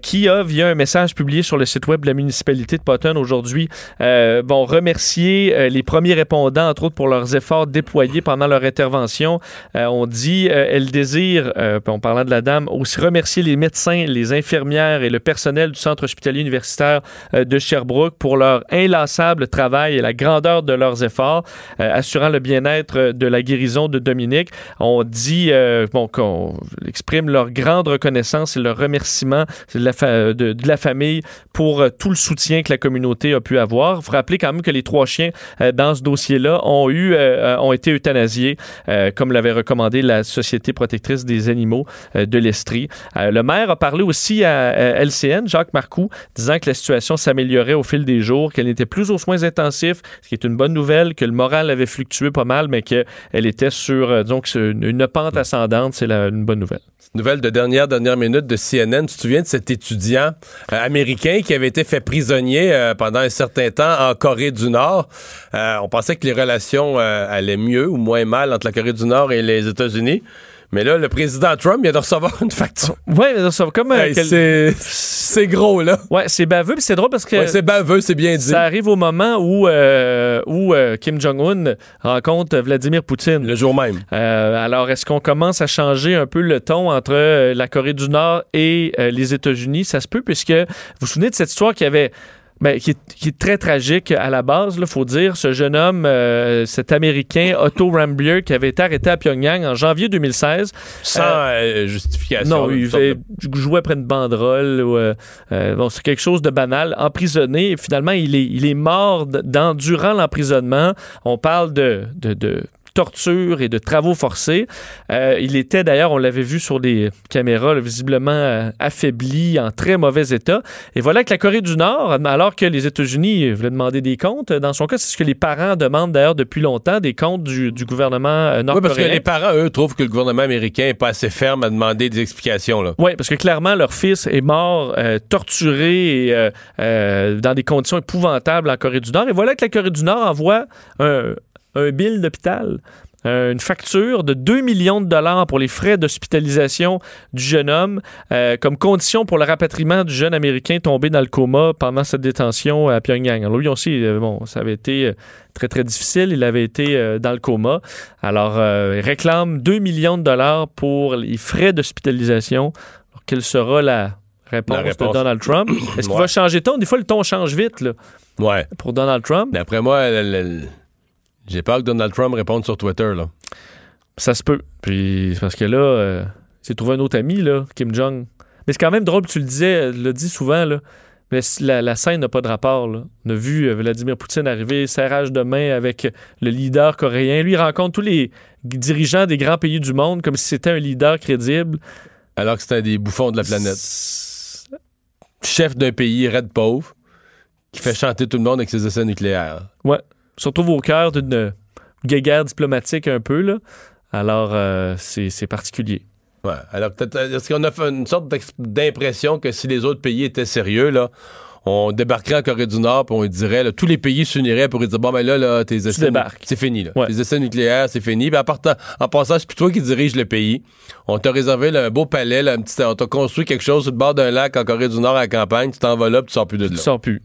qui a, via un message publié sur le site web de la municipalité de Potton aujourd'hui, euh, bon, remercier les premiers répondants, entre autres, pour leurs efforts déployés pendant leur intervention. Euh, on dit, euh, elle désire, euh, en parlant de la dame, aussi remercier les médecins, les infirmières et le personnel du Centre hospitalier universitaire de Sherbrooke pour leur inlassable travail et la grandeur de leurs efforts, assurant le bien-être de la guérison de Dominique. On dit, bon, qu'on exprime leur grande reconnaissance et leur remerciement de la, famille pour tout le soutien que la communauté a pu avoir. Il faut rappeler quand même que les trois chiens dans ce dossier-là ont eu, ont été euthanasiés, comme l'avait recommandé la Société protectrice des animaux de l'Estrie. le maire a parlé aussi à LCN, Jacques Marcoux, disant que la situation s'améliorait au fil des jours, qu'elle n'était plus aux soins intensifs, ce qui est une bonne nouvelle, que le moral avait fluctué pas mal, mais qu'elle était sur donc une pente ascendante. C'est une bonne nouvelle. Nouvelle de dernière, dernière minute de CNN. Tu te souviens de cet étudiant euh, américain qui avait été fait prisonnier euh, pendant un certain temps en Corée du Nord? Euh, on pensait que les relations allaient mieux ou moins mal entre la Corée du Nord et les États-Unis. Mais là, le président Trump vient de recevoir une facture. Oui, il recevoir comme. c'est gros, là. Ouais, c'est baveux, puis c'est drôle parce que. c'est baveux, c'est bien dit. Ça arrive au moment où, euh, où euh, Kim Jong-un rencontre Vladimir Poutine. Le jour même. Euh, alors, est-ce qu'on commence à changer un peu le ton entre la Corée du Nord et les États-Unis? Ça se peut, puisque vous vous souvenez de cette histoire qui avait ben, qui, est, très tragique à la base, il faut dire. Ce jeune homme, euh, cet Américain, Otto Rambier, qui avait été arrêté à Pyongyang en janvier 2016. Sans euh, euh, justification. Non, il jouait près de banderole. bon, c'est quelque chose de banal. Emprisonné, et finalement, il est, il est mort dans, durant l'emprisonnement. On parle de, de, de torture et de travaux forcés. Euh, il était d'ailleurs, on l'avait vu sur les caméras, visiblement euh, affaibli, en très mauvais état. Et voilà que la Corée du Nord, alors que les États-Unis voulaient demander des comptes, dans son cas, c'est ce que les parents demandent d'ailleurs depuis longtemps, des comptes du, gouvernement nord-coréen. Oui, parce que les parents, eux, trouvent que le gouvernement américain n'est pas assez ferme à demander des explications. Oui, parce que clairement, leur fils est mort, euh, torturé et, dans des conditions épouvantables en Corée du Nord. Et voilà que la Corée du Nord envoie un, un bill d'hôpital, euh, une facture de 2 millions de dollars pour les frais d'hospitalisation du jeune homme euh, comme condition pour le rapatriement du jeune Américain tombé dans le coma pendant cette détention à Pyongyang. Alors lui aussi, euh, bon, ça avait été très, très difficile. Il avait été dans le coma. Alors, il réclame 2 millions de dollars pour les frais d'hospitalisation. Quelle sera la réponse, de Donald Trump? <clears throat> Est-ce qu'il va changer de ton? Des fois, le ton change vite, là. Ouais. Pour Donald Trump. D'après moi, j'ai peur que Donald Trump réponde sur Twitter, là. Ça se peut. Puis, parce que là, euh, c'est trouvé un autre ami, là, Kim Jong. Mais c'est quand même drôle, tu le disais, le dis souvent, là. Mais la, scène n'a pas de rapport. Là. On a vu euh, Vladimir Poutine arriver, serrage de main avec le leader coréen. Lui, il rencontre tous les dirigeants des grands pays du monde comme si c'était un leader crédible. Alors que c'était un des bouffons de la planète. Chef d'un pays raide pauvre qui fait chanter tout le monde avec ses essais nucléaires. Ouais se retrouve au cœur d'une guéguerre diplomatique un peu. Là. Alors, euh, c'est particulier. Ouais. Alors, peut-être, euh, est-ce qu'on a fait une sorte d'impression que si les autres pays étaient sérieux, là, on débarquerait en Corée du Nord puis on dirait, tous les pays s'uniraient pour dire bon, ben là, là tes essais. C'est fini, là. Tes essais nucléaires, c'est fini. Puis en, passant, c'est plus toi qui dirige le pays. On t'a réservé un beau palais, un petit, on t'a construit quelque chose sur le bord d'un lac en Corée du Nord à la campagne. Tu t'en vas là puis tu sors plus de là. Tu sors plus.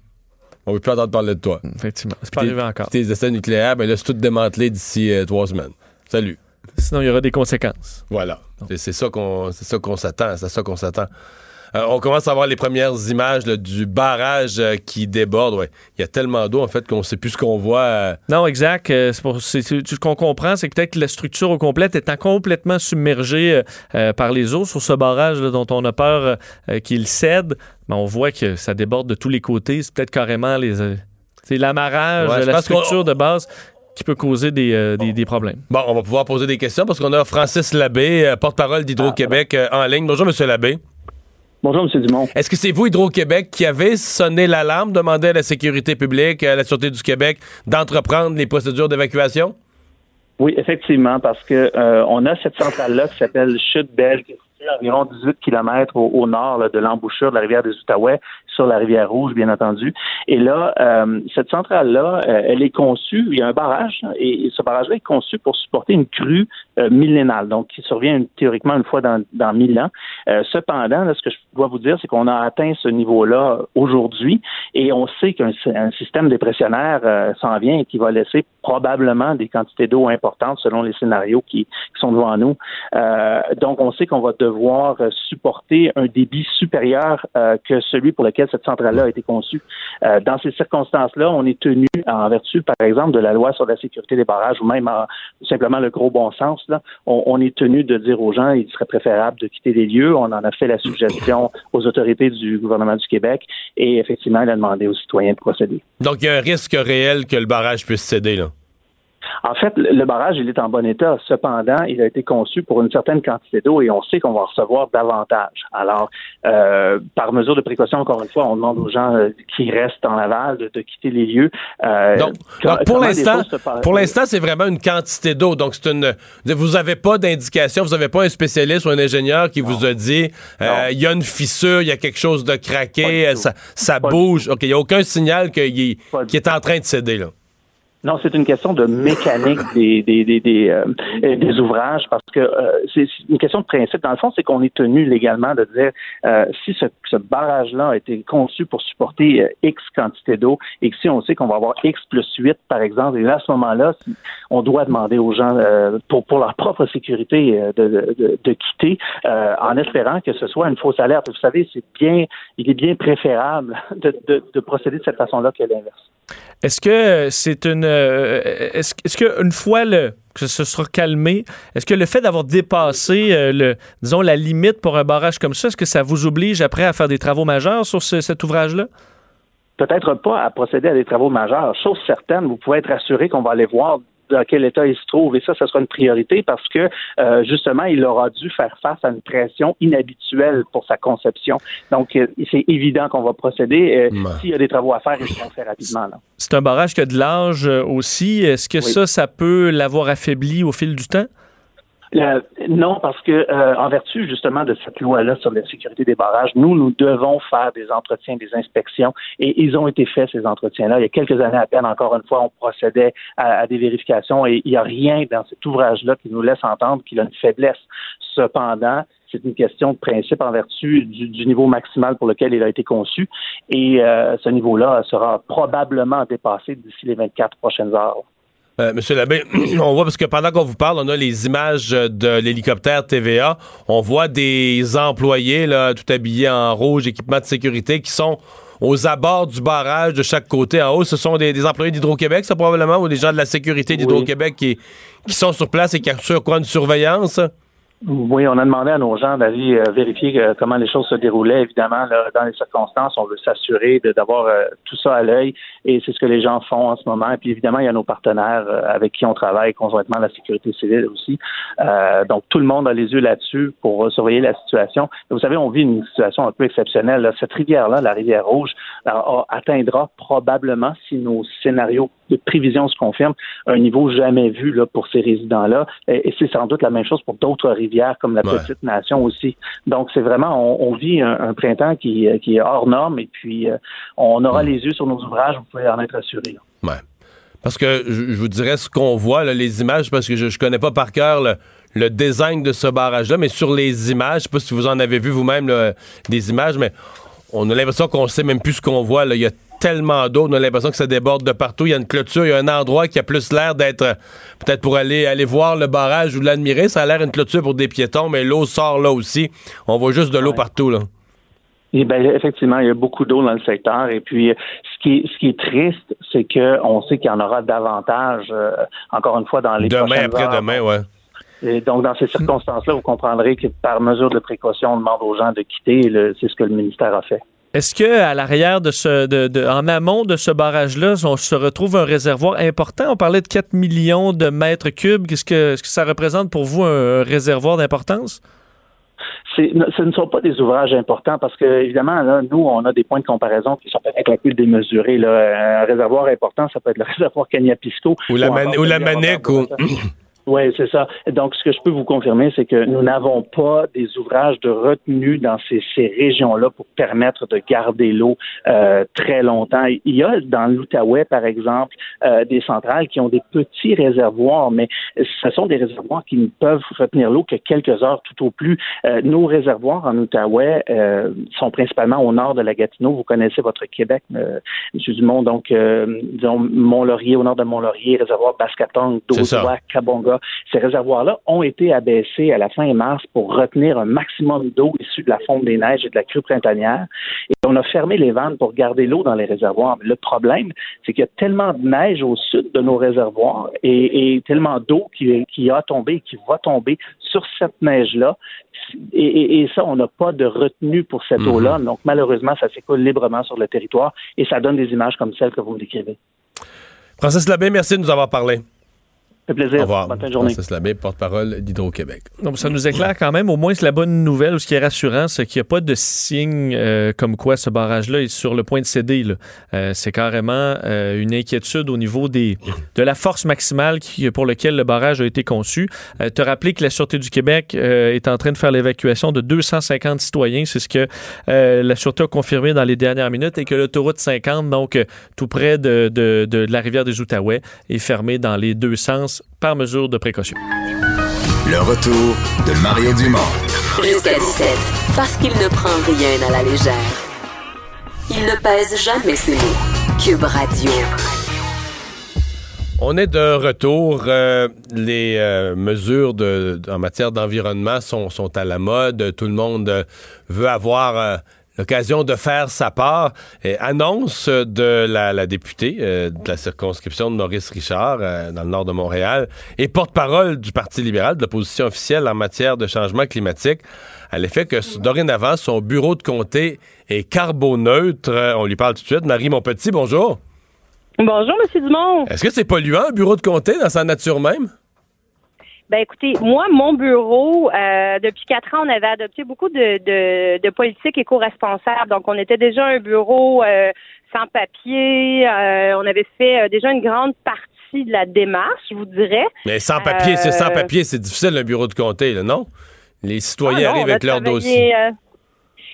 On veut plus entendre parler de toi. Effectivement. C'est pas arrivé encore. Tes essais nucléaires, ben là, c'est tout démantelé d'ici euh, trois semaines. Salut. Sinon, il y aura des conséquences. Voilà. C'est ça qu'on s'attend. C'est ça qu'on s'attend. Euh, on commence à voir les premières images du barrage euh, qui déborde. Il y a tellement d'eau, en fait, qu'on ne sait plus ce qu'on voit. Euh. Non, exact. ce qu'on comprend, c'est que peut-être que la structure au complet étant complètement submergée par les eaux sur ce barrage dont on a peur qu'il cède. Mais on voit que ça déborde de tous les côtés. C'est peut-être carrément les... C'est l'amarrage, la structure de base qui peut causer des, des, problèmes. Bon, on va pouvoir poser des questions parce qu'on a Francis Labbé, porte-parole d'Hydro-Québec, en ligne. Bonjour, Monsieur Labbé. Bonjour, M. Dumont. Est-ce que c'est vous, Hydro-Québec, qui avez sonné l'alarme, demandé à la sécurité publique, à la Sûreté du Québec, d'entreprendre les procédures d'évacuation? Oui, effectivement, parce que euh, on a cette centrale-là qui s'appelle Chute Belle, qui est environ 18 km au, nord de l'embouchure de la rivière des Outaouais, sur la rivière Rouge, bien entendu. Et là, euh, cette centrale-là, euh, elle est conçue, il y a un barrage, et, ce barrage-là est conçu pour supporter une crue euh, millénale, donc qui survient théoriquement une fois dans, dans 1000 ans. cependant, là, ce que je dois vous dire, c'est qu'on a atteint ce niveau-là aujourd'hui, et on sait qu'un système dépressionnaire s'en vient et qui va laisser probablement des quantités d'eau importantes selon les scénarios qui, qui sont devant nous. donc, on sait qu'on va devoir supporter un débit supérieur que celui pour lequel cette centrale-là a été conçue. Euh, dans ces circonstances-là, on est tenu, en vertu, par exemple, de la loi sur la sécurité des barrages ou même simplement le gros bon sens, là, on, est tenu de dire aux gens qu'il serait préférable de quitter les lieux. On en a fait la suggestion aux autorités du gouvernement du Québec et effectivement, il a demandé aux citoyens de procéder. Donc, il y a un risque réel que le barrage puisse céder, là? En fait, le barrage, il est en bon état. Cependant, il a été conçu pour une certaine quantité d'eau et on sait qu'on va recevoir davantage. Alors, euh, par mesure de précaution, encore une fois, on demande aux gens euh, qui restent en aval de, quitter les lieux. Euh, donc, pour l'instant, pour l'instant, c'est vraiment une quantité d'eau. Donc, c'est une. Vous n'avez pas d'indication, vous n'avez pas un spécialiste ou un ingénieur qui vous a dit il y a une fissure, il y a quelque chose de craqué, ça, ça bouge. Ok, il n'y a aucun signal qu'il est en train de céder là. Non, c'est une question de mécanique des des, des, des, euh, des ouvrages parce que euh, c'est une question de principe. Dans le fond, c'est qu'on est tenu légalement de dire euh, si ce, ce barrage-là a été conçu pour supporter X quantité d'eau et que si on sait qu'on va avoir X plus 8, par exemple, et là, à ce moment-là, on doit demander aux gens pour, pour leur propre sécurité de, de, de quitter en espérant que ce soit une fausse alerte. Vous savez, c'est bien, il est bien préférable <laughs> de, de, de procéder de cette façon-là que l'inverse. Est-ce que c'est une. Euh, est-ce, est qu'une fois le, que ce sera calmé, est-ce que le fait d'avoir dépassé, euh, le, disons, la limite pour un barrage comme ça, est-ce que ça vous oblige après à faire des travaux majeurs sur cet ouvrage-là? Peut-être pas à procéder à des travaux majeurs. Chose certaine, vous pouvez être assuré qu'on va aller voir dans quel état il se trouve. Et ça, ce sera une priorité parce que, euh, justement, il aura dû faire face à une pression inhabituelle pour sa conception. Donc, euh, c'est évident qu'on va procéder. Euh, s'il y a des travaux à faire, ils seront faits rapidement. C'est un barrage qui a de l'âge aussi. Est-ce que ça, ça peut l'avoir affaibli au fil du temps? Euh, non, parce que euh, en vertu justement de cette loi-là sur la sécurité des barrages, nous, nous devons faire des entretiens, des inspections, et ils ont été faits ces entretiens-là. Il y a quelques années à peine, encore une fois, on procédait à, des vérifications et il n'y a rien dans cet ouvrage-là qui nous laisse entendre qu'il a une faiblesse. Cependant, c'est une question de principe en vertu du, niveau maximal pour lequel il a été conçu, et euh, ce niveau-là sera probablement dépassé d'ici les 24 prochaines heures. Euh, Monsieur Labbé, <clears throat> on voit, parce que pendant qu'on vous parle, on a les images de l'hélicoptère TVA. On voit des employés, là, tout habillés en rouge, équipement de sécurité, qui sont aux abords du barrage de chaque côté en haut. Ce sont des, employés d'Hydro-Québec, ça, probablement, ou des gens de la sécurité d'Hydro-Québec qui, qui sont sur place et qui assurent quoi, une surveillance? Oui, on a demandé à nos gens d'aller euh, vérifier euh, comment les choses se déroulaient. Évidemment, dans les circonstances, on veut s'assurer d'avoir euh, tout ça à l'œil et c'est ce que les gens font en ce moment. Et puis évidemment, il y a nos partenaires avec qui on travaille conjointement, la sécurité civile aussi. donc tout le monde a les yeux là-dessus pour surveiller la situation. vous savez, on vit une situation un peu exceptionnelle. Cette rivière-là, la rivière Rouge, atteindra probablement, si nos scénarios de prévision se confirment, un niveau jamais vu là, pour ces résidents-là. Et, c'est sans doute la même chose pour d'autres rivières comme la Petite Nation aussi. Donc, c'est vraiment, on, vit un, printemps qui, qui, est hors norme et puis euh, on aura les yeux sur nos ouvrages, vous pouvez en être assuré. Ouais. Parce que je, vous dirais ce qu'on voit, les images, parce que je, ne connais pas par cœur le, design de ce barrage-là, mais sur les images, je sais pas si vous en avez vu vous-même des images, mais on a l'impression qu'on sait même plus ce qu'on voit. Là. Il y a tellement d'eau, on a l'impression que ça déborde de partout. Il y a une clôture, il y a un endroit qui a plus l'air d'être euh, peut-être pour aller aller voir le barrage ou l'admirer. Ça a l'air une clôture pour des piétons, mais l'eau sort là aussi. On voit juste de l'eau partout là. Et ben, effectivement, il y a beaucoup d'eau dans le secteur. Et puis, ce qui est, ce qui est triste, c'est qu'on sait qu'il y en aura davantage, euh, encore une fois, dans les Demain, après-demain, ouais. Et donc, dans ces circonstances-là, vous comprendrez que par mesure de précaution, on demande aux gens de quitter. C'est ce que le ministère a fait. Est-ce que à l'arrière de ce, de, en amont de ce barrage-là, on se retrouve un réservoir important? On parlait de 4 millions de mètres cubes. Qu'est-ce que, ce que ça représente pour vous un, réservoir d'importance? ce ne sont pas des ouvrages importants parce que, évidemment, nous, on a des points de comparaison qui sont peut-être un peu démesurés. Là. Un réservoir important, ça peut être le <laughs> réservoir Cagnapisco. Ou la, ou, ou la Manique. Ou... Oui, c'est ça. Donc, ce que je peux vous confirmer, c'est que nous n'avons pas des ouvrages de retenue dans ces, ces régions-là pour permettre de garder l'eau euh, très longtemps. Il y a dans l'Outaouais, par exemple, euh, des centrales qui ont des petits réservoirs, mais ce sont des réservoirs qui ne peuvent retenir l'eau que quelques heures tout au plus. Euh, nos réservoirs en Outaouais sont principalement au nord de la Gatineau. Vous connaissez votre Québec, M. Dumont, donc disons Mont-Laurier, au nord de Mont-Laurier, réservoir Bascatong, Dozois, Cabonga. Ces réservoirs-là ont été abaissés à la fin mars pour retenir un maximum d'eau issue de la fonte des neiges et de la crue printanière. Et on a fermé les vannes pour garder l'eau dans les réservoirs. Mais le problème, c'est qu'il y a tellement de neige au sud de nos réservoirs et, tellement d'eau qui, a tombé et qui va tomber sur cette neige-là. Et, ça, on n'a pas de retenue pour cette mhm. eau-là. Donc, malheureusement, ça s'écoule librement sur le territoire et ça donne des images comme celles que vous décrivez. Francis Labbé, merci de nous avoir parlé. Fait plaisir. Au revoir. Bonne journée. Francis Labbé, porte-parole d'Hydro-Québec. Donc, ça nous éclaire quand même. Au moins, c'est la bonne nouvelle ou ce qui est rassurant, c'est qu'il n'y a pas de signe euh, comme quoi ce barrage-là est sur le point de céder. là. Euh, c'est carrément euh, une inquiétude au niveau des, de la force maximale qui, pour laquelle le barrage a été conçu. Euh, te rappeler que la Sûreté du Québec euh, est en train de faire l'évacuation de 250 citoyens. C'est ce que euh, la Sûreté a confirmé dans les dernières minutes et que l'autoroute 50, donc tout près de, de- de la rivière des Outaouais, est fermée dans les deux sens par mesure de précaution. Le retour de Mario Dumont. Jusqu'à 17. Parce qu'il ne prend rien à la légère. Il ne pèse jamais ses mots. Cube Radio. On est de retour. Euh, les euh, mesures de, en matière d'environnement sont, sont à la mode. Tout le monde veut avoir euh, l'occasion de faire sa part. Et annonce de la, la députée euh, de la circonscription de Maurice Richard euh, dans le nord de Montréal et porte-parole du Parti libéral, de l'opposition officielle en matière de changement climatique, à l'effet que dorénavant, son bureau de comté est carboneutre. Euh, On lui parle tout de suite. Marie Monpetit, bonjour. Bonjour, M. Dumont. Est-ce que c'est polluant, un bureau de comté, dans sa nature même? Ben écoutez, moi, mon bureau, euh, depuis quatre ans, on avait adopté beaucoup de, de, de politiques éco-responsables. Donc, on était déjà un bureau euh, sans papier. euh, on avait fait euh, déjà une grande partie de la démarche, je vous dirais. Mais sans papier, c'est sans Euh, papier, c'est difficile un bureau de comté, là, non? Les citoyens Ah non, arrivent avec leur dossier.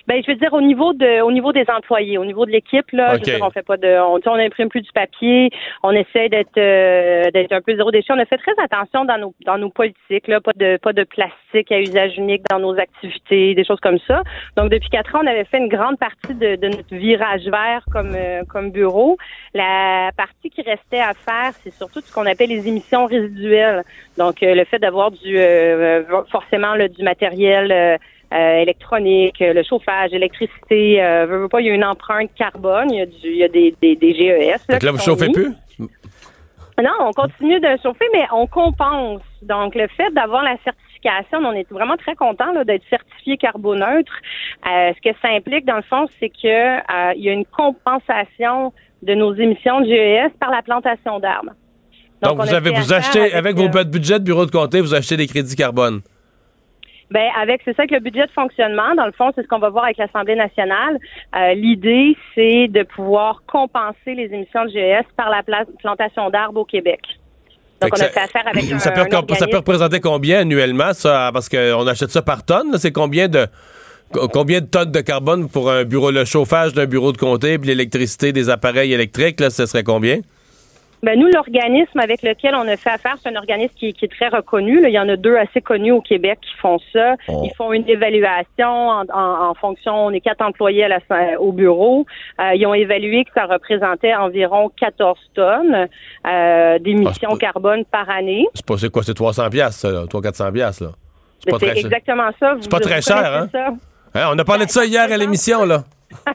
Euh, ben, je veux dire, au niveau de, au niveau des employés, au niveau de l'équipe, là, je veux dire, on fait pas de, on, on imprime plus du papier, on essaie d'être, euh, d'être un peu zéro déchet. On a fait très attention dans nos, dans nos politiques, là, pas de, pas de plastique à usage unique dans nos activités, des choses comme ça. Donc, depuis quatre ans, on avait fait une grande partie de, de notre virage vert comme, euh, comme bureau. La partie qui restait à faire, c'est surtout ce qu'on appelle les émissions résiduelles. Donc, euh, le fait d'avoir du, euh, euh, forcément, là, du matériel, euh, euh, électronique, euh, le chauffage, l'électricité, euh, pas, il y a une empreinte carbone, il y a, du, il y a des, des, des GES. Fait que là, vous chauffez mis. plus? Non, on continue de chauffer, mais on compense. Donc, le fait d'avoir la certification, on est vraiment très content d'être certifié carboneutre. Euh, ce que ça implique, dans le fond, c'est que euh, il y a une compensation de nos émissions de GES par la plantation d'arbres. Donc, on vous avez vous achetez, avec, euh, vos budgets de bureau de comté, vous achetez des crédits carbone. Ben avec c'est ça que le budget de fonctionnement, dans le fond, c'est ce qu'on va voir avec l'Assemblée nationale. Euh, L'idée, c'est de pouvoir compenser les émissions de GES par la pla- plantation d'arbres au Québec. Donc, on a fait affaire avec un, ça, peut, un ça peut représenter combien annuellement, ça? Parce qu'on achète ça par tonne, c'est combien de co- combien de tonnes de carbone pour un bureau, le chauffage d'un bureau de comté, puis l'électricité des appareils électriques, là, ce serait combien? Ben, nous, l'organisme avec lequel on a fait affaire, c'est un organisme qui, qui est très reconnu. là. Il y en a deux assez connus au Québec qui font ça. Oh. Ils font une évaluation en, en- en fonction, on est quatre employés à la- au bureau. Euh, ils ont évalué que ça représentait environ 14 tonnes euh, d'émissions Ah, carbone par année. C'est pas c'est quoi, c'est 300 piastres, ça, là, 300-400 piastres, là? C'est pas Ben, C'est très cher. exactement ça. C'est pas très cher, hein? Hein, on a parlé de ça hier à l'émission, là. <laughs>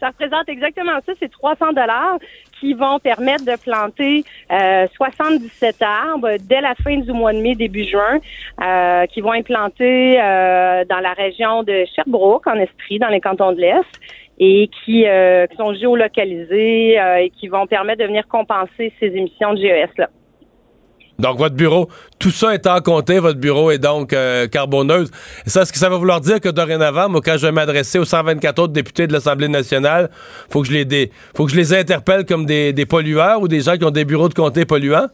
ça représente exactement ça. C'est 300 dollars qui vont permettre de planter euh, 77 arbres dès la fin du mois de mai, début juin, euh, qui vont être plantés euh, dans la région de Sherbrooke, en Estrie, dans les cantons de l'Est et qui, euh, qui sont géolocalisés euh, et qui vont permettre de venir compenser ces émissions de GES-là. Donc, votre bureau, tout ça étant compté, votre bureau est donc euh, carboneuse. Ça, est-ce que ça va vouloir dire que dorénavant, moi, quand je vais m'adresser aux 124 autres députés de l'Assemblée nationale, faut que je les dé- faut que je les interpelle comme des, des pollueurs ou des gens qui ont des bureaux de comté polluants?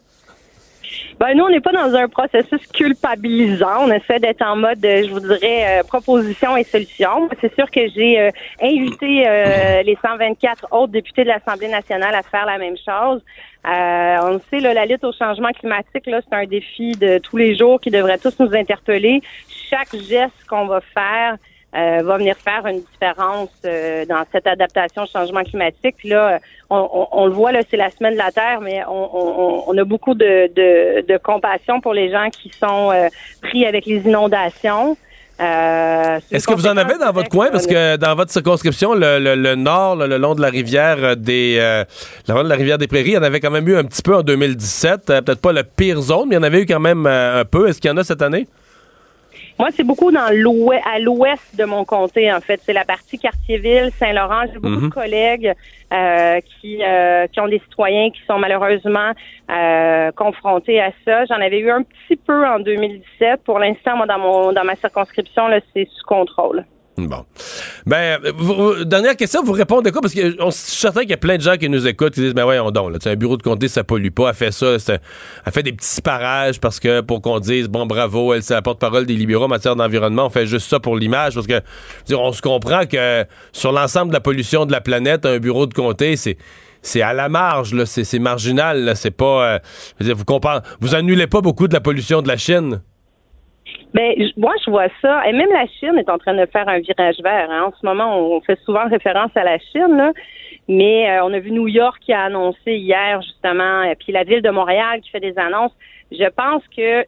Ben, nous, on n'est pas dans un processus culpabilisant. On essaie d'être en mode, euh, je vous dirais, euh, proposition et solution. C'est sûr que j'ai euh, invité euh, les 124 autres députés de l'Assemblée nationale à faire la même chose. Euh, on le sait, là, la lutte au changement climatique, là, c'est un défi de tous les jours qui devrait tous nous interpeller. Chaque geste qu'on va faire euh, va venir faire une différence euh, dans cette adaptation au changement climatique. Puis là, on, on- on le voit, là, c'est la semaine de la Terre, mais on, on- on a beaucoup de, de, de compassion pour les gens qui sont euh, pris avec les inondations. Euh, Est-ce que vous en avez dans votre coin? Parce que dans votre circonscription, le, le- le nord, là, le long de la rivière euh, des euh, le long de la rivière des Prairies, il y en avait quand même eu un petit peu en 2017. Euh, Peut-être pas la pire zone, mais il y en avait eu quand même un peu. Est-ce qu'il y en a cette année? Moi, c'est beaucoup dans l'ouest, à l'ouest de mon comté, en fait. C'est la partie quartier-ville, Saint-Laurent. J'ai beaucoup Mhm. de collègues euh, qui, euh, qui ont des citoyens qui sont malheureusement euh, confrontés à ça. J'en avais eu un petit peu en 2017. Pour l'instant, moi, dans mon dans ma circonscription, là, c'est sous contrôle. Bon. Ben, dernière question, vous répondez quoi? Parce que on, je suis certain qu'il y a plein de gens qui nous écoutent qui disent, ben là, tu sais, un bureau de comté, ça pollue pas, elle fait ça, c'est- elle fait des petits parages parce que, pour qu'on dise, bon, bravo, elle, c'est la porte-parole des libéraux en matière d'environnement, on fait juste ça pour l'image, parce que, on se comprend que sur l'ensemble de la pollution de la planète, un bureau de comté, c'est à la marge, c'est marginal, c'est pas, euh, vous vous annulez pas beaucoup de la pollution de la Chine. Ben, moi, je vois ça. Et même la Chine est en train de faire un virage vert. hein. En ce moment, on fait souvent référence à la Chine, là. mais euh, on a vu New York qui a annoncé hier, justement, et puis la ville de Montréal qui fait des annonces. Je pense que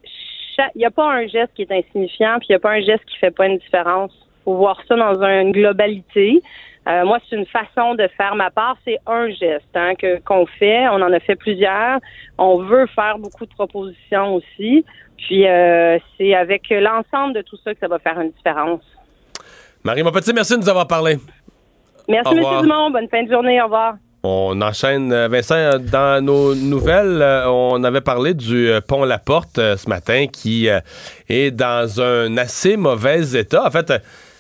il n'y a pas un geste qui est insignifiant, puis il n'y a pas un geste qui fait pas une différence. faut voir ça dans une globalité. Euh, moi, c'est une façon de faire ma part. C'est un geste hein, que qu'on fait. On en a fait plusieurs. On veut faire beaucoup de propositions aussi. Puis euh, c'est avec l'ensemble de tout ça que ça va faire une différence. Marie, mon petit, merci de nous avoir parlé. Merci, M. Dumont. Bonne fin de journée. Au revoir. On enchaîne, euh, Vincent, euh, dans nos nouvelles, on avait parlé du pont La Porte ce matin qui est dans un assez mauvais état. En fait,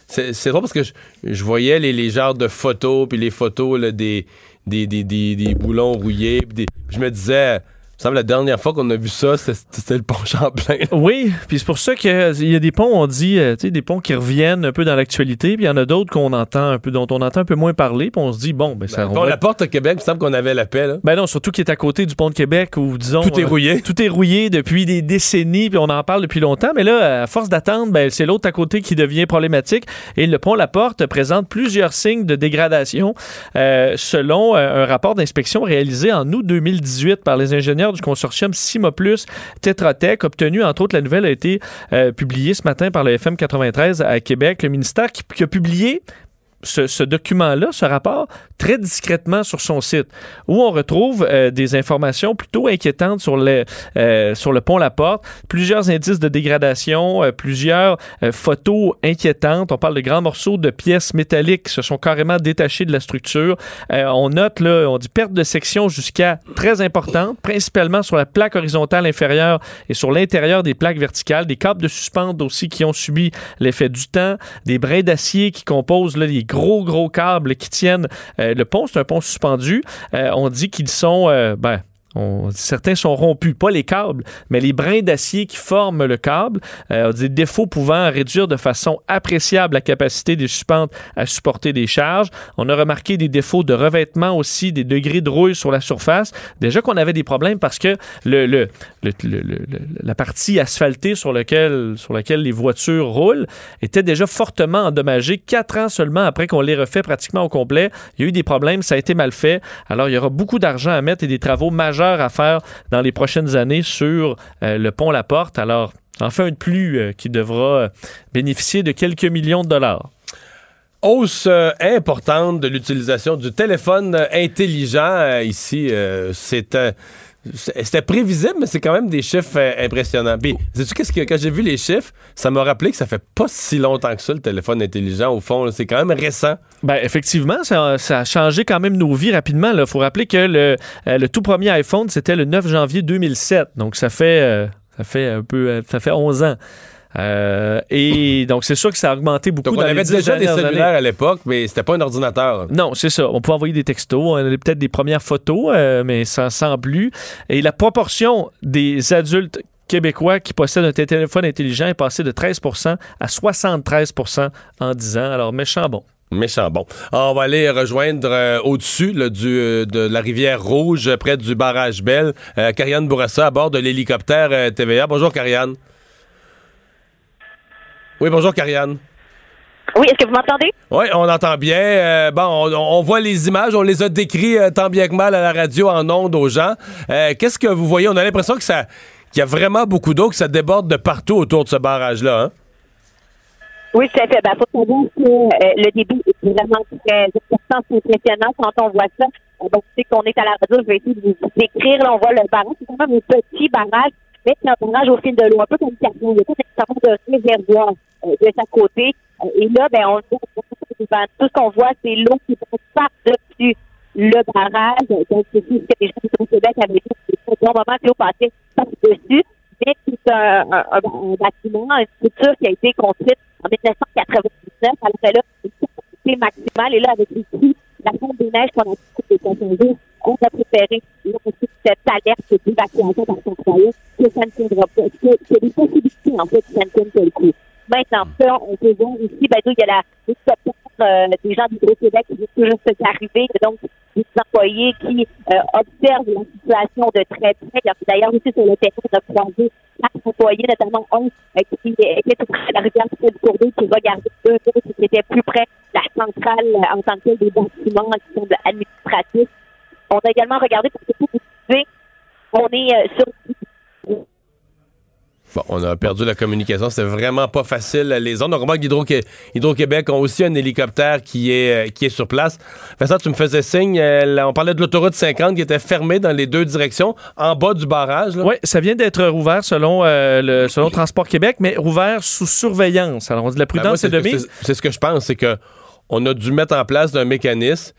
c'est drôle parce que je, je voyais les, les genres de photos, puis les photos là, des, des, des, des, boulons rouillés. puis je me disais, semble la dernière fois qu'on a vu ça, c'était le pont Champlain. Oui, puis c'est pour ça qu'il y a des ponts, on dit, euh, tu sais, des ponts qui reviennent un peu dans l'actualité, puis il y en a d'autres qu'on entend un peu, dont on entend un peu moins parler, puis on se dit, bon, ben ça Le on pont va- La Porte au Québec, il me semble qu'on avait la paix. Là. Ben non, surtout qui est à côté du pont de Québec où, disons. Tout est euh, rouillé. tout est rouillé depuis des décennies, puis on en parle depuis longtemps. Mais là, à force d'attendre, ben, c'est l'autre à côté qui devient problématique. Et le pont La Porte présente plusieurs signes de dégradation, euh, selon un rapport d'inspection réalisé en août 2018 par les ingénieurs du consortium Simoplus Tetra Tech, obtenu, entre autres, la nouvelle a été euh, publiée ce matin par le FM 93 à Québec. Le ministère qui a publié ce, document-là, ce rapport, très discrètement sur son site, où on retrouve euh, des informations plutôt inquiétantes sur, le euh, sur le pont La Porte, plusieurs indices de dégradation, euh, plusieurs photos inquiétantes. On parle de grands morceaux de pièces métalliques qui se sont carrément détachés de la structure. On note, là, on dit perte de section jusqu'à très importante, principalement sur la plaque horizontale inférieure et sur l'intérieur des plaques verticales, des câbles de suspente aussi qui ont subi l'effet du temps, des brins d'acier qui composent là, les gros, gros câbles qui tiennent euh, le pont. C'est un pont suspendu. Euh, on dit qu'ils sont, euh, ben, certains sont rompus, pas les câbles, mais les brins d'acier qui forment le câble. Euh, des défauts pouvant réduire de façon appréciable la capacité des suspentes à supporter des charges. On a remarqué des défauts de revêtement aussi, des degrés de rouille sur la surface. Déjà qu'on avait des problèmes parce que la partie asphaltée sur, lequel, sur laquelle les voitures roulent était déjà fortement endommagée. Quatre ans seulement après qu'on l'ait refait pratiquement au complet, il y a eu des problèmes, ça a été mal fait. Alors, il y aura beaucoup d'argent à mettre et des travaux majeurs à faire dans les prochaines années sur euh, le pont La Porte. Alors, enfin un de plus euh, qui devra euh, bénéficier de quelques millions de dollars. Hausse importante de l'utilisation du téléphone intelligent ici. c'est- c'était prévisible, mais c'est quand même des chiffres euh, impressionnants. Puis, sais-tu qu'est-ce que quand j'ai vu les chiffres, ça m'a rappelé que ça fait pas si longtemps que ça le téléphone intelligent. Au fond, c'est quand même récent. Ben, effectivement, ça, a changé quand même nos vies rapidement. Il faut rappeler que le, euh, le tout premier iPhone, c'était le 9 janvier 2007. Donc, ça fait, euh, ça fait un peu, ça fait 11 ans. Euh, et donc, c'est sûr que ça a augmenté beaucoup Donc, on dans avait déjà des cellulaires années. à l'époque, mais c'était pas un ordinateur. Non, c'est ça. On pouvait envoyer des textos. On avait peut-être des premières photos, euh, mais sans, sans plus. Et la proportion des adultes québécois qui possèdent un téléphone intelligent est passée de 13% à 73% en 10 ans. Alors, méchant bon. Méchant bon. On va aller rejoindre euh, au-dessus euh, de la rivière Rouge, près du barrage Belle, euh, Karianne Bourassa à bord de l'hélicoptère TVA. Bonjour, Karianne. Oui, bonjour, Karianne. Oui, est-ce que vous m'entendez? Oui, on entend bien. Euh, bon, on, on voit les images, on les a décrits euh, tant bien que mal à la radio en ondes aux gens. Euh, Qu'est-ce que vous voyez? On a l'impression que ça qu'il y a vraiment beaucoup d'eau, que ça déborde de partout autour de ce barrage-là. Hein? Oui, tout à fait. Ben, faut savoir que le débit est vraiment très important, c'est impressionnant quand on voit ça. Donc, tu sais qu'on est à la radio, je vais essayer de vous décrire. Là, on voit le barrage, c'est même un petit barrage. Mais un barrage au fil de l'eau, un peu comme Carrefour. Il y a tout un certain nombre de réservoirs euh, de chaque côté. Euh, et là, ben, on tout ce qu'on voit, c'est l'eau qui passe par-dessus le barrage. Donc, c'est ce que les gens du Québec avaient dit. C'est bon moment que l'eau passait par-dessus. Mais c'est un, un, bâtiment, une structure qui a été construite en 1999. Alors là, une capacité maximale. Et là, avec les prix, la fonte des neiges qu'on a des on a préféré lancer cette alerte d'évacuation par son foyer que ça ne tiendra pas. Que des possibilités, en fait, que ça ne tienne pas le coup. Maintenant, ça, on peut voir ici, ben, il y a la, euh, des gens d'Hydro-Québec qui viennent toujours se arriver, donc des employés qui euh, observent la situation de très près. A d'ailleurs aussi sur le terrain de croiser quatre employés, notamment un euh, qui était tout près de la rivière du cours qui garder deux autres qui étaient plus près de la centrale euh, en tant que des bâtiments qui sont administratifs. On a également regardé pour que vous on est euh, sur Bon, on a perdu la communication. C'était vraiment pas facile. Les zones, normalement, Hydro-Québec ont aussi un hélicoptère qui est, euh, qui est sur place. Vincent, tu me faisais signe. Euh, on parlait de l'autoroute 50 qui était fermée dans les deux directions, en bas du barrage. Oui, ça vient d'être rouvert selon, euh, le, selon Transport Québec, mais rouvert sous surveillance. Alors, on dit de la ben, prudence et de mise. C'est ce que je pense, c'est que on a dû mettre en place un mécanisme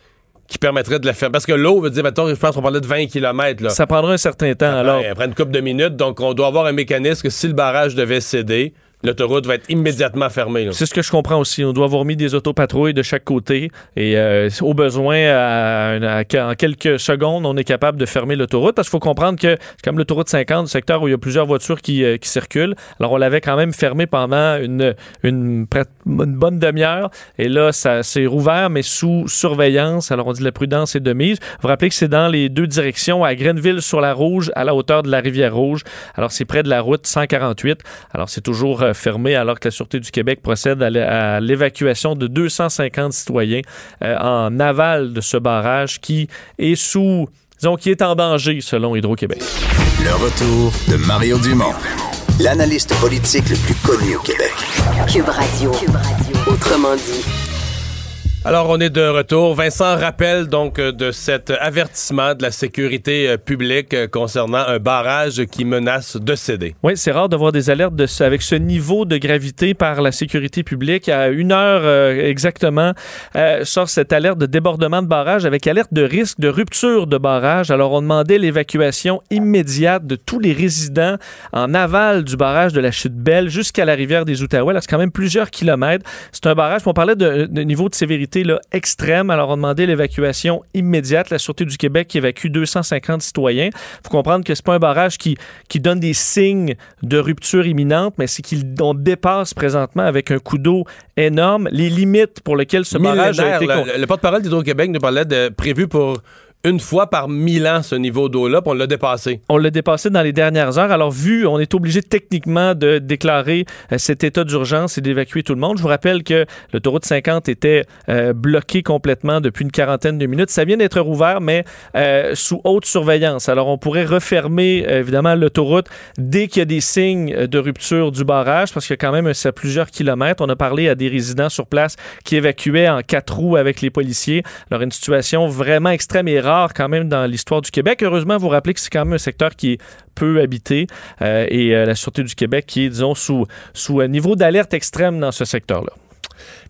qui permettrait de la faire. Parce que l'eau veut dire, mettons, je pense qu'on parlait de 20 km. Là. Ça prendra un certain temps, alors. Après une couple de minutes, donc on doit avoir un mécanisme que si le barrage devait céder, l'autoroute va être immédiatement fermée. C'est ce que je comprends aussi. On doit avoir mis des autopatrouilles de chaque côté et euh, au besoin, en quelques secondes, on est capable de fermer l'autoroute parce qu'il faut comprendre que c'est comme l'autoroute 50, le secteur où il y a plusieurs voitures qui, euh, circulent. Alors on l'avait quand même fermé pendant une, une, bonne demi-heure et là, ça s'est rouvert mais sous surveillance. Alors on dit la prudence est de mise. Vous vous rappelez que c'est dans les deux directions, à Grenville sur la Rouge, à la hauteur de la rivière Rouge. Alors c'est près de la route 148. Alors c'est toujours euh, fermé alors que la Sûreté du Québec procède à l'évacuation de 250 citoyens euh, en aval de ce barrage qui est sous, disons, qui est en danger selon Hydro-Québec. Le retour de Mario Dumont, l'analyste politique le plus connu au Québec. Cube Radio. Cube Radio. Autrement dit. Alors, on est de retour. Vincent rappelle donc euh, de cet avertissement de la sécurité euh, publique euh, concernant un barrage qui menace de céder. Oui, c'est rare de voir des alertes de avec ce niveau de gravité par la sécurité publique. À une heure exactement, sort cette alerte de débordement de barrage avec alerte de risque de rupture de barrage. Alors, on demandait l'évacuation immédiate de tous les résidents en aval du barrage de la Chute Belle jusqu'à la rivière des Outaouais. C'est quand même plusieurs kilomètres. C'est un barrage, on parlait de niveau de sévérité extrême. Alors, on demandé l'évacuation immédiate. La Sûreté du Québec qui évacue 250 citoyens. Il faut comprendre que c'est pas un barrage qui, qui donne des signes de rupture imminente, mais c'est qu'on dépasse présentement avec un coup d'eau énorme les limites pour lesquelles ce barrage a été... Le, le porte-parole d'Hydro-Québec nous parlait de prévu pour une fois par mille ans ce niveau d'eau-là, puis on l'a dépassé. On l'a dépassé dans les dernières heures. Alors, vu, on est obligé techniquement de déclarer euh, cet état d'urgence et d'évacuer tout le monde. Je vous rappelle que l'autoroute 50 était euh, bloquée complètement depuis une quarantaine de minutes. Ça vient d'être rouvert, mais euh, sous haute surveillance. Alors, on pourrait refermer, évidemment, l'autoroute dès qu'il y a des signes de rupture du barrage, parce qu'il y a quand même c'est plusieurs kilomètres. On a parlé à des résidents sur place qui évacuaient en quatre roues avec les policiers. Alors, une situation vraiment extrême et rare quand même dans l'histoire du Québec. Heureusement, vous rappelez que c'est quand même un secteur qui est peu habité euh, et euh, la Sûreté du Québec qui est, disons, sous, sous un niveau d'alerte extrême dans ce secteur-là.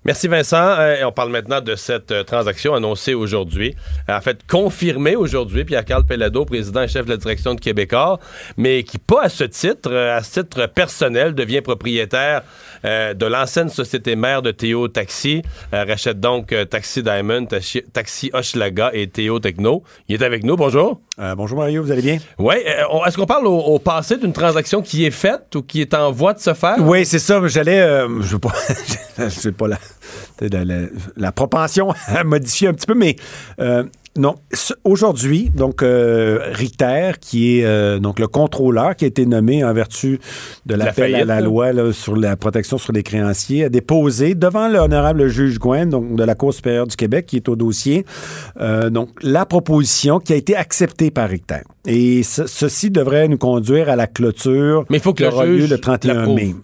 Merci Vincent. Euh, on parle maintenant de cette euh, transaction annoncée aujourd'hui. En fait, confirmée aujourd'hui, Pierre-Carl Pellado, président et chef de la direction de Québécois, mais qui, pas à ce titre, euh, à ce titre personnel, devient propriétaire de l'ancienne société mère de Théo Taxi. rachète donc Taxi Diamond, Taxi Hochelaga et Théo Techno. Il est avec nous. Bonjour. bonjour Mario, vous allez bien? Oui. Est-ce qu'on parle au, passé d'une transaction qui est faite ou qui est en voie de se faire? Oui, c'est ça. J'allais... je ne pas... <laughs> pas la, la, propension <laughs> à modifier un petit peu, mais euh, non. Aujourd'hui, donc euh, Richter, qui est euh, donc le contrôleur qui a été nommé en vertu de l'appel à la loi sur la protection sur les créanciers, a déposé devant l'honorable juge Gwen, donc de la Cour supérieure du Québec, qui est au dossier, donc la proposition qui a été acceptée par Richter. Et ceci devrait nous conduire à la clôture Mais il faut que le juge le 31 mai.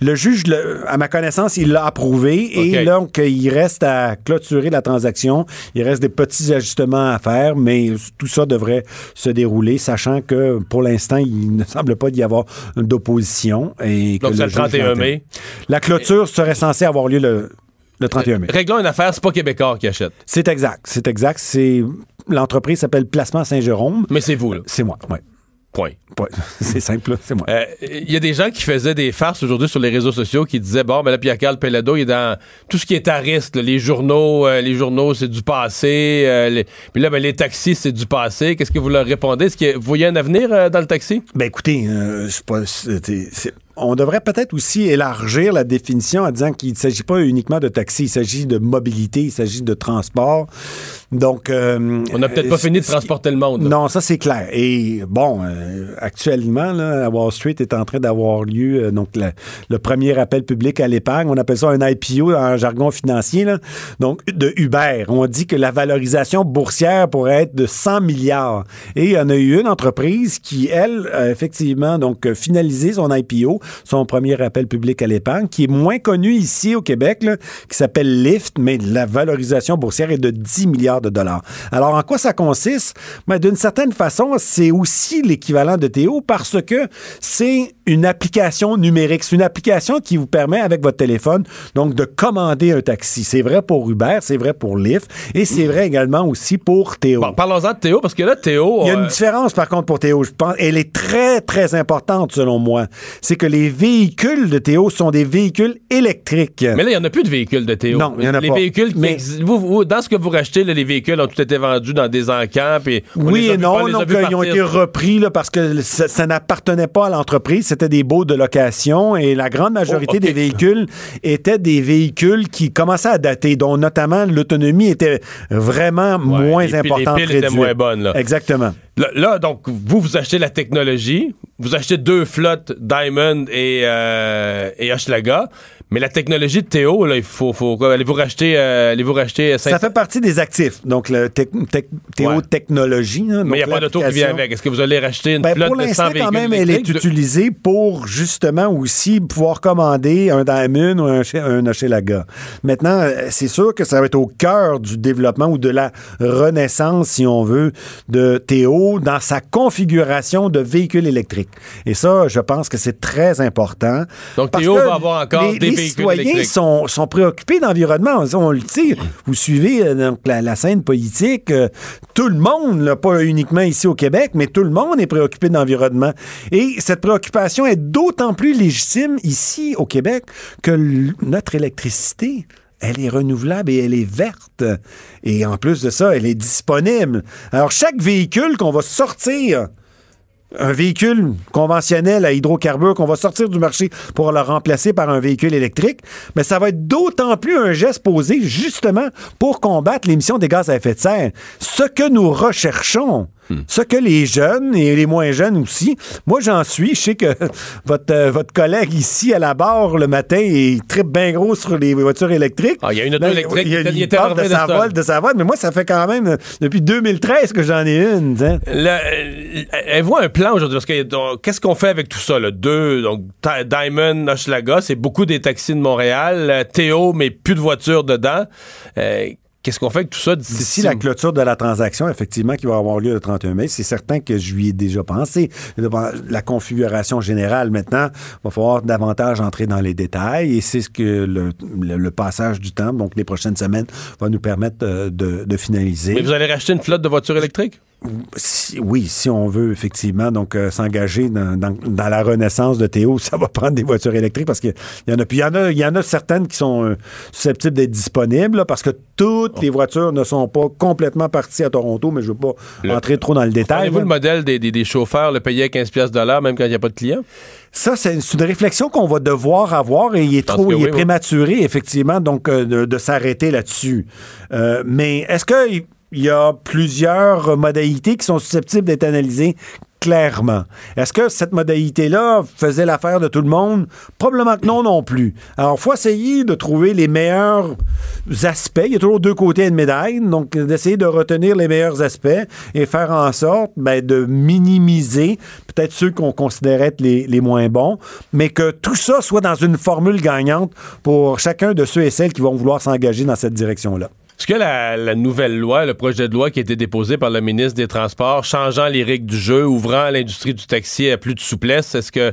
Le juge, le- à ma connaissance, il l'a approuvé et donc il reste à clôturer la transaction. Il reste des petits ajustements à faire, mais tout ça devrait se dérouler, sachant que pour l'instant, il ne semble pas y avoir d'opposition. et Donc, c'est le juge 31 l'entend. mai. La clôture serait censée avoir lieu le, le 31 mai. Réglons une affaire, c'est pas Québécois qui achète. C'est exact, c'est exact. C'est l'entreprise s'appelle Placement Saint-Jérôme. Mais c'est vous, là. C'est moi, oui. Point. <laughs> C'est simple, là, c'est moi. Euh, Il y a des gens qui faisaient des farces aujourd'hui sur les réseaux sociaux qui disaient bon, ben là, Pierre-Carl Pelado, il est dans tout ce qui est à risque. là. les journaux, euh, les journaux, c'est du passé. euh, les- Puis là, ben, les taxis, c'est du passé. Qu'est-ce que vous leur répondez? Est-ce que vous voyez un avenir euh, dans le taxi? Ben écoutez, euh, c'est pas- on devrait peut-être aussi élargir la définition en disant qu'il ne s'agit pas uniquement de taxi, il s'agit de mobilité, il s'agit de transport. Donc, euh, On n'a peut-être pas euh, fini de transporter le monde. là. Non, ça c'est clair. Et bon, euh, actuellement, là, à Wall Street est en train d'avoir lieu euh, donc la- le premier appel public à l'épargne. On appelle ça un IPO en jargon financier. Là. Donc de Uber. On dit que la valorisation boursière pourrait être de 100 milliards. Et il y en a eu une entreprise qui, elle, a effectivement donc finalisé son IPO, son premier appel public à l'épargne, qui est moins connu ici au Québec, là, qui s'appelle Lyft, mais la valorisation boursière est de 10 milliards de dollars. Alors, en quoi ça consiste? Ben, D'une certaine façon, c'est aussi l'équivalent de Théo parce que c'est une application numérique. C'est une application qui vous permet, avec votre téléphone, donc de commander un taxi. C'est vrai pour Uber, c'est vrai pour Lyft et c'est vrai également aussi pour Théo. Bon, parlons-en de Théo, parce que là, Théo. Il y a euh, une différence, par contre, pour Théo. Je pense, elle est très, très importante, selon moi. C'est que les véhicules de Théo sont des véhicules électriques. Mais là, il n'y en a plus de véhicules de Théo. Non, il y en a les pas. véhicules qui Mais- vous, vous- dans ce que vous rachetez, là, les véhicules ont tout été vendus dans des puis on Oui les et non, les donc ils ont été repris là, parce que ça, ça n'appartenait pas à l'entreprise, c'était des baux de location et la grande majorité Oh, des véhicules étaient des véhicules qui commençaient à dater, dont notamment l'autonomie était vraiment moins les piles- les importante. piles étaient moins bonnes, là. Exactement. Là, là, donc, vous, vous achetez la technologie, vous achetez deux flottes Diamond et, euh, et mais la technologie de Théo, là, il faut, faut allez-vous racheter, euh, allez-vous racheter Ça 500 fait partie des actifs, donc le tec- tec- Théo Ouais. Technologie. hein, mais il n'y a pas d'auto qui vient avec. Est-ce que vous allez racheter une Ben, flotte pour de 100 l'instant, véhicules quand même, elle est utilisée pour justement aussi pouvoir commander un Diamond ou un, un Hochelaga. Maintenant, euh, c'est sûr que ça va être au cœur du développement ou de la renaissance, si on veut, de Théo dans sa configuration de véhicules électriques. Et ça, je pense que c'est très important. Donc, Théo va avoir encore les, des citoyens sont, sont préoccupés d'environnement. On, on le sait. Vous suivez euh, donc, la, la scène politique. euh, tout le monde, là, pas uniquement ici au Québec, mais tout le monde est préoccupé d'environnement. Et cette préoccupation est d'autant plus légitime ici au Québec que notre électricité elle est renouvelable et elle est verte. Et en plus de ça, elle est disponible. Alors, chaque véhicule qu'on va sortir un véhicule conventionnel à hydrocarbures qu'on va sortir du marché pour le remplacer par un véhicule électrique, mais ça va être d'autant plus un geste posé justement pour combattre l'émission des gaz à effet de serre. Ce que nous recherchons, ce que les jeunes et les moins jeunes aussi, moi j'en suis, je sais que <laughs> votre, euh, votre collègue ici à la barre le matin, il tripe bien gros sur les voitures électriques. Ah, il y a une auto électrique, il, il il parle de sa de ça. vol, de sa vol, mais moi ça fait quand même euh, depuis 2013 que j'en ai une. Le- euh, Avez-vous un plan aujourd'hui? Parce que qu'est-ce qu'on fait avec tout ça? Là? Deux, donc Diamond, Hochelaga, c'est beaucoup des taxis de Montréal. Théo, mais plus de voitures dedans. Euh, qu'est-ce qu'on fait avec tout ça d'ici? La clôture de la transaction, effectivement, qui va avoir lieu le 31 mai, c'est certain que je lui ai déjà pensé. La configuration générale, maintenant, va falloir davantage entrer dans les détails et c'est ce que le, le- le passage du temps, donc les prochaines semaines, va nous permettre euh, de, de finaliser. Mais vous allez racheter une flotte de voitures électriques? Si- oui, si on veut effectivement donc euh, s'engager dans, dans- dans la renaissance de Théo, <laughs> ça va prendre des voitures électriques parce qu'il y en a. Puis il y en a, il y en a certaines qui sont euh, susceptibles d'être disponibles là, parce que toutes les voitures ne sont pas complètement parties à Toronto, mais je ne veux pas Le- entrer trop dans le détail. Avez-vous le modèle des, des- des chauffeurs, le payer 15 pièces de l'heure, même quand il n'y a pas de clients? Ça, c'est une réflexion qu'on va devoir avoir et il est trop, il oui, est oui. prématuré, effectivement, donc euh, de, de s'arrêter là-dessus. Mais est-ce que il- y a plusieurs modalités qui sont susceptibles d'être analysées clairement. Est-ce que cette modalité-là faisait l'affaire de tout le monde? Probablement que non non plus. Alors, il faut essayer de trouver les meilleurs aspects. Il y a toujours deux côtés de médaille, donc d'essayer de retenir les meilleurs aspects et faire en sorte ben, de minimiser peut-être ceux qu'on considérait être les, les moins bons, mais que tout ça soit dans une formule gagnante pour chacun de ceux et celles qui vont vouloir s'engager dans cette direction-là. Est-ce que la, la nouvelle loi, le projet de loi qui a été déposé par le ministre des Transports, changeant les règles du jeu, ouvrant l'industrie du taxi à plus de souplesse, est-ce que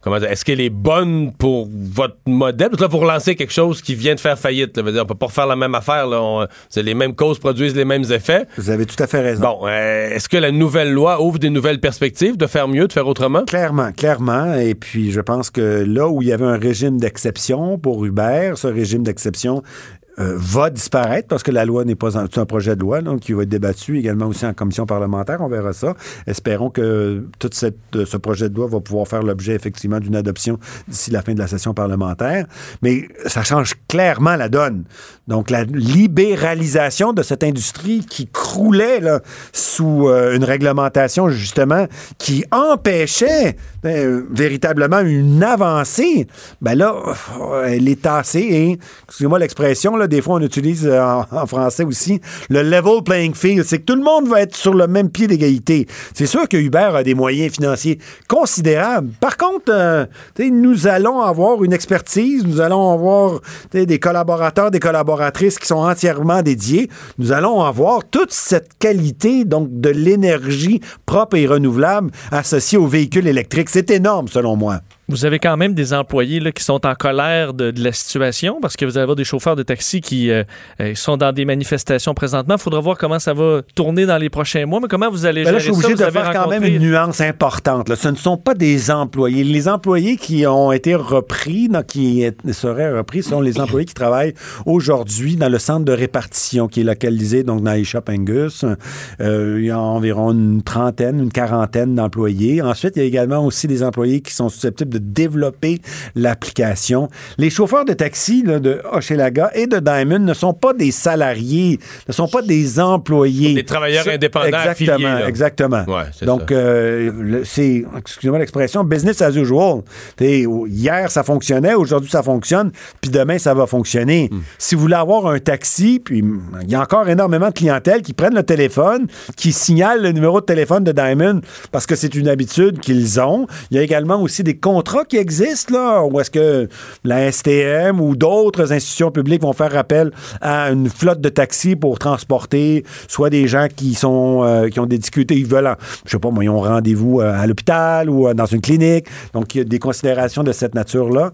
comment dire, est-ce qu'elle est bonne pour votre modèle? Parce que là, vous relancez quelque chose qui vient de faire faillite. Là. On peut pas refaire la même affaire. Là. On- les mêmes causes produisent les mêmes effets. Vous avez tout à fait raison. Bon, euh, est-ce que la nouvelle loi ouvre des nouvelles perspectives de faire mieux, de faire autrement? Clairement, clairement. Et puis, je pense que là où il y avait un régime d'exception pour Uber, ce régime d'exception euh, va disparaître parce que la loi n'est pas un, projet de loi donc qui va être débattu également aussi en commission parlementaire. On verra ça. Espérons que tout cette, euh, ce projet de loi va pouvoir faire l'objet effectivement d'une adoption d'ici la fin de la session parlementaire. Mais ça change clairement la donne. Donc la libéralisation de cette industrie qui croulait là, sous euh, une réglementation justement qui empêchait euh, véritablement une avancée, ben là, euh, elle est tassée excusez-moi l'expression, là, des fois on utilise en, français aussi, le level playing field, c'est que tout le monde va être sur le même pied d'égalité. C'est sûr que Uber a des moyens financiers considérables. Par contre, nous allons avoir une expertise, nous allons avoir des collaborateurs, des collaboratrices qui sont entièrement dédiés. Nous allons avoir toute cette qualité donc de l'énergie propre et renouvelable associée aux véhicules électriques. C'est énorme selon moi. Vous avez quand même des employés là, qui sont en colère de, de la situation parce que vous allez avoir des chauffeurs de taxi qui euh, euh, sont dans des manifestations présentement. Il faudra voir comment ça va tourner dans les prochains mois, mais comment vous allez Ben là, gérer je suis obligé de avez faire quand même une nuance importante. là. Ce ne sont pas des employés. Les employés qui ont été repris, non, qui seraient repris, sont les employés qui travaillent aujourd'hui dans le centre de répartition qui est localisé donc dans les Shop Angus. Euh, il y a environ une trentaine, une quarantaine d'employés. Ensuite, il y a également aussi des employés qui sont susceptibles de développer l'application. Les chauffeurs de taxi là, de Hochelaga et de Diamond ne sont pas des salariés, ne sont pas des employés. Des travailleurs indépendants Exactement, affiliés, là. exactement. Ouais, Donc, euh, c'est, excusez-moi l'expression, business as usual. T'sais, au- hier, ça fonctionnait, aujourd'hui, ça fonctionne, puis demain, ça va fonctionner. Hmm. Si vous voulez avoir un taxi, puis il y a encore énormément de clientèle qui prennent le téléphone, qui signalent le numéro de téléphone de Diamond parce que c'est une habitude qu'ils ont. Il y a également aussi des contrats qui existent, là, où est-ce que la STM ou d'autres institutions publiques vont faire appel à une flotte de taxis pour transporter soit des gens qui sont euh, qui ont des difficultés, ils veulent, je sais pas moi, ils ont rendez-vous euh, à l'hôpital ou euh, dans une clinique. Donc, il y a des considérations de cette nature-là.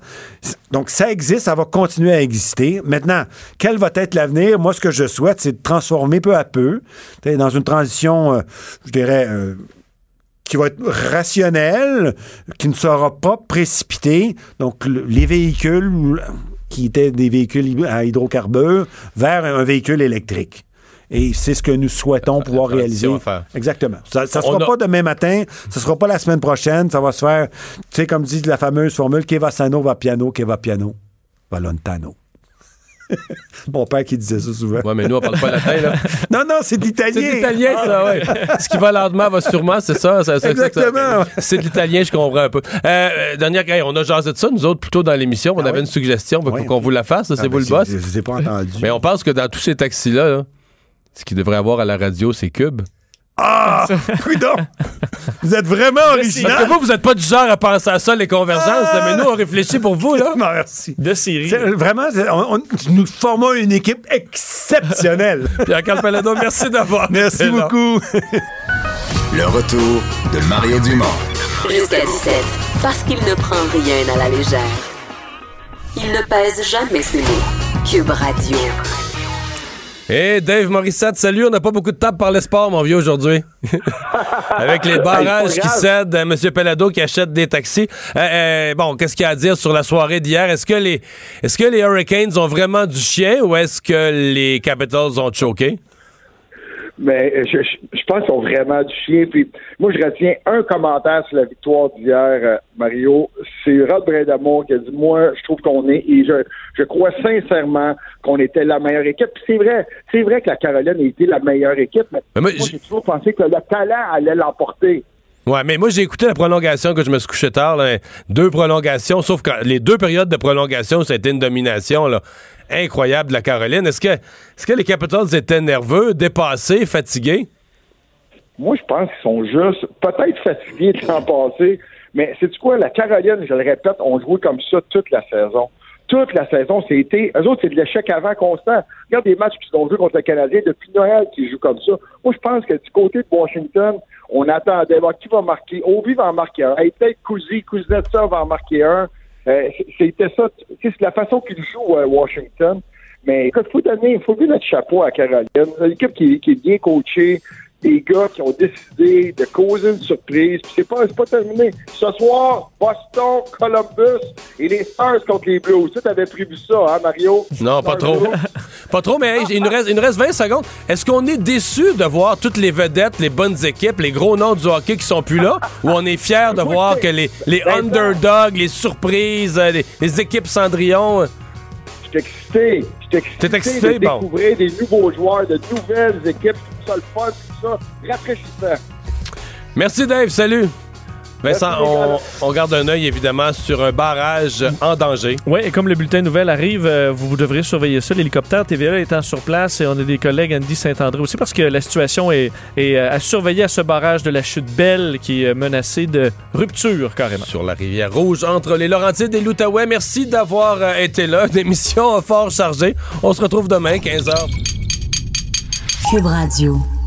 Donc, ça existe, ça va continuer à exister. Maintenant, quel va être l'avenir? Moi, ce que je souhaite, c'est de transformer peu à peu, dans une transition, je dirais, qui va être rationnelle, qui ne sera pas précipitée. Donc, le- les véhicules qui étaient des véhicules à hydrocarbures vers un véhicule électrique. Et c'est ce que nous souhaitons pouvoir réaliser. faire. Exactement. Ça ne sera a- pas demain matin, ce ne sera pas la semaine prochaine, ça va se faire, tu sais, comme dit la fameuse formule, che va sano va piano, che va piano va lontano. <laughs> Mon père qui disait ça souvent. Ouais, mais nous, on parle pas latin, là. <laughs> Non, non, c'est de l'italien. C'est de l'italien, ça, oui. Ce qui va lentement va sûrement, c'est ça. Exactement. C'est de l'italien, je comprends un peu. Euh, euh, dernière, hey, on a jasé de ça, nous autres, plutôt dans l'émission. On avait une suggestion pour Ah Oui. qu'on vous la fasse. Ah, C'est vous ben, le boss. Je ne vous ai pas entendu. Mais on pense que dans tous ces taxis-là, là, ce qu'il devrait avoir à la radio, c'est Cube. Ah! Coudon! Vous êtes vraiment Parce original! que vous, vous n'êtes pas du genre à penser à ça, les convergences, mais nous, on réfléchit pour vous, là. <laughs> Non, merci. De série. C'est- Vraiment, on- on- nous formons une équipe exceptionnelle. <laughs> Pierre-Carl Palado, merci d'avoir. Merci beaucoup. Le retour de Mario Dumont. Jusqu'à 17, parce qu'il ne prend rien à la légère. Il ne pèse jamais ses mots. Cube Radio. Hey Dave Morissette, salut. On n'a pas beaucoup de temps pour parler sport, mon vieux, aujourd'hui. <laughs> Avec les barrages qui cèdent à M. Pelado qui achète des taxis. Euh, euh, bon, qu'est-ce qu'il y a à dire sur la soirée d'hier? Est-ce que les est-ce que les Hurricanes ont vraiment du chien ou est-ce que les Capitals ont choqué? Mais je, je, je pense qu'ils ont vraiment du chien. Puis moi, je retiens un commentaire sur la victoire d'hier, euh, Mario. C'est Rod Brindamour qui a dit Moi, je trouve qu'on est, et je, je crois sincèrement qu'on était la meilleure équipe. Puis c'est vrai, c'est vrai que la Caroline a été la meilleure équipe, mais, Mais moi, j'ai toujours pensé que le talent allait l'emporter. Ouais, mais moi, j'ai écouté la prolongation que je me suis couché tard. Deux prolongations, sauf que les deux périodes de prolongation, été une domination là, incroyable de la Caroline. Est-ce que, est-ce que les Capitals étaient nerveux, dépassés, fatigués? Moi, je pense qu'ils sont juste peut-être fatigués de l'an passé, mais c'est du quoi? La Caroline, je le répète, on joué comme ça toute la saison. Toute la saison, c'était. Eux autres, c'est de l'échec avant constant. Regarde les matchs qui sont joués contre le Canadien depuis Noël qui jouent comme ça. Moi, je pense que du côté de Washington, on attendait voir qui va marquer. Ovi va en marquer un. Hey, peut-être Cousy, Kuznetsov va en marquer un. Euh, c'était ça. C'est la façon qu'ils jouent à Washington. Mais écoute, faut donner, faut donner notre chapeau à Caroline. Une équipe qui, qui est bien coachée, des gars qui ont décidé de causer une surprise. Puis c'est pas, c'est pas terminé. Ce soir, Boston, Columbus et les Stars contre les Blues. Tu avais prévu ça, hein, Mario? Non, pas trop. <laughs> pas trop, mais hey, il, nous reste, il nous reste 20 secondes. Est-ce qu'on est déçu de voir toutes les vedettes, les bonnes équipes, les gros noms du hockey qui sont plus là? <laughs> ou on est fier de voir que les, les underdogs, les surprises, euh, les, les équipes Cendrillon... Je suis excité. Je suis excité, excité, de bon. découvrir des nouveaux joueurs, de nouvelles équipes. Je trouve ça le fun, tout ça rafraîchissant. Merci Dave, salut. Vincent, on, garde un œil évidemment sur un barrage en danger. Oui, et comme le bulletin nouvelle arrive, euh, vous devrez surveiller ça. L'hélicoptère TVA étant sur place et on a des collègues Andy Saint-André aussi parce que la situation est, est, euh, à surveiller à ce barrage de la chute Belle qui est menacé de rupture carrément. Sur la rivière Rouge, entre les Laurentides et l'Outaouais. Merci d'avoir euh, été là. <laughs> Une émission fort chargée. On se retrouve demain, 15h. Cube Radio.